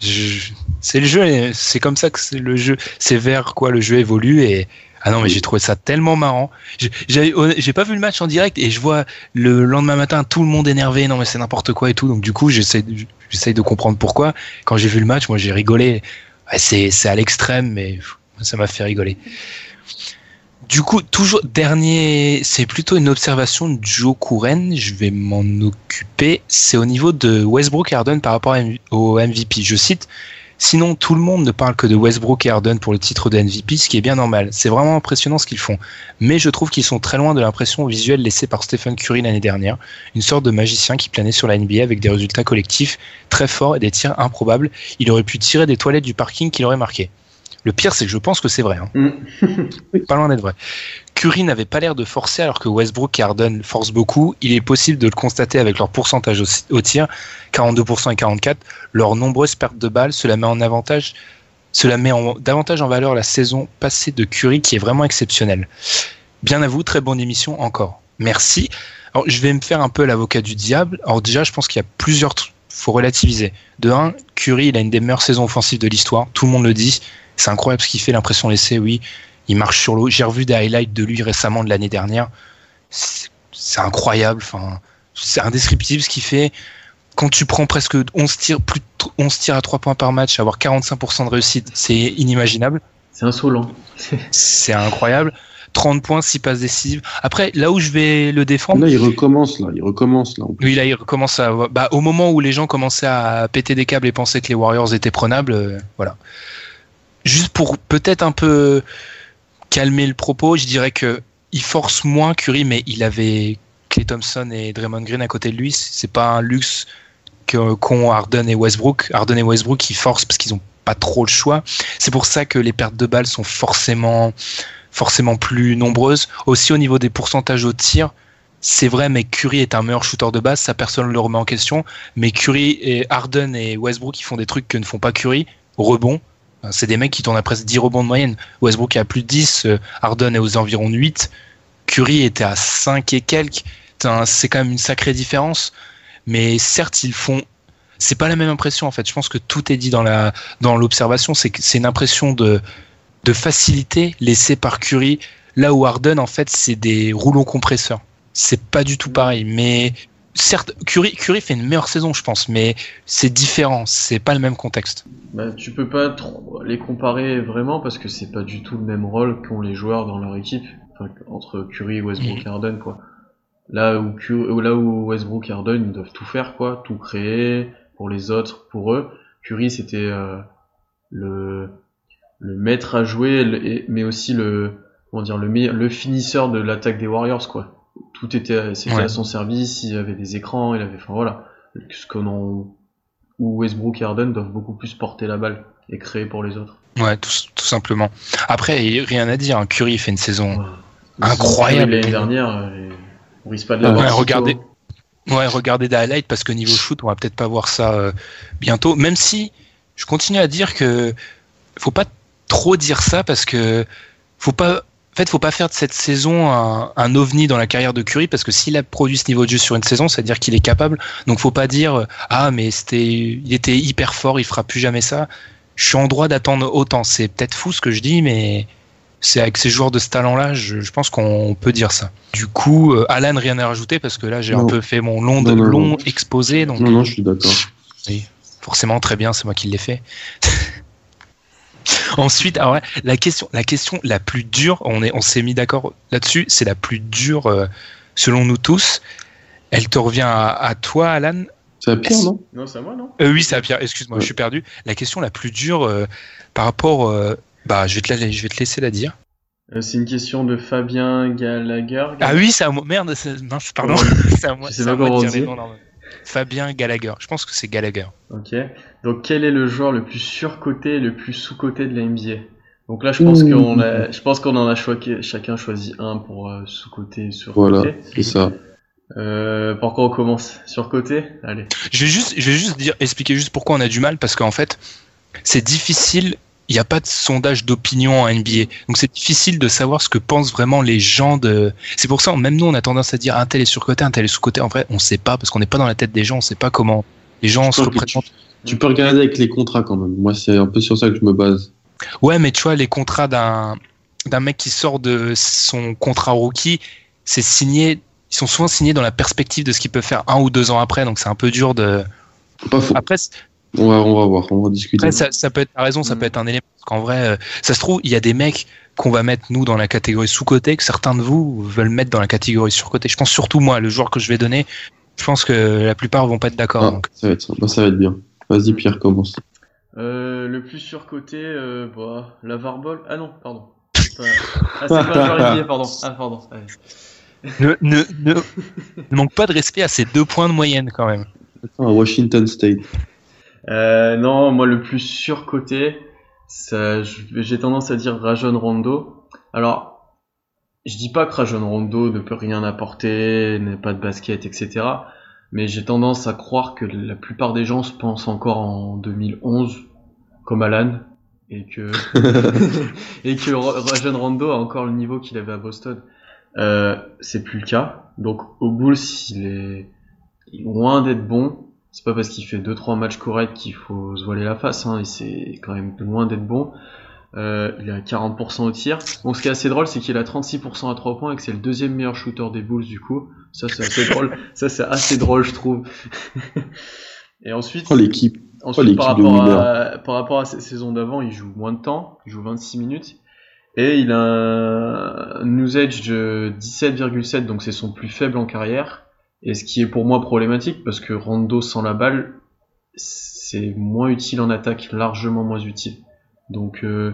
Je- C'est le jeu, c'est comme ça que c'est le jeu. C'est vers quoi le jeu évolue et ah non mais j'ai trouvé ça tellement marrant. J'ai- pas vu le match en direct et je vois le lendemain matin tout le monde énervé. Non mais c'est n'importe quoi et tout. Donc du coup j'essaye de comprendre pourquoi. Quand j'ai vu le match, moi j'ai rigolé. Ouais, c'est à l'extrême mais ça m'a fait rigoler. Du coup, toujours dernier, c'est plutôt une observation de Joe Couren, je vais m'en occuper. C'est au niveau de Westbrook et Harden par rapport au MVP. Je cite Sinon, tout le monde ne parle que de Westbrook et Harden pour le titre de MVP, ce qui est bien normal. C'est vraiment impressionnant ce qu'ils font. Mais je trouve qu'ils sont très loin de l'impression visuelle laissée par Stephen Curry l'année dernière, une sorte de magicien qui planait sur la NBA avec des résultats collectifs très forts et des tirs improbables. Il aurait pu tirer des toilettes du parking qu'il aurait marqué. Le pire, c'est que je pense que c'est vrai. hein. pas loin d'être vrai. Curry n'avait pas l'air de forcer alors que Westbrook et Harden forcent beaucoup. Il est possible de le constater avec leur pourcentage au, au tir, 42% et 44%. Leurs nombreuses pertes de balles, cela met en avantage, cela met en, davantage en valeur la saison passée de Curry qui est vraiment exceptionnelle. Bien à vous, très bonne émission encore. Merci. Alors, je vais me faire un peu l'avocat du diable. Alors déjà, je pense qu'il y a plusieurs trucs. Faut relativiser. De un, Curry, il a une des meilleures saisons offensives de l'histoire. Tout le monde le dit. C'est incroyable ce qu'il fait, l'impression laissée, oui. Il marche sur l'eau. J'ai revu des highlights de lui récemment de l'année dernière. C'est incroyable. Enfin, c'est indescriptible ce qu'il fait. Quand tu prends presque 11 tirs, plus de 11 tirs à 3 points par match, avoir 45% de réussite, c'est inimaginable. C'est insolent. c'est incroyable. 30 points, 6 passes décisives. Après, là où je vais le défendre. Là, il recommence, là. Il recommence, là. Oui, là, il recommence à. Bah, au moment où les gens commençaient à péter des câbles et pensaient que les Warriors étaient prenables, euh, voilà. Juste pour peut-être un peu calmer le propos, je dirais que il force moins Curry, mais il avait Clay Thompson et Draymond Green à côté de lui. C'est pas un luxe qu'ont Harden et Westbrook. Harden et Westbrook, ils forcent parce qu'ils ont pas trop le choix. C'est pour ça que les pertes de balles sont forcément forcément plus nombreuses. Aussi au niveau des pourcentages au tir, c'est vrai, mais Curry est un meilleur shooter de base, ça personne ne le remet en question. Mais Curry et Harden et Westbrook, ils font des trucs que ne font pas Curry. Rebond, c'est des mecs qui tournent à presque 10 rebonds de moyenne. Westbrook est à plus de 10, euh, Harden est aux environs de 8, Curry était à 5 et quelques. C'est quand même une sacrée différence. Mais certes, ils font. C'est pas la même impression en fait. Je pense que tout est dit dans l'observation. C'est une impression de de facilité laissée par Curry. Là où Harden en fait c'est des rouleaux compresseurs. C'est pas du tout pareil. Mais certes, Curry, Curry fait une meilleure saison, je pense, mais c'est différent, c'est pas le même contexte. Bah, tu peux pas les comparer vraiment parce que c'est pas du tout le même rôle qu'ont les joueurs dans leur équipe, enfin, entre Curry, Westbrook et Harden, quoi. Là où, là où Westbrook et Harden ils doivent tout faire, quoi, tout créer pour les autres, pour eux. Curry, c'était euh, le, le maître à jouer, mais aussi le, comment dire, le, le finisseur de l'attaque des Warriors, quoi tout était c'était à son service, il avait des écrans, il avait enfin voilà, ce qu'on en où Westbrook et Harden doivent beaucoup plus porter la balle et créer pour les autres. Ouais, tout, tout simplement. Après, rien à dire, hein. Curry fait une saison incroyable l'année dernière, euh, on risque pas de la ouais, regardez Ouais, regardez des highlights parce que niveau shoot, on va peut-être pas voir ça euh, bientôt. Même si je continue à dire que faut pas trop dire ça parce que faut pas fait, faut pas faire de cette saison un, ovni dans la carrière de Curry parce que s'il a produit ce niveau de jeu sur une saison, ça veut dire qu'il est capable. Donc, faut pas dire ah mais c'était, il était hyper fort, il fera plus jamais ça. Je suis en droit d'attendre autant. C'est peut-être fou ce que je dis, mais c'est avec ces joueurs de ce talent-là, je, pense qu'on peut dire ça. Du coup, euh, Alan, rien à rajouter parce que là, j'ai un peu fait mon long, long exposé. Donc, non, non, je suis d'accord. Oui, forcément, très bien, c'est moi qui l'ai fait. Ensuite, alors, la question, la question la plus dure, on est, on s'est mis d'accord là-dessus, c'est la plus dure euh, selon nous tous. Elle te revient à, toi, Alan. C'est à Pierre, non? Non, c'est à moi, non? Euh, Oui, c'est à Pierre. Excuse-moi, je suis perdu. La question la plus dure euh, par rapport, bah, je vais te je vais te laisser la dire. c'est une question de Fabien Gallagher. Ah oui, c'est à moi. Merde, pardon. c'est à moi. Je sais pas comment. Fabien Gallagher. Je pense que c'est Gallagher. Ok. Donc quel est le joueur le plus surcoté et le plus sous-coté de la NBA Donc là, je pense qu'on a, je pense qu'on en a choisi, chacun choisi un pour euh, sous-coté et sur-coté. Voilà, c'est ça. Euh, pourquoi on commence? Sur côté Allez. Je vais juste, je vais juste dire, expliquer juste pourquoi on a du mal parce qu'en fait, c'est difficile il n'y a pas de sondage d'opinion en NBA. Donc c'est difficile de savoir ce que pensent vraiment les gens de. C'est pour ça, même nous, on a tendance à dire un tel est surcoté, un tel est sous-côté. En vrai, on ne sait pas parce qu'on n'est pas dans la tête des gens, on ne sait pas comment les gens se représentent. Tu, peux regarder avec les contrats quand même. Moi, c'est un peu sur ça que je me base. Ouais, mais tu vois, les contrats d'un d'un mec qui sort de son contrat rookie, c'est signé. Ils sont souvent signés dans la perspective de ce qu'il peut faire un ou deux ans après, donc c'est un peu dur de. Pas faux. Après, on va, on va voir, on va discuter. ça, ça, peut être, t'as raison, ça mm. peut être un élément. Parce qu'en vrai, euh, ça se trouve, il y a des mecs qu'on va mettre nous dans la catégorie sous-côté, que certains de vous veulent mettre dans la catégorie sur-côté. Je pense surtout moi, le joueur que je vais donner, je pense que la plupart vont pas être d'accord. Ah, ça, va être, bah, ça va être bien. Vas-y Pierre, commence. Euh, le plus surcoté, euh, bah, la Varbol. Ah non, pardon. Ah, c'est pas le pardon. Ah, pardon. Ne, ne, ne, manque pas de respect à ces deux points de moyenne quand même. Washington State. Euh, non, moi le plus surcoté, j'ai tendance à dire Rajon Rondo. Alors, je dis pas que Rajon Rondo ne peut rien apporter, n'est pas de basket, etc. Mais j'ai tendance à croire que la plupart des gens se pensent encore en 2011, comme Alan, et que et que Rajon Rondo a encore le niveau qu'il avait à Boston. Euh, c'est plus le cas. Donc au Bulls, il est loin d'être bon c'est pas parce qu'il fait 2-3 matchs corrects qu'il faut se voiler la face, hein, et c'est quand même loin d'être bon. Euh, il à 40% au tir. Bon, ce qui est assez drôle, c'est qu'il a 36% à 3 points et que c'est le deuxième meilleur shooter des Bulls du coup. Ça, c'est assez drôle. Ça, c'est assez drôle, je trouve. et ensuite, Oh, l'équipe. ensuite l'équipe par, rapport à, par rapport à ces saisons d'avant, il joue moins de temps. Il joue 26 minutes. Et il a un un usage de 17,7, donc c'est son plus faible en carrière. Et ce qui est pour moi problématique, parce que Rondo sans la balle, c'est moins utile en attaque, largement moins utile. Donc euh,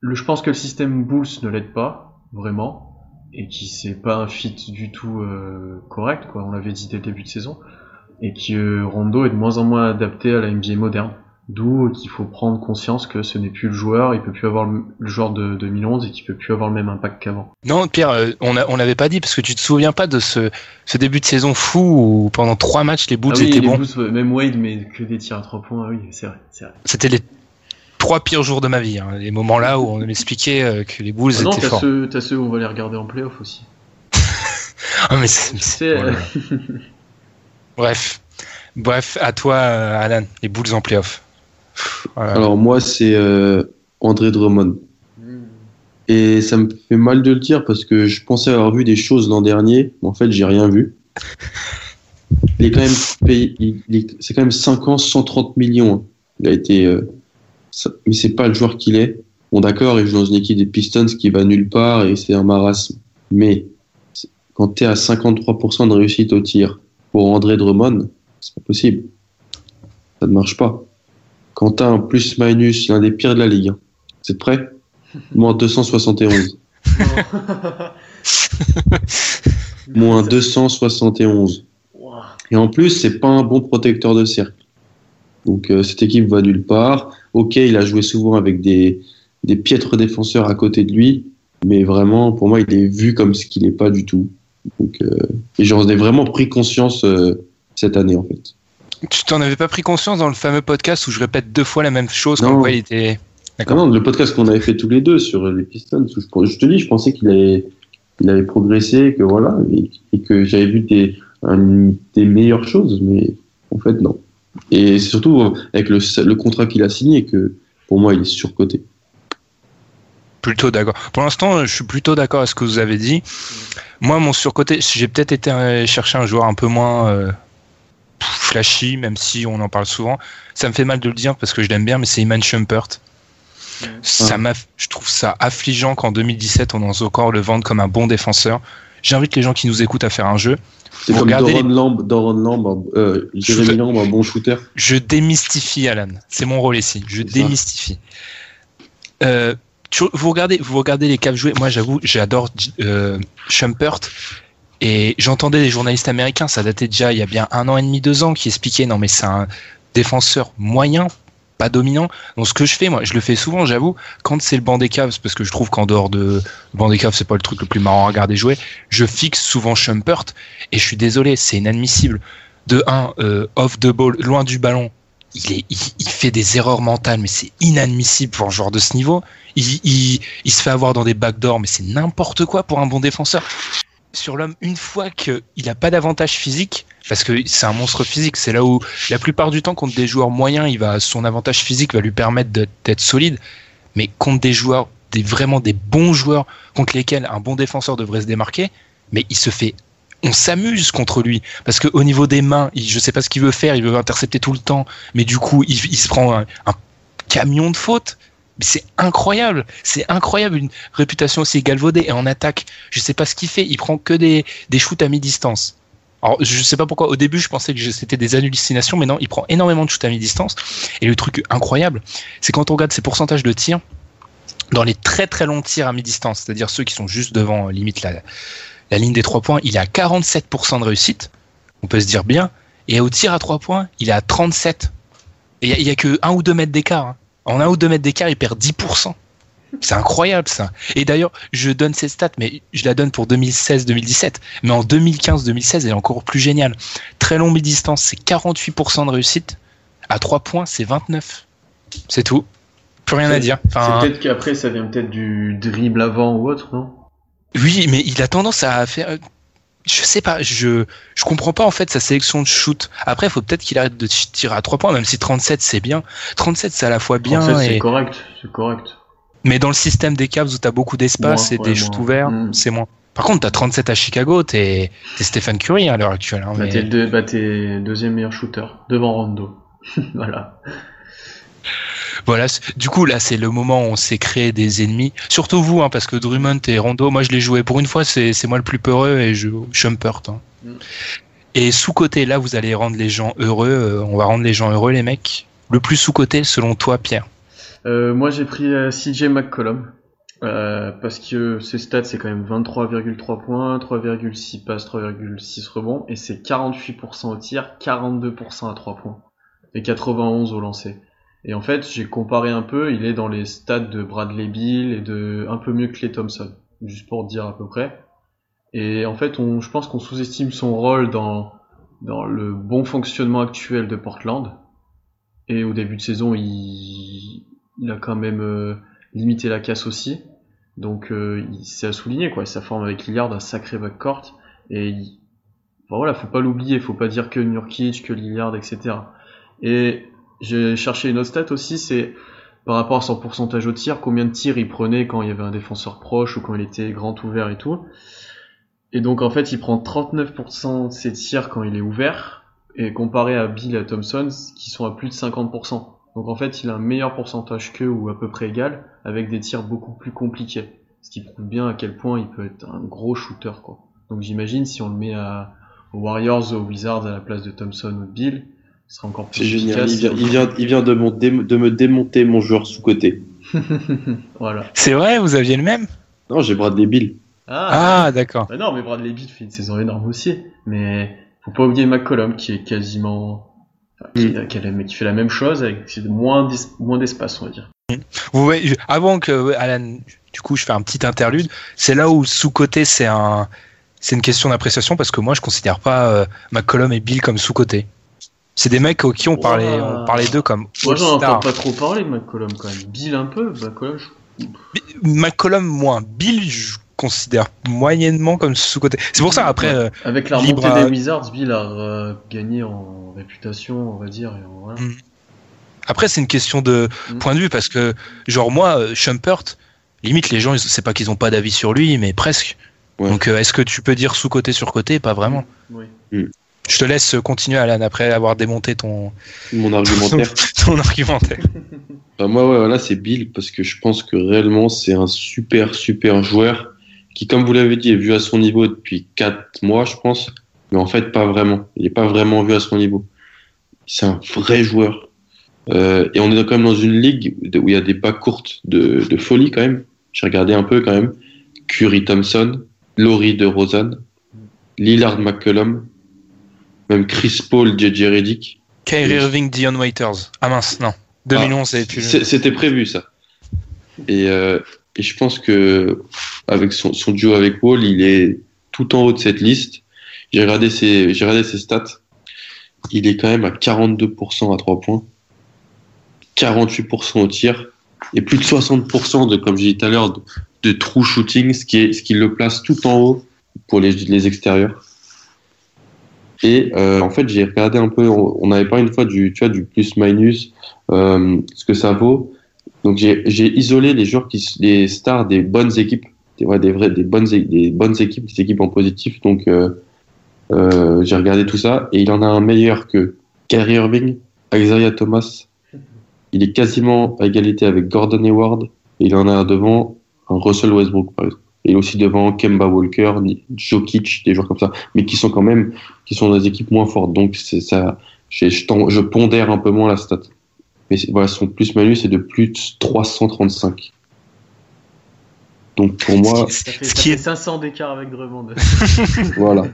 le, je pense que le système Bulls ne l'aide pas, vraiment, et qui c'est pas un fit du tout euh, correct, quoi. On l'avait dit dès le début de saison, et que euh, Rondo est de moins en moins adapté à la NBA moderne. D'où qu'il faut prendre conscience que ce n'est plus le joueur, il peut plus avoir le, le joueur de 2011 et qu'il peut plus avoir le même impact qu'avant. Non, Pierre, on a- on l'avait pas dit parce que tu te souviens pas de ce, ce début de saison fou où pendant trois matchs les Bulls Ah oui, étaient les bons. Bulls, même Wade, mais que des tirs à trois points, ah oui, c'est vrai, c'est vrai. C'était les trois pires jours de ma vie, hein, les moments là où on m'expliquait euh, que les Bulls Ah non, étaient t'as forts. ceux, t'as ceux où on va les regarder en playoff aussi. Ah, mais c'est- voilà. Bref, bref, à toi, euh, Alan, les Bulls en playoff. Voilà. Alors moi, c'est euh, André Drummond. Et ça me fait mal de le dire parce que je pensais avoir vu des choses l'an dernier, mais en fait, j'ai rien vu. Il est quand même payé, c'est quand même 5 ans, 130 millions. Il a été, euh, mais c'est pas le joueur qu'il est. Bon, d'accord, il joue dans une équipe des Pistons qui va nulle part et c'est un marasme. Mais quand tu es à 53% de réussite au tir pour André Drummond, c'est pas possible. Ça ne marche pas. Quand tu as un plus-minus, l'un des pires de la ligue, hein. c'est prêt Moins 271. Moins 271. Et en plus, c'est pas un bon protecteur de cercle. Donc euh, cette équipe va nulle part. Ok, il a joué souvent avec des, des piètres défenseurs à côté de lui, mais vraiment, pour moi, il est vu comme ce qu'il n'est pas du tout. Donc, euh, et j'en ai vraiment pris conscience euh, cette année, en fait. Tu t'en avais pas pris conscience dans le fameux podcast où je répète deux fois la même chose Non. quoi il était. Ah non, le podcast qu'on avait fait tous les deux sur les Pistons, où je, je te dis, je pensais qu'il avait, il avait progressé, que voilà, et, et que j'avais vu des, un- des meilleures choses, mais en fait, non. Et c'est surtout euh, avec le, le contrat qu'il a signé que, pour moi, il est surcoté. Plutôt d'accord. Pour l'instant, je suis plutôt d'accord avec ce que vous avez dit. Moi, mon surcoté, j'ai peut-être été euh, chercher un joueur un peu moins euh, flashy, même si on en parle souvent. Ça me fait mal de le dire parce que je l'aime bien, mais c'est Iman Shumpert. Ça m'a, je trouve ça affligeant qu'en 2017, on ose encore le vendre comme un bon défenseur. J'invite les gens qui nous écoutent à faire un jeu. C'est comme Doron Lamb, Doron Lamb, euh. Lamb, un bon shooter. Je démystifie Alan. C'est mon rôle ici. Je démystifie. Euh, tu- vous regardez, vous regardez les Cavs jouer. Moi, j'avoue, j'adore euh, Shumpert. Et j'entendais des journalistes américains, ça datait déjà il y a bien un an et demi, deux ans, qui expliquaient non mais c'est un défenseur moyen, pas dominant. Donc ce que je fais, moi, je le fais souvent, j'avoue, quand c'est le banc des Cavs, parce que je trouve qu'en dehors de banc des Cavs, c'est pas le truc le plus marrant à regarder jouer. Je fixe souvent Shumpert et je suis désolé, c'est inadmissible. De un, euh, off the ball, loin du ballon, il, est, il, il fait des erreurs mentales, mais c'est inadmissible pour un joueur de ce niveau. Il, il se fait avoir dans des backdoors, mais c'est n'importe quoi pour un bon défenseur. Sur l'homme, une fois qu'il n'a pas d'avantage physique, parce que c'est un monstre physique, c'est là où la plupart du temps contre des joueurs moyens, il va, son avantage physique va lui permettre d'être solide, mais contre des joueurs, vraiment des bons joueurs contre lesquels un bon défenseur devrait se démarquer, mais il se fait on s'amuse contre lui parce que au niveau des mains, il, je sais pas ce qu'il veut faire, il veut intercepter tout le temps, mais du coup, il, se prend un, camion de fautes. C'est incroyable, c'est incroyable une réputation aussi galvaudée et en attaque, je sais pas ce qu'il fait, il prend que des, des shoots à mi-distance. Alors, je sais pas pourquoi, au début, je pensais que c'était des hallucinations, mais non, il prend énormément de shoots à mi-distance. Et le truc incroyable, c'est quand on regarde ses pourcentages de tirs, dans les très très longs tirs à mi-distance, c'est-à-dire ceux qui sont juste devant, euh, limite, la, ligne des trois points, il est à 47% de réussite. On peut se dire bien. Et au tir à trois points, il est à 37. Et il y a- il y, a que un ou deux mètres d'écart. hein. En un ou deux mètres d'écart, il perd 10%. C'est incroyable ça. Et d'ailleurs, je donne cette stat, mais je la donne pour 2016-2017. Mais en 2015-2016, elle est encore plus géniale. Très long mi-distance, c'est 48% de réussite. À 3 points, c'est 29. C'est tout. Plus rien à dire. Enfin, C'est peut-être qu'après ça vient peut-être du dribble avant ou autre, non? Oui, mais il a tendance à faire. Je sais pas, je je comprends pas en fait sa sélection de shoot. Après, il faut peut-être qu'il arrête de tirer à 3 points, même si 37 c'est bien. 37 c'est à la fois bien 37, et c'est correct, c'est correct. Mais dans le système des Cavs où t'as beaucoup d'espace et ouais, des moins. shoots ouverts, Mm. c'est moins. Par contre, t'as 37 à Chicago, t'es t'es Stephen Curry à l'heure actuelle. hein, Bah, mais- t'es le deux- bah, deuxième meilleur shooter, devant Rondo. voilà. Voilà, du coup là c'est le moment où on s'est créé des ennemis. Surtout vous, hein, parce que Drummond et Rondo, moi je les jouais pour une fois, c'est moi le plus peureux et je Shumpert. Hein. Mm. Et sous côté là, vous allez rendre les gens heureux. euh, on va rendre les gens heureux, les mecs. Le plus sous côté selon toi, Pierre. Euh, moi j'ai pris euh, CJ McCollum. Euh, parce que ses stats c'est quand même 23,3 points, 3,6 passes, 3,6 rebonds et c'est 48% au tir, 42% à 3 points et 91 au lancer. Et en fait j'ai comparé un peu, il est dans les stats de Bradley Bill et de un peu mieux que Clay Thompson, juste pour dire à peu près. Et en fait on, je pense qu'on sous-estime son rôle dans dans le bon fonctionnement actuel de Portland. Et au début de saison il, il a quand même euh, limité la casse aussi. Donc euh, c'est à souligner quoi, ça forme avec Lillard un sacré backcourt et il... enfin, voilà, faut pas l'oublier, faut pas dire que Nurkic, que Lillard, etc. Et j'ai cherché une autre stat aussi, c'est par rapport à son pourcentage au tir, combien de tirs il prenait quand il y avait un défenseur proche ou quand il était grand ouvert et tout. Et donc en fait il prend 39% de ses tirs quand il est ouvert, et comparé à Bill et à Thompson qui sont à plus de 50%. Donc en fait, il a un meilleur pourcentage qu'eux ou à peu près égal, avec des tirs beaucoup plus compliqués. Ce qui prouve bien à quel point il peut être un gros shooter, quoi. Donc j'imagine si on le met à, aux Warriors ou aux Wizards à la place de Thompson ou de Bill, ce sera encore plus C'est génial. Il vient, il vient, il vient de, mon dé- de me démonter mon joueur sous-côté. voilà. C'est vrai, vous aviez le même? Non, j'ai Bradley Bill. Ah, Ah, d'accord. Bah non, mais Bradley Beal fait une saison énorme aussi. Mais faut pas oublier McCollum qui est quasiment, enfin, qui, fait la même chose avec moins d'es- moins d'espace, on va dire. Vous voyez, je- avant que Alan, du coup, je fais un petit interlude. C'est là où sous côté, c'est un, c'est une question d'appréciation parce que moi, je considère pas euh, McCollum et Bill comme sous côté. C'est des mecs au qui on parlait, on parlait d'eux comme Moi, j'en entends pas trop parler de McCollum quand même. Bill un peu, McCollum, je- McCollum moins Bill, je considère moyennement comme sous côté. C'est pour ça après. euh, Avec la remontée à- des Wizards, Bill a euh, gagné en réputation, on va dire. Et en- voilà. Mm. Après, c'est une question de Mm. point de vue parce que, genre, moi, euh, Shumpert, limite, les gens, c'est pas qu'ils ont pas d'avis sur lui, mais presque. Ouais. Donc, euh, est-ce que tu peux dire sous-côté, sur-côté? Pas vraiment. Oui. Je te laisse continuer, Alan, après avoir démonté ton, Mon argumentaire. ton argumentaire. Bah, moi, ouais, voilà, c'est Bill parce que je pense que réellement, c'est un super, super joueur qui, comme vous l'avez dit, est vu à son niveau depuis 4 mois, je pense. Mais en fait, pas vraiment. Il est pas vraiment vu à son niveau. C'est un vrai joueur. Euh, et on est quand même dans une ligue où il y a des pas courtes de, de folie quand même. J'ai regardé un peu quand même. Curry Thompson, Laurie de Rosanne, Lillard McCollum, même Chris Paul, JJ Redick. Kyrie Irving, Dion Waiters. Ah mince, non. 2011, c'est tu- C'est- C'était prévu ça. Et, euh, et je pense que avec son, son duo avec Wall, il est tout en haut de cette liste. J'ai regardé ses, j'ai regardé ses stats. Il est quand même à 42% à 3 points, 48% au tir et plus de 60% de, comme je disais tout à l'heure, de, de true shooting, ce qui est, ce qui le place tout en haut pour les, les extérieurs. Et euh, en fait, j'ai regardé un peu. On avait pas une fois du, tu vois, du plus minus, euh, ce que ça vaut. Donc j'ai isolé les joueurs qui, les stars des bonnes équipes, des, ouais, des vrais, des bonnes, des bonnes équipes, des équipes en positif. Donc euh, euh, j'ai regardé tout ça et il en a un meilleur que Kyrie Irving, Isaiah Thomas. Il est quasiment à égalité avec Gordon Hayward et il en a devant un Russell Westbrook par exemple. Et est aussi devant Kemba Walker, Jokic, des joueurs comme ça, mais qui sont quand même qui sont dans des équipes moins fortes. Donc c'est ça, je, je, pondère un peu moins la stat. Mais voilà, son plus-malus c'est de plus de 335. Donc pour moi, Ça fait, Ce ça qui fait est- 500 d'écart avec Drummond. voilà,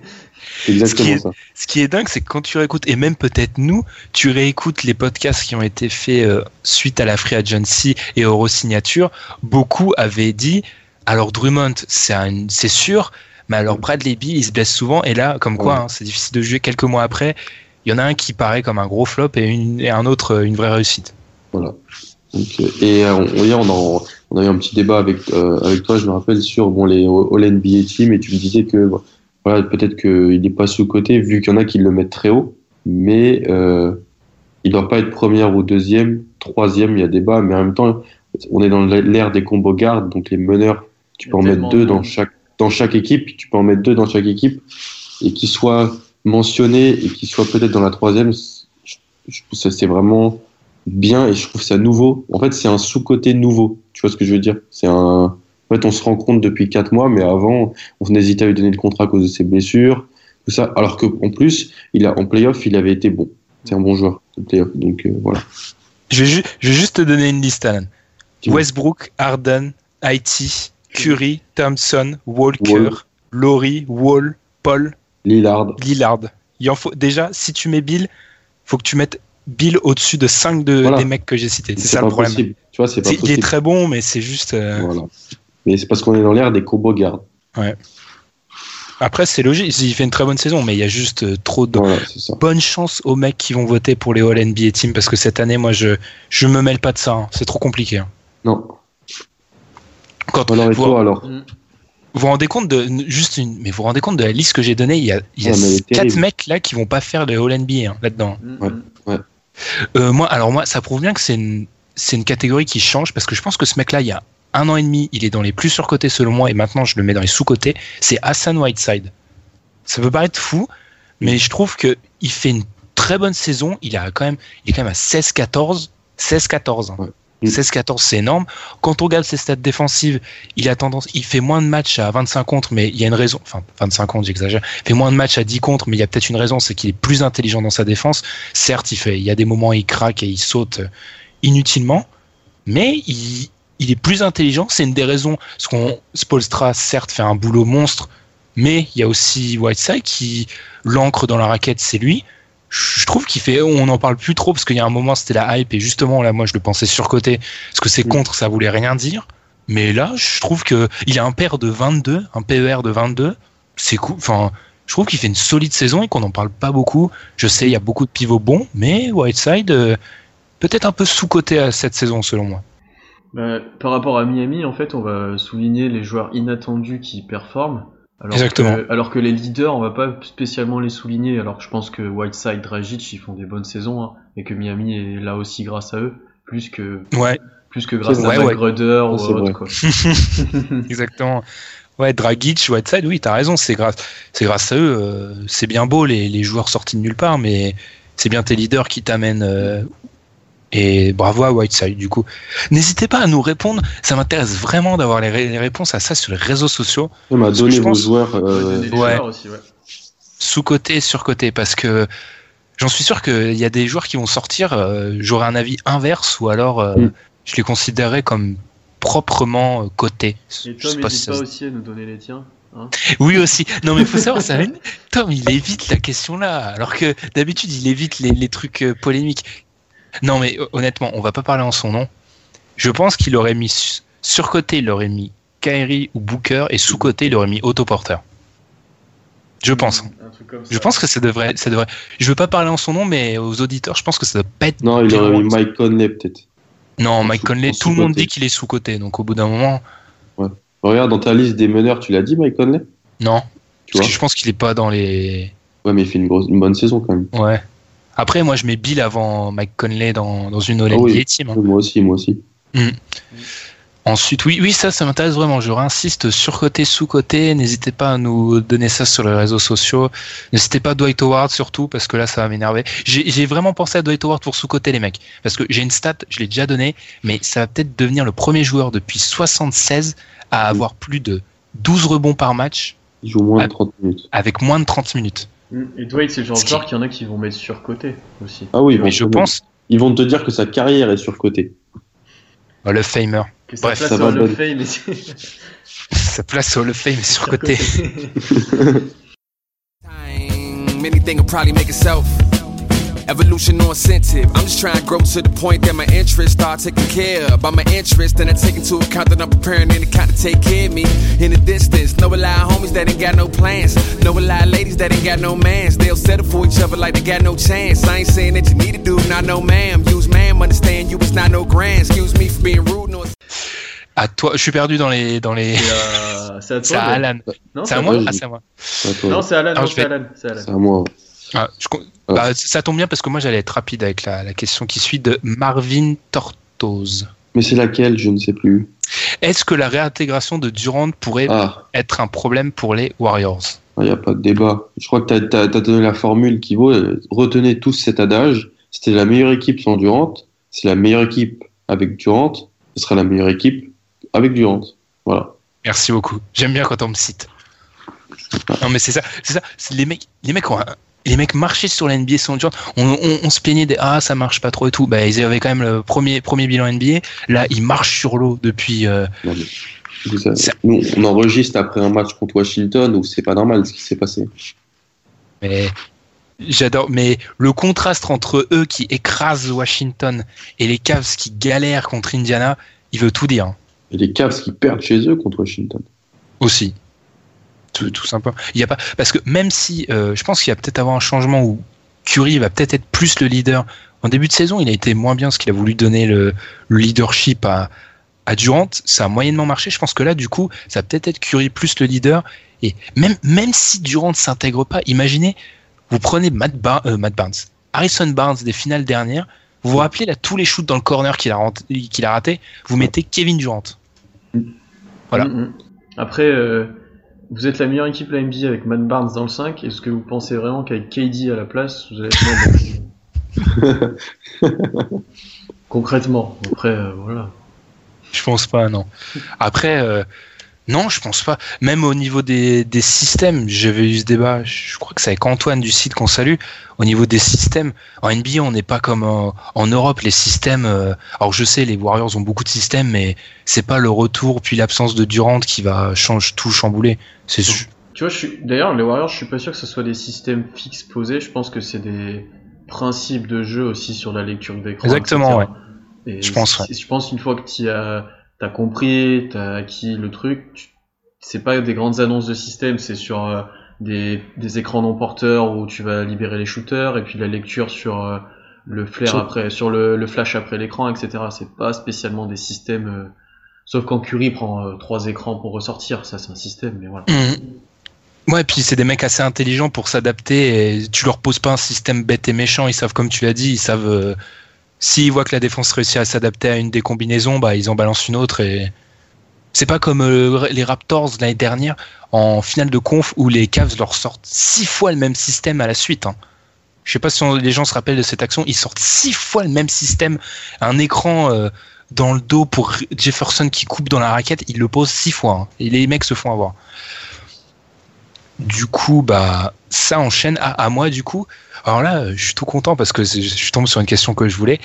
c'est exactement Ce qui est- ça. Ce qui est dingue, c'est que quand tu réécoutes, et même peut-être nous, tu réécoutes les podcasts qui ont été faits euh, suite à la Free Agency et aux re-signatures, beaucoup avaient dit, alors Drummond, c'est sûr, mais alors Bradley Beal, il se blesse souvent, et là, comme quoi, Ouais. hein, c'est difficile de juger quelques mois après, il y en a un qui paraît comme un gros flop et, une- et un autre euh, une vraie réussite. Voilà. Et euh, on, hier, on, en- on a eu un petit débat avec, euh, avec toi, je me rappelle, sur bon, les All NBA Team, et tu me disais que voilà, peut-être qu'il n'est pas sous-côté, vu qu'il y en a qui le mettent très haut, mais euh, il doit pas être première ou deuxième, troisième, il y a débat, mais en même temps, on est dans l'ère des combos gardes, donc les meneurs, tu peux en mettre deux de- dans chaque, dans chaque équipe, tu peux en mettre deux dans chaque équipe, et qui soient mentionnés et qui soient peut-être dans la troisième, ça, c'est vraiment bien et je trouve ça nouveau. En fait, c'est un sous-côté nouveau. Tu vois ce que je veux dire? C'est un. En fait, on se rend compte depuis quatre mois, mais avant, on hésitait à lui donner le contrat à cause de ses blessures, tout ça. Alors que en plus, il a en playoff, il avait été bon. C'est un bon joueur de playoff. Donc euh, voilà. Je vais, ju- je vais juste te donner une liste, Alan. Westbrook, Harden, IT, Curry, Thompson, Walker, Wall. Laurie, Wall, Paul, Lillard. Lillard. Il en faut déjà si tu mets Bill, faut que tu mettes Bill au-dessus de 5 de, Voilà. des mecs que j'ai cités. C'est ça pas le problème. possible. Tu vois, c'est pas Il est très bon, mais c'est juste. euh, Voilà. Mais c'est parce qu'on est dans l'ère des combos gardes. Après, c'est logique. Il fait une très bonne saison, mais il y a juste euh, trop de Voilà, bonne chance aux mecs qui vont voter pour les All NBA Team parce que cette année, moi, je je me mêle pas de ça. hein. C'est trop compliqué. hein. Non. Quand Alors, et vous, toi, alors vous vous rendez compte de juste une, mais vous vous rendez compte de la liste que j'ai donnée. Il y a, il y a quatre mecs là qui vont pas faire les All NBA hein, là-dedans. Mm, Ouais. mm. Euh, moi, alors moi, ça prouve bien que c'est une, c'est une catégorie qui change parce que je pense que ce mec-là, il y a un an et demi, il est dans les plus surcotés selon moi et maintenant je le mets dans les sous-cotés. C'est Hassan Whiteside. Ça peut paraître fou, mais je trouve que il fait une très bonne saison. Il a quand même, il est quand même à 16-14, 16-14. hein. Ouais. 16-14, c'est énorme. Quand on regarde ses stats défensives, il a tendance, il fait moins de matchs à 25 contre, mais il y a une raison, enfin 25 contre, j'exagère. Il fait moins de matchs à 10 contre, mais il y a peut-être une raison, c'est qu'il est plus intelligent dans sa défense. Certes, il fait, il y a des moments où il craque et il saute euh, inutilement, mais il, il est plus intelligent. C'est une des raisons, parce qu'on Spolstra certes fait un boulot monstre, mais il y a aussi Whiteside qui l'ancre dans la raquette, c'est lui. Je trouve qu'il fait, on n'en parle plus trop parce qu'il y a un moment c'était la hype et justement là moi je le pensais surcoté parce que c'est Mm. contre ça voulait rien dire. Mais là je trouve que il a un paire de 22, un PER de 22, c'est cool. Enfin, je trouve qu'il fait une solide saison et qu'on n'en parle pas beaucoup. Je sais il y a beaucoup de pivots bons, mais Whiteside euh, peut-être un peu sous-coté à cette saison selon moi. Bah, par rapport à Miami, en fait, on va souligner les joueurs inattendus qui performent. Alors Exactement. Que, alors que les leaders, on va pas spécialement les souligner. Alors que je pense que Whiteside, Dragic, ils font des bonnes saisons hein, et que Miami est là aussi grâce à eux, plus que Ouais, plus que grâce vrai, à ouais. McGruder ou autre. vrai. Quoi. exactement. Ouais, Dragic, Whiteside, oui, t'as raison, c'est grâce, c'est grâce à eux. euh, c'est bien beau les, les joueurs sortis de nulle part, mais c'est bien tes leaders qui t'amènent. euh, et bravo à Whiteside, du coup. N'hésitez pas à nous répondre. Ça m'intéresse vraiment d'avoir les, ré- les réponses à ça sur les réseaux sociaux. On m'a Parce que donné je vos pense- joueurs. Euh, ouais. joueurs aussi, ouais. sous-côté, sur-côté, parce que j'en suis sûr qu'il y a des joueurs qui vont sortir, euh, j'aurai un avis inverse, ou alors euh, Mm. je les considérerais comme proprement euh, cotés. Et Je sais Tom, pas si n'hésite ça pas se- aussi à nous donner les tiens. Hein. Oui aussi. Non mais faut savoir ça. Tom il évite la question là, alors que d'habitude il évite les, les trucs euh, polémiques. Non mais euh, honnêtement, on va pas parler en son nom. Je pense qu'il aurait mis su- sur côté, il aurait mis Kyrie ou Booker et sous côté il aurait mis autoporteur. Je pense. Un truc comme ça. Je pense que ça devrait, ça devrait. Je veux pas parler en son nom, mais aux auditeurs, je pense que ça doit pas être. Non, il aurait mis. Mike Conley peut-être. Non, Mike sous- Conley, tout le monde dit qu'il est sous côté, donc au bout d'un moment, Regarde dans ta liste des meneurs, tu l'as dit Mike Conley? Non. Tu Parce vois? que je pense qu'il est pas dans les. Ouais, mais il fait une, grosse, une bonne saison quand même. Ouais. Après, moi, je mets Bill avant Mike Conley dans, dans une All Ah oui. NBA team. hein. Moi aussi, moi aussi. Ensuite, oui, oui, ça, ça m'intéresse vraiment. Je réinsiste sur côté, sous côté. N'hésitez pas à nous donner ça sur les réseaux sociaux. N'hésitez pas à Dwight Howard surtout parce que là, ça va m'énerver. J'ai vraiment pensé à Dwight Howard pour sous côté les mecs parce que j'ai une stat, je l'ai déjà donnée, mais ça va peut-être devenir le premier joueur depuis 76 à avoir plus de 12 rebonds par match Il joue moins de 30 minutes. avec moins de 30 minutes. Et Dwight, c'est le genre de joueur qu'il y en a qui vont mettre sur côté aussi. Ah oui, Mais je pense, Ils vont te dire que sa carrière est surcotée. oh, le Famer, que sa bref, place ça au va Hall of bonne. Fame, sa place au of Fame est sur Evolution or incentive. I'm just trying to grow to the point that my interests start taking care of. By my interest, then I take into account that I'm preparing any kind to take care of me. In the distance, know a lot of homies that ain't got no plans. Know a lot of ladies that ain't got no mans. They'll settle for each other like they got no chance. I ain't saying that you need to do, not no ma'am. Use ma'am, understand you, it's not no grand. Excuse me for being rude. No, À toi, je suis perdu dans les dans les. C'est à- c'est à C'est à Alan. Non, C'est à à moi. Ah, c'est à moi. C'est à toi. Non, c'est Alan. Non, c'est Alan. C'est Alan. C'est à moi. Ah, je Ah. bah, ça tombe bien parce que moi j'allais être rapide avec la, la question qui suit de Marvin Tortoise. Mais c'est laquelle Je ne sais plus. Est-ce que la réintégration de Durant pourrait Ah, être un problème pour les Warriors? Il n'y a pas de débat. Je crois que tu as, donné la formule qui vaut. euh, Retenez tous cet adage. C'était la meilleure équipe sans Durant. C'est la meilleure équipe avec Durant. Ce sera la meilleure équipe avec Durant. Voilà. Merci beaucoup. J'aime bien quand on me cite. Non mais c'est ça, c'est ça. Les mecs, les mecs ont un- les mecs marchaient sur la NBA sans. On, on, on se plaignait des ah ça marche pas trop et tout. Bah ils avaient quand même le premier premier bilan NBA. Là ils marchent sur l'eau depuis. euh. Nous, on enregistre après un match contre Washington où c'est pas normal ce qui s'est passé. Mais j'adore. Mais le contraste entre eux qui écrasent Washington et les Cavs qui galèrent contre Indiana, il veut tout dire. Et les Cavs qui perdent chez eux contre Washington. aussi. Tout, tout simplement. Il y a pas parce que même si euh, je pense qu'il y a peut-être avoir un changement où Curry va peut-être être plus le leader. En début de saison, il a été moins bien parce qu'il a voulu donner le, le leadership à, à Durant. Ça a moyennement marché. Je pense que là, du coup, ça va peut-être être Curry plus le leader. Et même, même si Durant ne s'intègre pas, imaginez, vous prenez Matt, euh, Barnes, Harrison Barnes des finales dernières, vous vous rappelez là tous les shoots dans le corner qu'il a, qu'il a raté, vous mettez Kevin Durant. Voilà. Mm, mm. Après, euh, vous êtes la meilleure équipe de la NBA avec Matt Barnes dans le 5. Est-ce que vous pensez vraiment qu'avec KD à la place, vous allez être moins bon Concrètement, après, euh, voilà. Je pense pas, non. Après, euh, non, je pense pas. Même au niveau des, des systèmes, j'avais eu ce débat, je crois que c'est avec Antoine du site qu'on salue. Au niveau des systèmes, en NBA, on n'est pas comme en, en Europe, les systèmes. euh, alors je sais, les Warriors ont beaucoup de systèmes, mais c'est pas le retour puis l'absence de Durant qui va change tout chambouler. C'est Tu vois, je suis... d'ailleurs, les Warriors, je suis pas sûr que ce soit des systèmes fixes posés. Je pense que c'est des principes de jeu aussi sur la lecture d'écran. Exactement, etc. Et Je pense, ouais. Je pense qu'une fois que tu as, t'as compris, t'as acquis le truc, tu- c'est pas des grandes annonces de système, c'est sur euh, des, des écrans non porteurs où tu vas libérer les shooters et puis la lecture sur euh, le flair Sur- après, sur le, le flash après l'écran, etc. C'est pas spécialement des systèmes. euh, Sauf quand Curry prend euh, trois écrans pour ressortir, ça c'est un système, mais voilà. Mhm. Ouais, puis c'est des mecs assez intelligents pour s'adapter. Et tu leur poses pas un système bête et méchant. Ils savent, comme tu l'as dit, ils savent. S'ils voient que la défense réussit à s'adapter à une des combinaisons, bah ils en balancent une autre. Et c'est pas comme euh, les Raptors l'année dernière en finale de conf où les Cavs leur sortent six fois le même système à la suite. Hein. Je sais pas si les gens se rappellent de cette action. Ils sortent six fois le même système, un écran. euh, dans le dos pour Jefferson qui coupe dans la raquette, il le pose six fois. hein. et les mecs se font avoir. Du coup, bah, ça enchaîne à, à moi, du coup. Alors là, je suis tout content parce que je tombe sur une question que je voulais.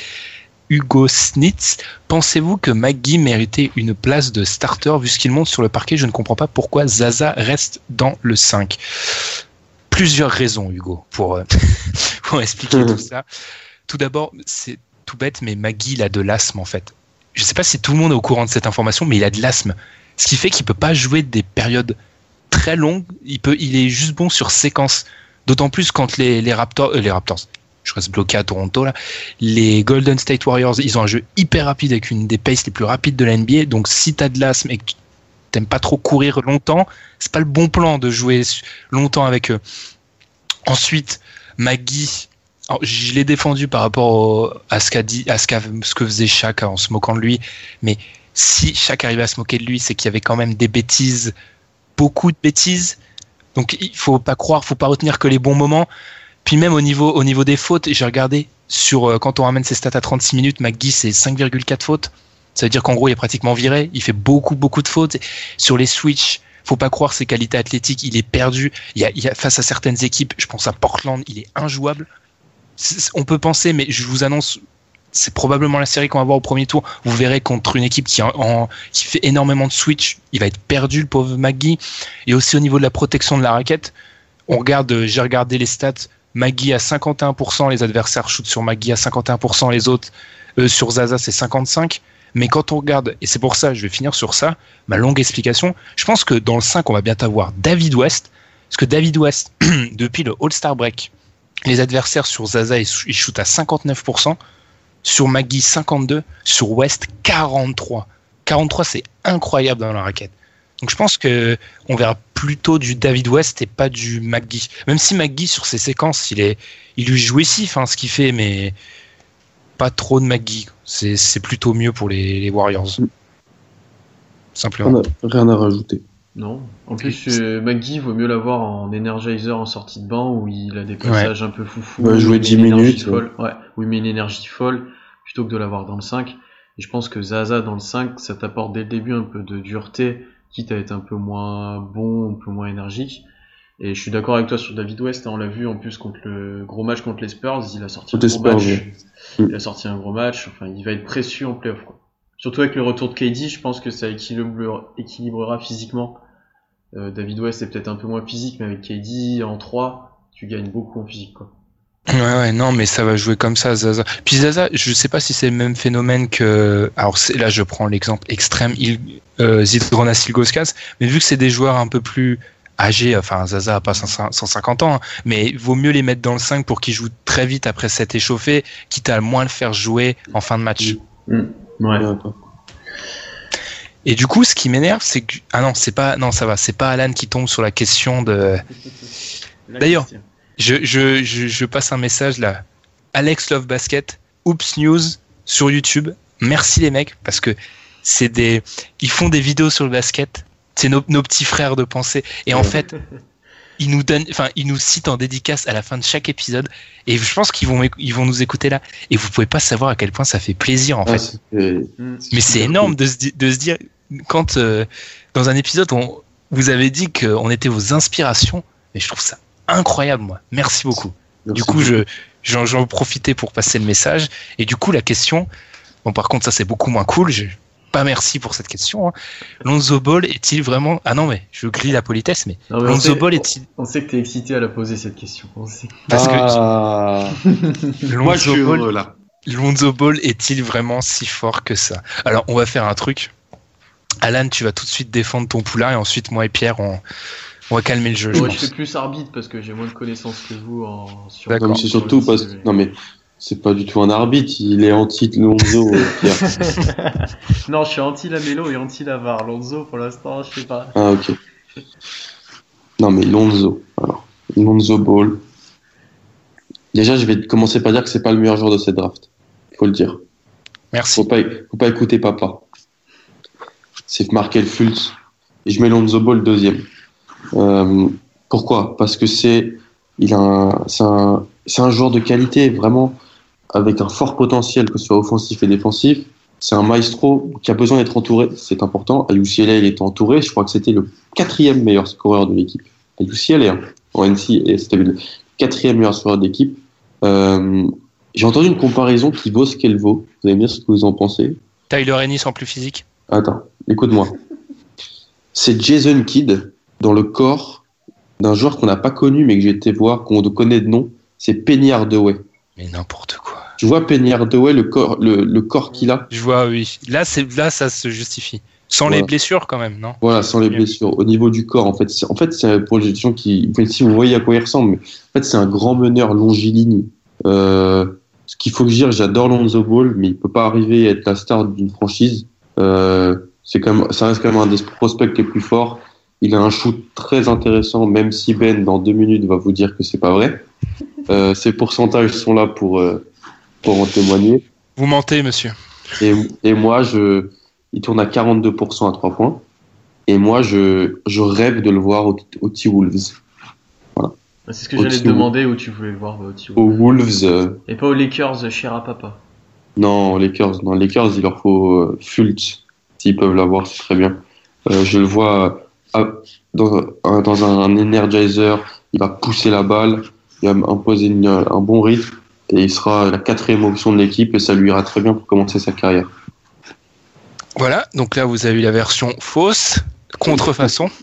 Hugo Snitz, pensez-vous que McGee méritait une place de starter vu ce qu'il monte sur le parquet? Je ne comprends pas pourquoi Zaza reste dans le 5. Plusieurs raisons, Hugo, pour, euh, pour expliquer tout ça. Tout d'abord, c'est tout bête, mais Maggie, il a de l'asthme en fait. Je sais pas si tout le monde est au courant de cette information, mais il a de l'asthme. Ce qui fait qu'il peut pas jouer des périodes très longues. Il, peut, il est juste bon sur séquence. D'autant plus quand les, Raptors, euh, les Raptors, je reste bloqué à Toronto là, les Golden State Warriors, ils ont un jeu hyper rapide avec une des paces les plus rapides de la NBA. Donc si t'as de l'asthme et que t'aimes pas trop courir longtemps, c'est pas le bon plan de jouer longtemps avec eux. Ensuite, Maggie, alors, je l'ai défendu par rapport au- à ce qu'a dit, à ce, que faisait Shaq en se moquant de lui, mais si Shaq arrivait à se moquer de lui, c'est qu'il y avait quand même des bêtises, beaucoup de bêtises. Donc il faut pas croire, faut pas retenir que les bons moments. Puis même au niveau, au niveau des fautes, j'ai regardé sur euh, quand on ramène ses stats à 36 minutes, McGee c'est 5,4 fautes. Ça veut dire qu'en gros il est pratiquement viré. Il fait beaucoup beaucoup de fautes sur les switches. Faut pas croire ses qualités athlétiques. Il est perdu. Il y a, face à certaines équipes, je pense à Portland, il est injouable. On peut penser, mais je vous annonce, c'est probablement la série qu'on va voir au premier tour. Vous verrez contre une équipe qui, fait énormément de switch, il va être perdu, le pauvre McGee. Et aussi au niveau de la protection de la raquette, on regarde, j'ai regardé les stats. Maggie à 51%, les adversaires shootent sur Maggie à 51%, les autres sur Zaza c'est 55%. Mais quand on regarde, et c'est pour ça, je vais finir sur ça, ma longue explication, je pense que dans le 5, on va bientôt avoir David West, parce que David West, depuis le All-Star Break, les adversaires sur Zaza, ils shootent à 59%, sur Maggie 52%, sur West 43%. 43, c'est incroyable dans la raquette. Donc je pense que on verra plutôt du David West et pas du McGee. Même si McGee sur ses séquences, il est, il lui jouissif hein, ce qu'il fait, mais pas trop de McGee. C'est c'est plutôt mieux pour les, les Warriors. Simplement. Rien à, rien à rajouter. Non. En plus, euh, McGee, vaut mieux l'avoir en energizer en sortie de banc où il a des passages un peu foufou. Va où jouer il met 10 une énergie minutes, Folle. Ouais, où il met une énergie folle plutôt que de l'avoir dans le 5. Et je pense que Zaza dans le 5, ça t'apporte dès le début un peu de dureté, quitte à être un peu moins bon, un peu moins énergique. Et je suis d'accord avec toi sur David West, hein, on l'a vu en plus contre le gros match contre les Spurs, il a sorti un gros Spurs, match. oui. Il a sorti un gros match, enfin il va être précieux en playoff. Quoi. Surtout avec le retour de KD, je pense que ça équilibre- équilibrera physiquement. Euh, David West est peut-être un peu moins physique, mais avec KD en 3, tu gagnes beaucoup en physique. Quoi. Ouais, ouais, non, mais ça va jouer comme ça, Zaza. Puis Zaza, je sais pas si c'est le même phénomène que. Alors c'est- là, je prends l'exemple extrême, il, euh, Zidronas Ilgauskas, mais vu que c'est des joueurs un peu plus âgés, enfin Zaza a pas 100 150 ans, hein, mais vaut mieux les mettre dans le 5 pour qu'ils jouent très vite après s'être échauffé, quitte à moins le faire jouer en fin de match. Ouais. Ouais, quoi. Et du coup, ce qui m'énerve, c'est que ah non, c'est pas non, ça va, c'est pas Alan qui tombe sur la question de. D'ailleurs, Je, je, je, je passe un message là. Alex Love Basket, Oops News sur YouTube. Merci les mecs parce que c'est des, ils font des vidéos sur le basket. C'est nos, nos petits frères de pensée. Et en fait, ils nous donnent, enfin, ils nous citent en dédicace à la fin de chaque épisode. Et je pense qu'ils vont, ils vont nous écouter là. Et vous pouvez pas savoir à quel point ça fait plaisir en fait. c'est- Mais c'est énorme de se, di- de se dire, quand euh, dans un épisode, on, vous avez dit qu'on était vos inspirations, et je trouve ça incroyable, moi. Merci beaucoup. Merci du coup, beaucoup. je, j'en, j'en profitais pour passer le message. Et du coup, la question, bon, par contre, ça c'est beaucoup moins cool. Je, pas merci pour cette question. Hein. Lonzo Ball est-il vraiment Ah non, mais je grille la politesse, mais Non, mais on, Lonzo sait, Ball est-il on sait que t'es excité à la poser cette question. On sait. Parce Ah. que Moi, je Lonzo suis Ball, heureux, là. Lonzo Ball est-il vraiment si fort que ça? Alors, on va faire un truc. Alan, tu vas tout de suite défendre ton poulain et ensuite moi et Pierre, on, on va calmer le jeu. je Moi, je pense. fais plus arbitre parce que j'ai moins de connaissances que vous en sur. D'accord. C'est sur surtout le parce. Non, mais c'est pas du tout un arbitre, il est anti-Lonzo, euh, Pierre. non, je suis anti Lamelo et anti Lavar. Lonzo, pour l'instant, je sais pas. Ah, ok. Non, mais Lonzo. Alors, Lonzo Ball. Déjà, je vais commencer par dire que c'est pas le meilleur joueur de cette draft. Faut le dire. Merci. Faut pas, faut pas écouter papa. C'est Markel Fultz. Et je mets Lonzo Ball deuxième. Euh, pourquoi? Parce que c'est, il a un, c'est un, c'est un joueur de qualité, vraiment, avec un fort potentiel, que ce soit offensif et défensif. C'est un maestro qui a besoin d'être entouré, c'est important. À UCLA, il était entouré. Je crois que c'était le quatrième meilleur scoreur de l'équipe. À UCLA, hein. en NC, c'était le quatrième meilleur scoreur de l'équipe. Euh, j'ai entendu une comparaison qui vaut ce qu'elle vaut. Vous allez me dire ce que vous en pensez. Tyler Ennis en plus physique Attends, écoute-moi. C'est Jason Kidd dans le corps d'un joueur qu'on n'a pas connu mais que j'ai été voir, qu'on connaît de nom. C'est Penny Hardaway. Mais n'importe quoi. Tu vois Penny Hardaway, le corps, le, le corps qu'il a? Je vois, oui. Là, c'est là, ça se justifie. Sans Voilà. les blessures quand même, non? Voilà, sans les blessures. Au niveau du corps, en fait, c'est, en fait, c'est pour les gens qui, si vous voyez à quoi il ressemble, mais en fait, c'est un grand meneur longiligne. Euh, ce qu'il faut que je dise, j'adore Lonzo Ball, mais il peut pas arriver à être la star d'une franchise. Euh, c'est quand même, ça reste quand même un des prospects les plus forts. Il a un shoot très intéressant, même si Ben, dans deux minutes, va vous dire que c'est pas vrai. Euh, ses pourcentages sont là pour, euh, pour en témoigner. Vous mentez, monsieur. Et, et moi, je, il tourne à 42% à 3 points. Et moi, je, je rêve de le voir au, au T-Wolves. C'est ce que j'allais te demander où tu voulais le voir. bah, au T-Wolves. Aux Wolves, euh, Et pas aux Lakers, cher à papa. non, Lakers. Non, Lakers, il leur faut euh, Fultz. S'ils peuvent l'avoir, c'est très bien. Euh, je le vois euh, dans, un- dans un energizer. Il va pousser la balle. Il va imposer une- un bon rythme. Et il sera la quatrième option de l'équipe. Et ça lui ira très bien pour commencer sa carrière. Voilà, donc là, vous avez eu la version fausse, contrefaçon.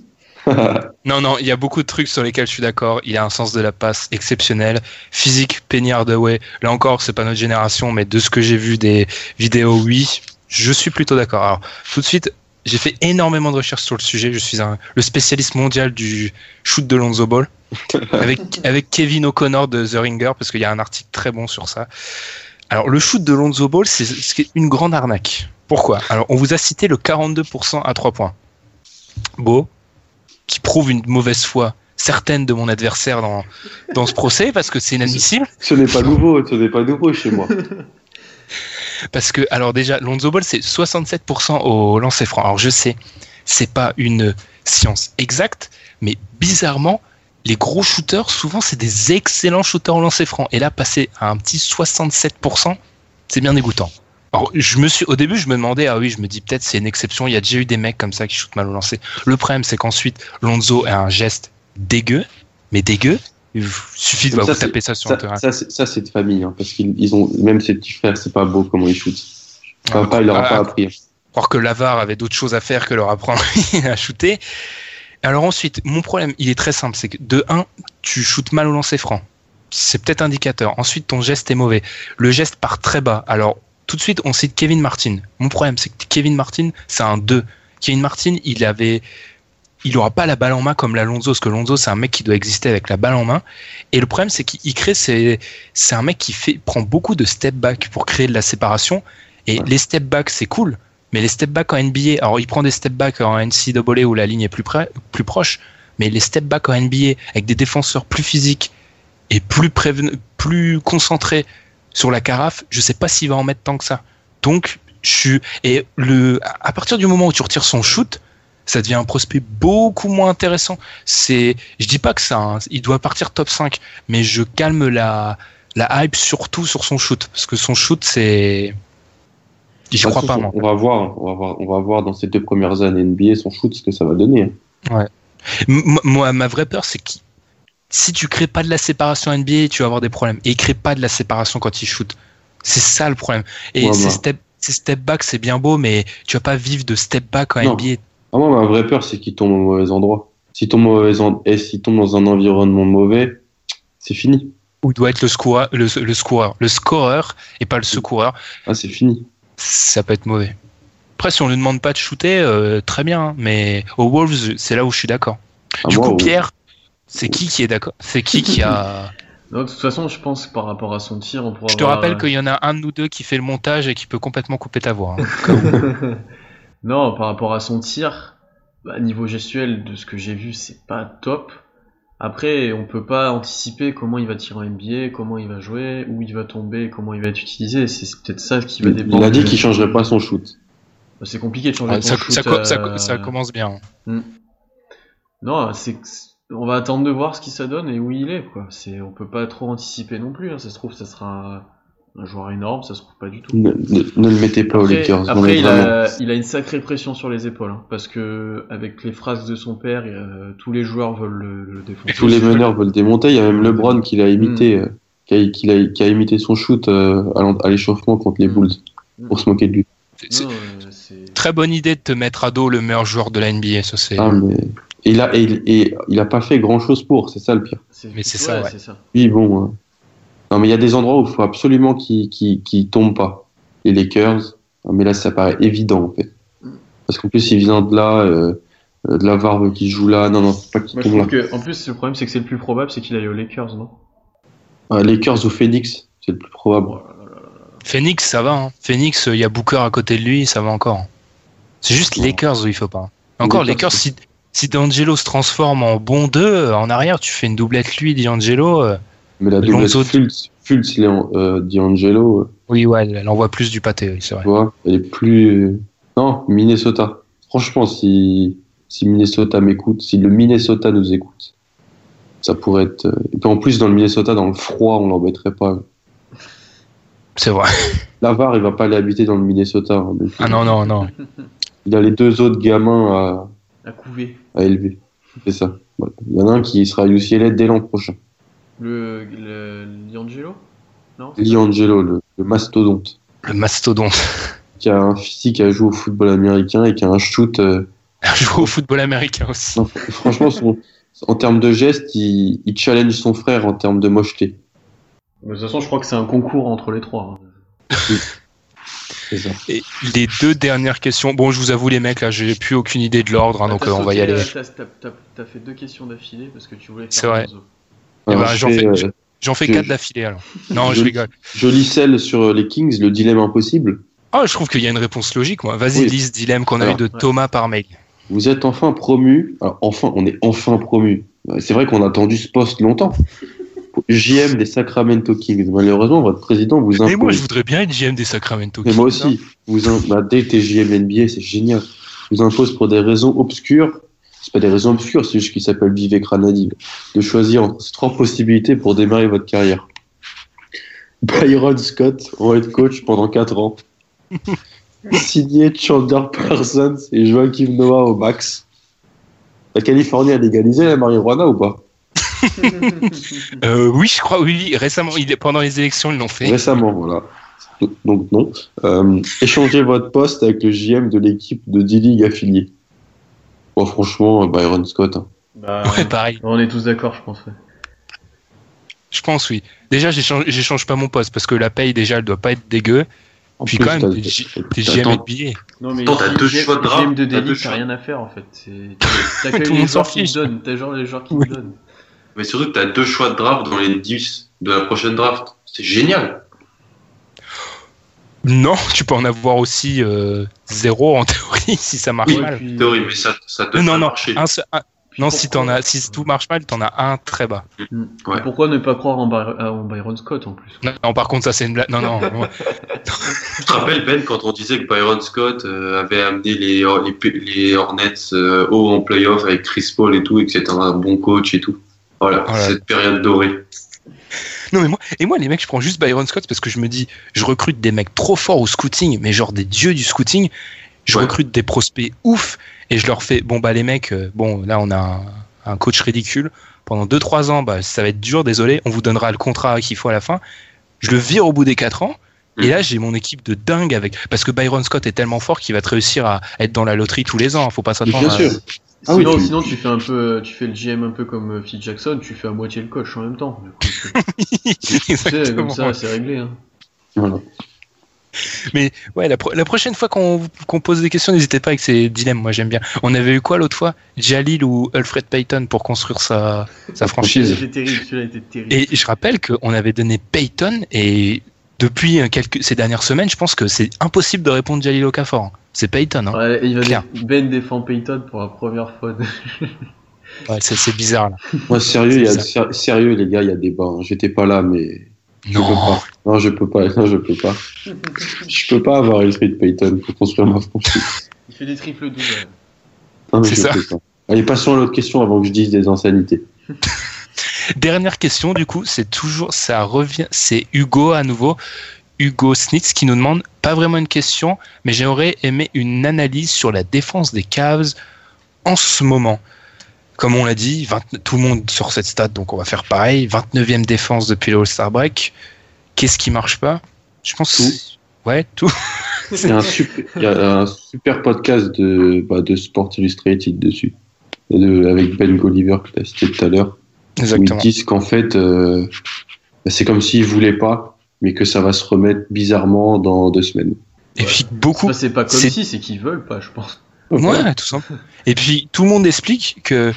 Non, non, il y a beaucoup de trucs sur lesquels je suis d'accord. Il a un sens de la passe exceptionnel. Physique, Penny Hardaway. Là encore, c'est pas notre génération, mais de ce que j'ai vu des vidéos, oui, je suis plutôt d'accord. Alors, tout de suite, j'ai fait énormément de recherches sur le sujet. Je suis un, le spécialiste mondial du shoot de Lonzo Ball. avec, avec Kevin O'Connor de The Ringer, parce qu'il y a un article très bon sur ça. Alors, le shoot de Lonzo Ball, c'est c'est une grande arnaque. Pourquoi? Alors, on vous a cité le 42% à 3 points. Beau, qui prouve une mauvaise foi certaine de mon adversaire dans, dans ce procès, parce que c'est inadmissible. Ce n'est pas nouveau. Ce n'est pas nouveau chez moi. Parce que, alors déjà, Lonzo Ball, c'est 67% au lancer franc. Alors je sais, c'est pas une science exacte, mais bizarrement, les gros shooters, souvent, c'est des excellents shooters au lancer franc. Et là, passer à un petit 67%, c'est bien dégoûtant. Alors, je me suis, au début, je me demandais, ah oui, je me dis peut-être c'est une exception. Il y a déjà eu des mecs comme ça qui shootent mal au lancer. Le problème, c'est qu'ensuite, Lonzo a un geste dégueu, mais dégueu. Il suffit de Ça, vous taper ça sur Ça, terrain. ça, c'est- de famille, hein, parce qu'ils ils ont même ses petits frères, c'est pas beau comment ils shootent. Enfin, Ah, pas, il leur a pas appris. croire que Lavar avait d'autres choses à faire que leur apprendre à shooter. Alors ensuite, mon problème, il est très simple, c'est que de 1, tu shootes mal au lancer franc. C'est peut-être indicateur. Ensuite, ton geste est mauvais. Le geste part très bas. Alors, tout de suite, on cite Kevin Martin. Mon problème, c'est que Kevin Martin, c'est un 2. Kevin Martin, il avait, il aura pas la balle en main comme la Lonzo, parce que Lonzo, c'est un mec qui doit exister avec la balle en main. Et le problème, c'est qu'il crée, c'est, c'est un mec qui fait, prend beaucoup de step back pour créer de la séparation. Et les step back, c'est cool. Mais les step back en NBA, alors il prend des step back en NCAA où la ligne est plus, près, plus proche, mais les step back en NBA avec des défenseurs plus physiques et plus, plus concentrés sur la carafe, je sais pas s'il va en mettre tant que ça. Donc, je suis. Et le, à partir du moment où tu retires son shoot, ça devient un prospect beaucoup moins intéressant. C'est, je dis pas que ça, hein, il doit partir top 5, mais je calme la, la hype surtout sur son shoot, parce que son shoot, c'est. J'y toute crois pas, moi. On va voir, on va voir, on va voir dans ces deux premières années NBA son shoot ce que ça va donner. hein. M- Moi, ma vraie peur, c'est que si tu crées pas de la séparation NBA, tu vas avoir des problèmes. Et il crée pas de la séparation quand il shoot. C'est ça le problème. Et Ouais, ces, bah. step, step back, c'est bien beau, mais tu vas pas vivre de step back en Non. NBA. Ah, moi, ma vraie peur, c'est qu'il tombe au mauvais endroit. S'il tombe, au mauvais en- et s'il tombe dans un environnement mauvais, c'est fini. Où il doit être le scoreur, le, le scoreur, le scoreur et pas le secoureur. Ah, c'est fini. Ça peut être mauvais. Après, si on lui demande pas de shooter, euh, très bien. hein. Mais aux Wolves, c'est là où je suis d'accord. Ah, du moi, coup, Pierre, c'est qui qui est d'accord? C'est qui qui a Non, de toute façon, je pense que par rapport à son tir, on pourra Je te avoir, rappelle euh, qu'il y en a un de nous deux qui fait le montage et qui peut complètement couper ta voix. hein. non, par rapport à son tir, bah, niveau gestuel, de ce que j'ai vu, c'est pas top. Après, on peut pas anticiper comment il va tirer en NBA, comment il va jouer, où il va tomber, comment il va être utilisé. C'est peut-être ça qui va dépendre. il a dit qu'il changerait pas son shoot. Bah, C'est compliqué de changer ton ça, shoot, ça euh, ça commence bien. Non, c'est que- on va attendre de voir ce qui ça donne et où il est quoi. C'est on peut pas trop anticiper non plus. hein. Ça se trouve ça sera un, joueur énorme, ça se trouve pas du tout. Ne, ne- ne le mettez pas aux Après, Lakers. il, a, il a une sacrée pression sur les épaules hein, parce que avec les phrases de son père, euh, tous les joueurs veulent le, le défoncer. Tous les meneurs veulent démonter. Il y a même LeBron qui l'a imité, Mm. euh, qui, a, qui a- qui a imité son shoot euh, à l'échauffement contre les Mm. Bulls pour se moquer de lui. C'est- euh, très bonne idée de te mettre à dos le meilleur joueur de la NBA. Ça, c'est... Ah, mais et il a et, il- et il a pas fait grand chose pour. C'est ça le pire. Mais c'est ça, ouais. c'est ça. Oui, bon. Euh, Non, mais il y a des endroits où il faut absolument qu'il qu'il qu'il tombe pas. Les Lakers, mais là, ça paraît évident, en fait. Parce qu'en plus, il vient de là, euh, euh, de la Varve qui joue là. Non, non, faut pas qu'il tombe là. que en plus le problème c'est que c'est le plus probable c'est qu'il aille aux Lakers, non? Ah, Lakers ou Phoenix, c'est le plus probable. Phoenix, ça va. Hein. Phoenix, il y a Booker à côté de lui, ça va encore. C'est juste Ouais. Lakers où il faut pas. Encore, Lakers, Lakers, si, si D'Angelo se transforme en bon 2, en arrière, tu fais une doublette lui, D'Angelo. euh, Mais la doublette Lonzo- Fultz, Fultz il est en- euh, D'Angelo, euh, Oui, ouais, elle, elle envoie plus du pâté, oui, c'est vrai. tu vois, elle est plus. euh, Non, Minnesota. Franchement, si, si Minnesota m'écoute, si le Minnesota nous écoute, ça pourrait être. euh, Et puis en plus, dans le Minnesota, dans le froid, on l'embêterait pas. C'est vrai. Lavar, il va pas aller habiter dans le Minnesota. hein, donc, Ah non, non, non. Il a les deux autres gamins À couver. à, à élever. C'est ça. Voilà. Il y en a un qui sera à UCLA dès l'an prochain. Le, le Liangelo? Non Liangelo, le, le mastodonte, Le mastodonte. qui a un physique qui a joué au football américain et qui a un shoot. euh, Joue au football américain aussi. non, franchement, son- en termes de gestes, il, il challenge son frère en termes de mocheté. De toute façon, je crois que c'est un concours entre les trois. hein. Ça. Et les deux dernières questions. Bon, je vous avoue, les mecs, là, j'ai plus aucune idée de l'ordre, hein, donc T'as euh, on va y aller. euh, t'as fait deux questions d'affilée parce que tu voulais faire C'est vrai. Eh ben, je j'en fais, fais- euh, fais Je- quatre d'affilée alors. Non, je je- rigole. Joli sel sur les Kings, le dilemme impossible. Ah, je trouve qu'il y a une réponse logique, moi. Vas-y, Oui. lis ce dilemme qu'on a eu de ouais. Thomas par mail. Vous êtes enfin promu. Alors, enfin, on est enfin promu. C'est vrai qu'on a attendu ce poste longtemps. JM des Sacramento Kings. Malheureusement, votre président vous impose. Et moi, je voudrais bien être GM des Sacramento Kings. Mais moi aussi. Vous im- bah, dès que t'es JM NBA, c'est génial. Vous impose pour des raisons obscures. C'est pas des raisons obscures, c'est juste qu'il s'appelle Vivek Ranadiv. De choisir entre ces trois possibilités pour démarrer votre carrière. Byron Scott en head coach pendant 4 ans. Signé Chandler Parsons et Joachim Noah au max. La Californie a légalisé la marijuana ou pas? Euh, oui, je crois, oui, oui, récemment, il est, pendant les élections, ils l'ont fait. Récemment, voilà. Donc non. Euh, échangez votre poste avec le JM de l'équipe de D-League affiliée. Franchement, euh, Byron Scott. hein. Bah, Ouais, pareil. on est tous d'accord, je pense. ouais. Je pense, oui. Déjà, j'échange pas mon poste parce que la paye, déjà, elle doit pas être dégueu. En Puis plus, quand même, t'as- t'es t'as- t'as- GM NBA. Non, mais t'as deux choix de draft, GM de t'as deux délit, t'as choix. rien à faire en fait. T'as les monde s'en joueurs qui te fiche. donnent. T'as genre les joueurs qui te donnent. Mais surtout que tu as deux choix de draft dans les 10 de la prochaine draft. C'est génial. Non, tu peux en avoir aussi euh, zéro en théorie si ça marche Oui, mal. puis- Théorie, mais ça, ça devrait non, non, marcher. un seul- un- non, si as, tout marche mal, t'en as un très bas. Ouais. Pourquoi ne pas croire en, By- euh, en Byron Scott en plus? Non, non, par contre, ça c'est une blague. Non, non. Tu te rappelles, Ben, quand on disait que Byron Scott euh, avait amené les, les, les Hornets euh, haut en playoff avec Chris Paul et tout, et que c'était un bon coach et tout. Voilà, Voilà. cette période dorée. Non, mais moi, et moi, les mecs, je prends juste Byron Scott parce que je me dis, je recrute des mecs trop forts au scouting, mais genre des dieux du scouting. Je Ouais. recrute des prospects ouf et je leur fais, bon, bah, les mecs, euh, bon, là, on a un, un coach ridicule. Pendant 2-3 ans, bah, ça va être dur, désolé, on vous donnera le contrat qu'il faut à la fin. Je le vire au bout des 4 ans. Et Mhm. là, j'ai mon équipe de dingue avec. Parce que Byron Scott est tellement fort qu'il va te réussir à être dans la loterie tous les ans. Faut pas s'attendre Bien à. sûr. Ah oui, sinon, tu- sinon, tu fais un peu, tu fais le GM un peu comme euh, Phil Jackson, tu fais à moitié le coach en même temps. Du coup, c'est- tu sais, comme ça, c'est réglé. Hein. Voilà. Mais ouais, la, pro- la prochaine fois qu'on pose des questions, n'hésitez pas avec ces dilemmes. Moi, j'aime bien. On avait eu quoi l'autre fois? Jalil ou Alfred Payton pour construire sa, sa franchise. C'était terrible, celui-là était terrible. Et je rappelle qu'on avait donné Payton et depuis euh, quelques, ces dernières semaines, je pense que c'est impossible de répondre Jalil Okafor. C'est Payton. Hein. Ouais, il va Clair. dé- Ben défend Payton pour la première fois. Ouais, c'est bizarre là. Moi, sérieux, il y a, C'est ser- sérieux, les gars, il y a débat. hein. J'étais pas là, mais je peux Non. pas. Non, je peux pas. Non, je peux pas. je peux pas avoir Alfred Payton pour construire ma franchise. Il fait des triples doubles. Non, mais C'est je ça. peux pas. Allez, passons à l'autre question avant que je dise des insanités. Dernière question, du coup, c'est toujours, ça revient, c'est Hugo à nouveau, Hugo Snitz qui nous demande, pas vraiment une question, mais j'aurais aimé une analyse sur la défense des Cavs en ce moment. Comme on l'a dit, 20 tout le monde sur cette stat, donc on va faire pareil. 29e défense depuis le All-Star Break. Qu'est-ce qui marche pas? Je pense. Tout. Ouais, tout. Il y a un super, il y a un super podcast de, bah, de Sport Illustrated dessus. Et de- avec Ben Golliver que tu as cité tout à l'heure. Où ils Exactement. disent qu'en fait, euh, bah, c'est comme s'ils voulaient pas, mais que ça va se remettre bizarrement dans deux semaines. Et puis beaucoup. C'est pas comme si, c'est qu'ils veulent pas, je pense. Ouais, tout simplement. Et puis tout le monde explique que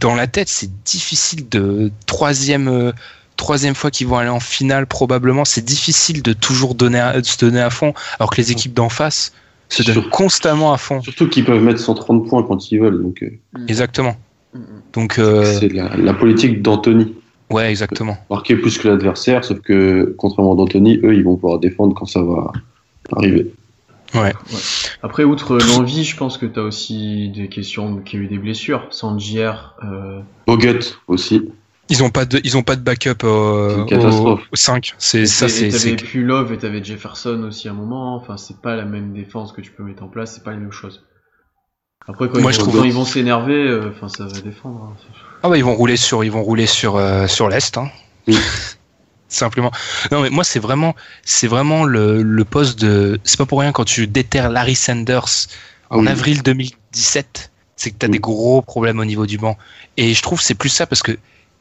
dans la tête, c'est difficile de troisième euh, troisième fois qu'ils vont aller en finale probablement. C'est difficile de toujours donner à, de se donner à fond, alors que les équipes d'en face se donnent constamment à fond. Surtout qu'ils peuvent mettre 130 points quand ils veulent. Donc, euh, Exactement. Mm. Donc euh, c'est la, la politique d'Anthony. Ouais, exactement. Marquer plus que l'adversaire, sauf que contrairement à d'Anthony, eux, ils vont pouvoir défendre quand ça va arriver. Ouais. Après, outre l'envie, je pense que t'as aussi des questions qui ont eu des blessures. Sandier, euh, Bogut aussi. Ils ont pas de ils ont pas de backup euh, catastrophe. au 5. C'est ça c'est t'avais plus Love et t'avais Jefferson aussi à un moment. Enfin, c'est pas la même défense que tu peux mettre en place, c'est pas la même chose. Après, quand, Moi, ils, je vont, trouve- quand ils vont s'énerver, euh, enfin, ça va défendre. hein. Ah bah ils vont rouler sur ils vont rouler sur euh, sur l'est hein. Oui. Simplement. Non mais moi c'est vraiment c'est vraiment le, le poste de c'est pas pour rien quand tu déterres Larry Sanders en Oui. avril 2017, c'est que tu as Oui. des gros problèmes au niveau du banc et je trouve que c'est plus ça parce que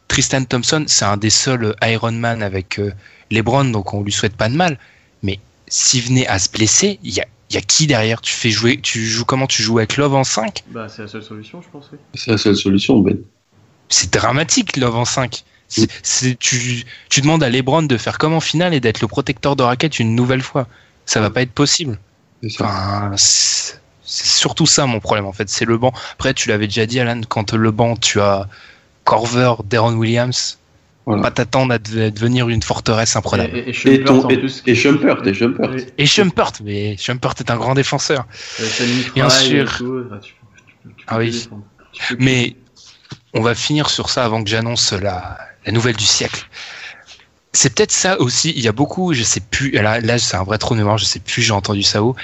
Tristan Thompson, c'est un des seuls Iron Man avec euh, LeBron donc on lui souhaite pas de mal mais s'il venait à se blesser, il y a il y a qui derrière? Tu fais jouer tu joues comment tu joues avec Love en 5 Bah, c'est la seule solution, je pense. oui. C'est la seule solution, Ben. c'est dramatique Love en 5. C'est, c'est- tu, tu demandes à LeBron de faire comme en finale et d'être le protecteur de raquette une nouvelle fois. Ça va pas être possible. C'est ça. Enfin, c'est, c'est surtout ça mon problème en fait. C'est le banc. Après, tu l'avais déjà dit, Alan, quand le banc, tu as Corver, Deron Williams. On va pas t'attendre à de- devenir une forteresse imprenable. Et, et, Et, Schumpert, ton, en et, plus. et Schumpert, et Schumpert. Oui, Et Schumpert, mais Schumpert est un grand défenseur. euh, Bien sûr. tout, enfin, tu peux- tu peux- tu peux Ah oui. Mais on va finir sur ça avant que j'annonce la, la nouvelle du siècle. C'est peut-être ça aussi. Il y a beaucoup, je sais plus. Là, là c'est un vrai trou de mémoire. Je sais plus. J'ai entendu ça où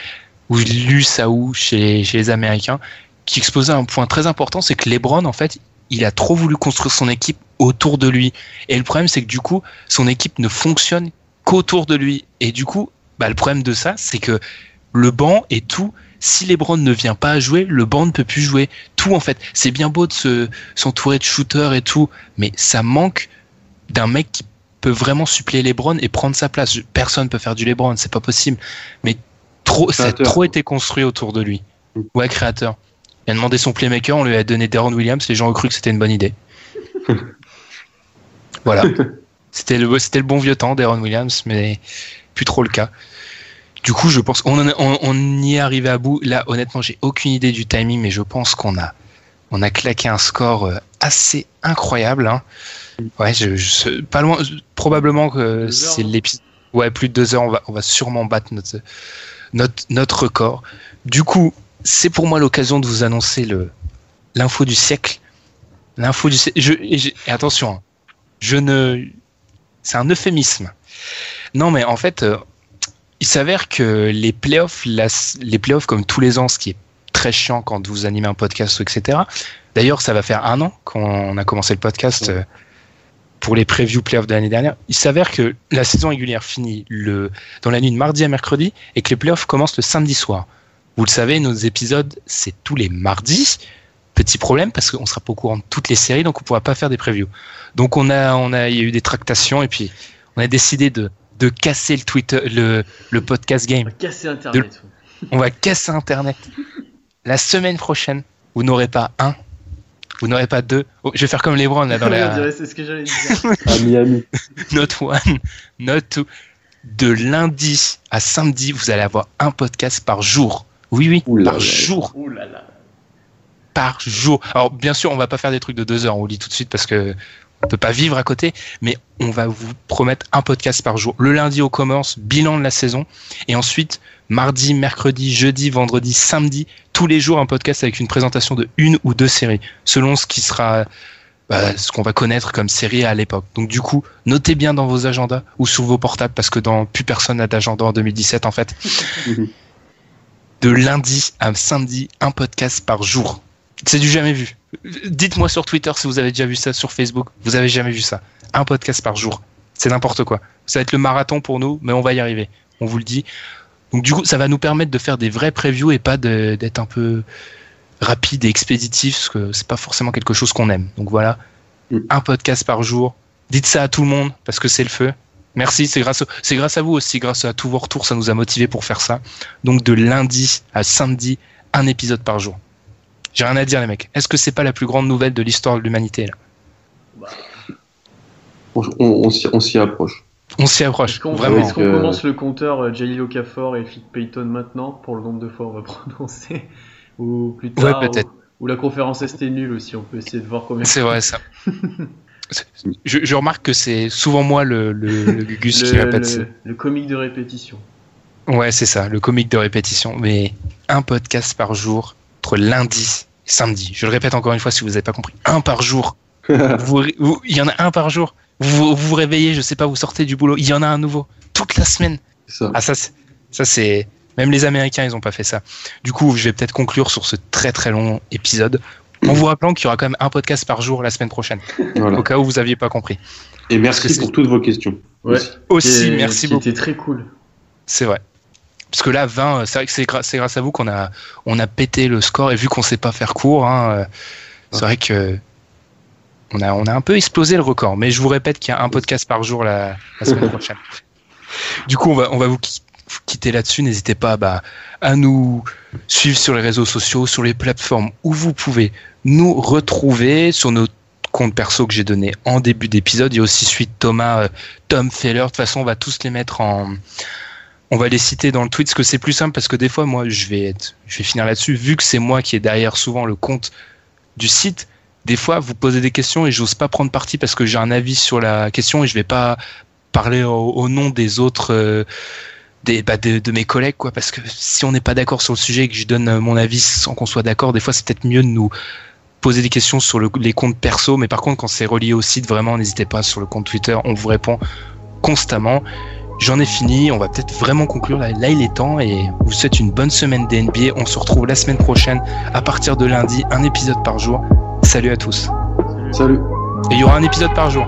ou j'ai lu ça où chez, chez les Américains qui exposait un point très important, c'est que LeBron en fait, il a trop voulu construire son équipe autour de lui. Et le problème, c'est que du coup, son équipe ne fonctionne qu'autour de lui. Et du coup, bah, le problème de ça, c'est que le banc et tout, si LeBron ne vient pas à jouer, le banc ne peut plus jouer. Tout en fait, c'est bien beau de se s'entourer de shooters et tout, mais ça manque d'un mec qui peut vraiment suppléer LeBron et prendre sa place. Personne peut faire du LeBron, c'est pas possible. Mais trop, ça a trop été construit autour de lui. Ouais, créateur. Il a demandé son playmaker, on lui a donné Deron Williams, les gens ont cru que c'était une bonne idée. voilà. C'était le, c'était le bon vieux temps, Deron Williams, mais plus trop le cas. Du coup, je pense on, en est- on, on y est arrivé à bout. Là, honnêtement, j'ai aucune idée du timing, mais je pense qu'on a, on a claqué un score euh, assez incroyable. Hein. Ouais, je, je- pas loin. Probablement que c'est l'épisode. Ouais, plus de deux heures. On va, on va sûrement battre notre, notre, notre record. Du coup, c'est pour moi l'occasion de vous annoncer le l'info du siècle. L'info du siècle. Je, et attention, hein, je ne. C'est un euphémisme. Non, mais en fait, euh, il s'avère que les playoffs, la- les playoffs comme tous les ans, ce qui est très chiant quand vous animez un podcast, etc. D'ailleurs, ça va faire un an qu'on a commencé le podcast euh, pour les previews playoffs de l'année dernière. Il s'avère que la saison régulière finit le, dans la nuit de mardi à mercredi et que les playoffs commencent le samedi soir. Vous le savez, nos épisodes, c'est tous les mardis. Petit problème parce qu'on sera pas au courant de toutes les séries, donc on pourra pas faire des previews. Donc on a, on a, il y a eu des tractations et puis on a décidé de, de casser le Twitter, le, le podcast On game. va casser Internet. On va casser Internet. La semaine prochaine, vous n'aurez pas un, vous n'aurez pas deux. Oh, je vais faire comme les Browns là dans On la C'est ce que j'allais dire. À Miami. not one, not two. De lundi à samedi, vous allez avoir un podcast par jour. Oui, oui, Ouh là par là. jour. Ouh là là. Par jour. Alors bien sûr, on va pas faire des trucs de deux heures, on dit tout de suite parce que on peut pas vivre à côté, mais on va vous promettre un podcast par jour. Le lundi on commence, bilan de la saison, et ensuite mardi, mercredi, jeudi, vendredi, samedi, tous les jours un podcast avec une présentation de une ou deux séries, selon ce qui sera bah, ce qu'on va connaître comme série à l'époque. Donc du coup, notez bien dans vos agendas ou sur vos portables parce que dans plus personne n'a d'agenda en 2017 en fait. de lundi à samedi, un podcast par jour. C'est du jamais vu. Dites-moi sur Twitter si vous avez déjà vu ça, sur Facebook. Vous avez jamais vu ça. Un podcast par jour. C'est n'importe quoi. Ça va être le marathon pour nous, mais on va y arriver. On vous le dit. Donc du coup, ça va nous permettre de faire des vrais previews et pas d'être un peu rapide et expéditif, parce que c'est pas forcément quelque chose qu'on aime. Donc voilà, Mm. un podcast par jour. Dites ça à tout le monde, parce que c'est le feu. Merci, c'est grâce, c'est grâce à vous aussi, grâce à tous vos retours, ça nous a motivés pour faire ça. Donc de lundi à samedi, un épisode par jour. J'ai rien à dire les mecs. Est-ce que c'est pas la plus grande nouvelle de l'histoire de l'humanité là On, on- on s'y- on s'y approche. On s'y approche, Est-ce qu'on vraiment. est-ce qu'on Euh, commence le compteur euh, Jalil Okafor et Flick Payton maintenant pour le nombre de fois on va prononcer Ou plus tard Ouais, peut-être. Ou, ou la conférence était nulle aussi, on peut essayer de voir combien. C'est vrai ça. Je, je remarque que c'est souvent moi le, le, le Gugus qui Le, répète. le- le comique de répétition. Ouais, c'est ça, le comique de répétition. Mais un podcast par jour, entre lundi et samedi. Je le répète encore une fois si vous n'avez pas compris. Un par jour. Vous- vous- Il y en a un par jour. Vous vous vous réveillez, je sais pas, vous sortez du boulot, il y en a un nouveau. Toute la semaine. Ça. Ah, ça, c'est- ça c'est. Même les Américains, ils ont pas fait ça. Du coup, je vais peut-être conclure sur ce très très long épisode en vous rappelant qu'il y aura quand même un podcast par jour la semaine prochaine, Voilà. au cas où vous aviez pas compris. Et merci pour toutes vos questions. Ouais. Aussi, merci qui beaucoup. était très cool. C'est vrai. Parce que là, 20, euh, c'est vrai que c'est grâce à vous qu'on a, on a pété le score et vu qu'on sait pas faire court, hein, euh, c'est vrai que on a, on a un peu explosé le record. Mais je vous répète qu'il y a un podcast par jour la, la semaine prochaine. Du coup, on va, on va vous qui- quitter là-dessus. N'hésitez pas bah, à nous suivre sur les réseaux sociaux, sur les plateformes où vous pouvez nous retrouver sur nos comptes perso que j'ai donné en début d'épisode. Il y a aussi suite Thomas, euh, Tom Feller. De toute façon, on va tous les mettre en, on va les citer dans le tweet, parce que c'est plus simple, parce que des fois, moi, je vais je vais finir là-dessus, vu que c'est moi qui est derrière souvent le compte du site, des fois vous posez des questions et j'ose pas prendre parti parce que j'ai un avis sur la question et je vais pas parler au, nom des autres euh, bah, de, mes collègues quoi parce que si on n'est pas d'accord sur le sujet et que je donne mon avis sans qu'on soit d'accord des fois c'est peut-être mieux de nous poser des questions sur le, les comptes perso. Mais par contre quand c'est relié au site vraiment n'hésitez pas sur le compte Twitter on vous répond constamment J'en ai fini, on va peut-être vraiment conclure là, là il est temps et vous souhaite une bonne semaine d'NBA. On se retrouve la semaine prochaine à partir de lundi, un épisode par jour. Salut à tous. Salut. Et il y aura un épisode par jour.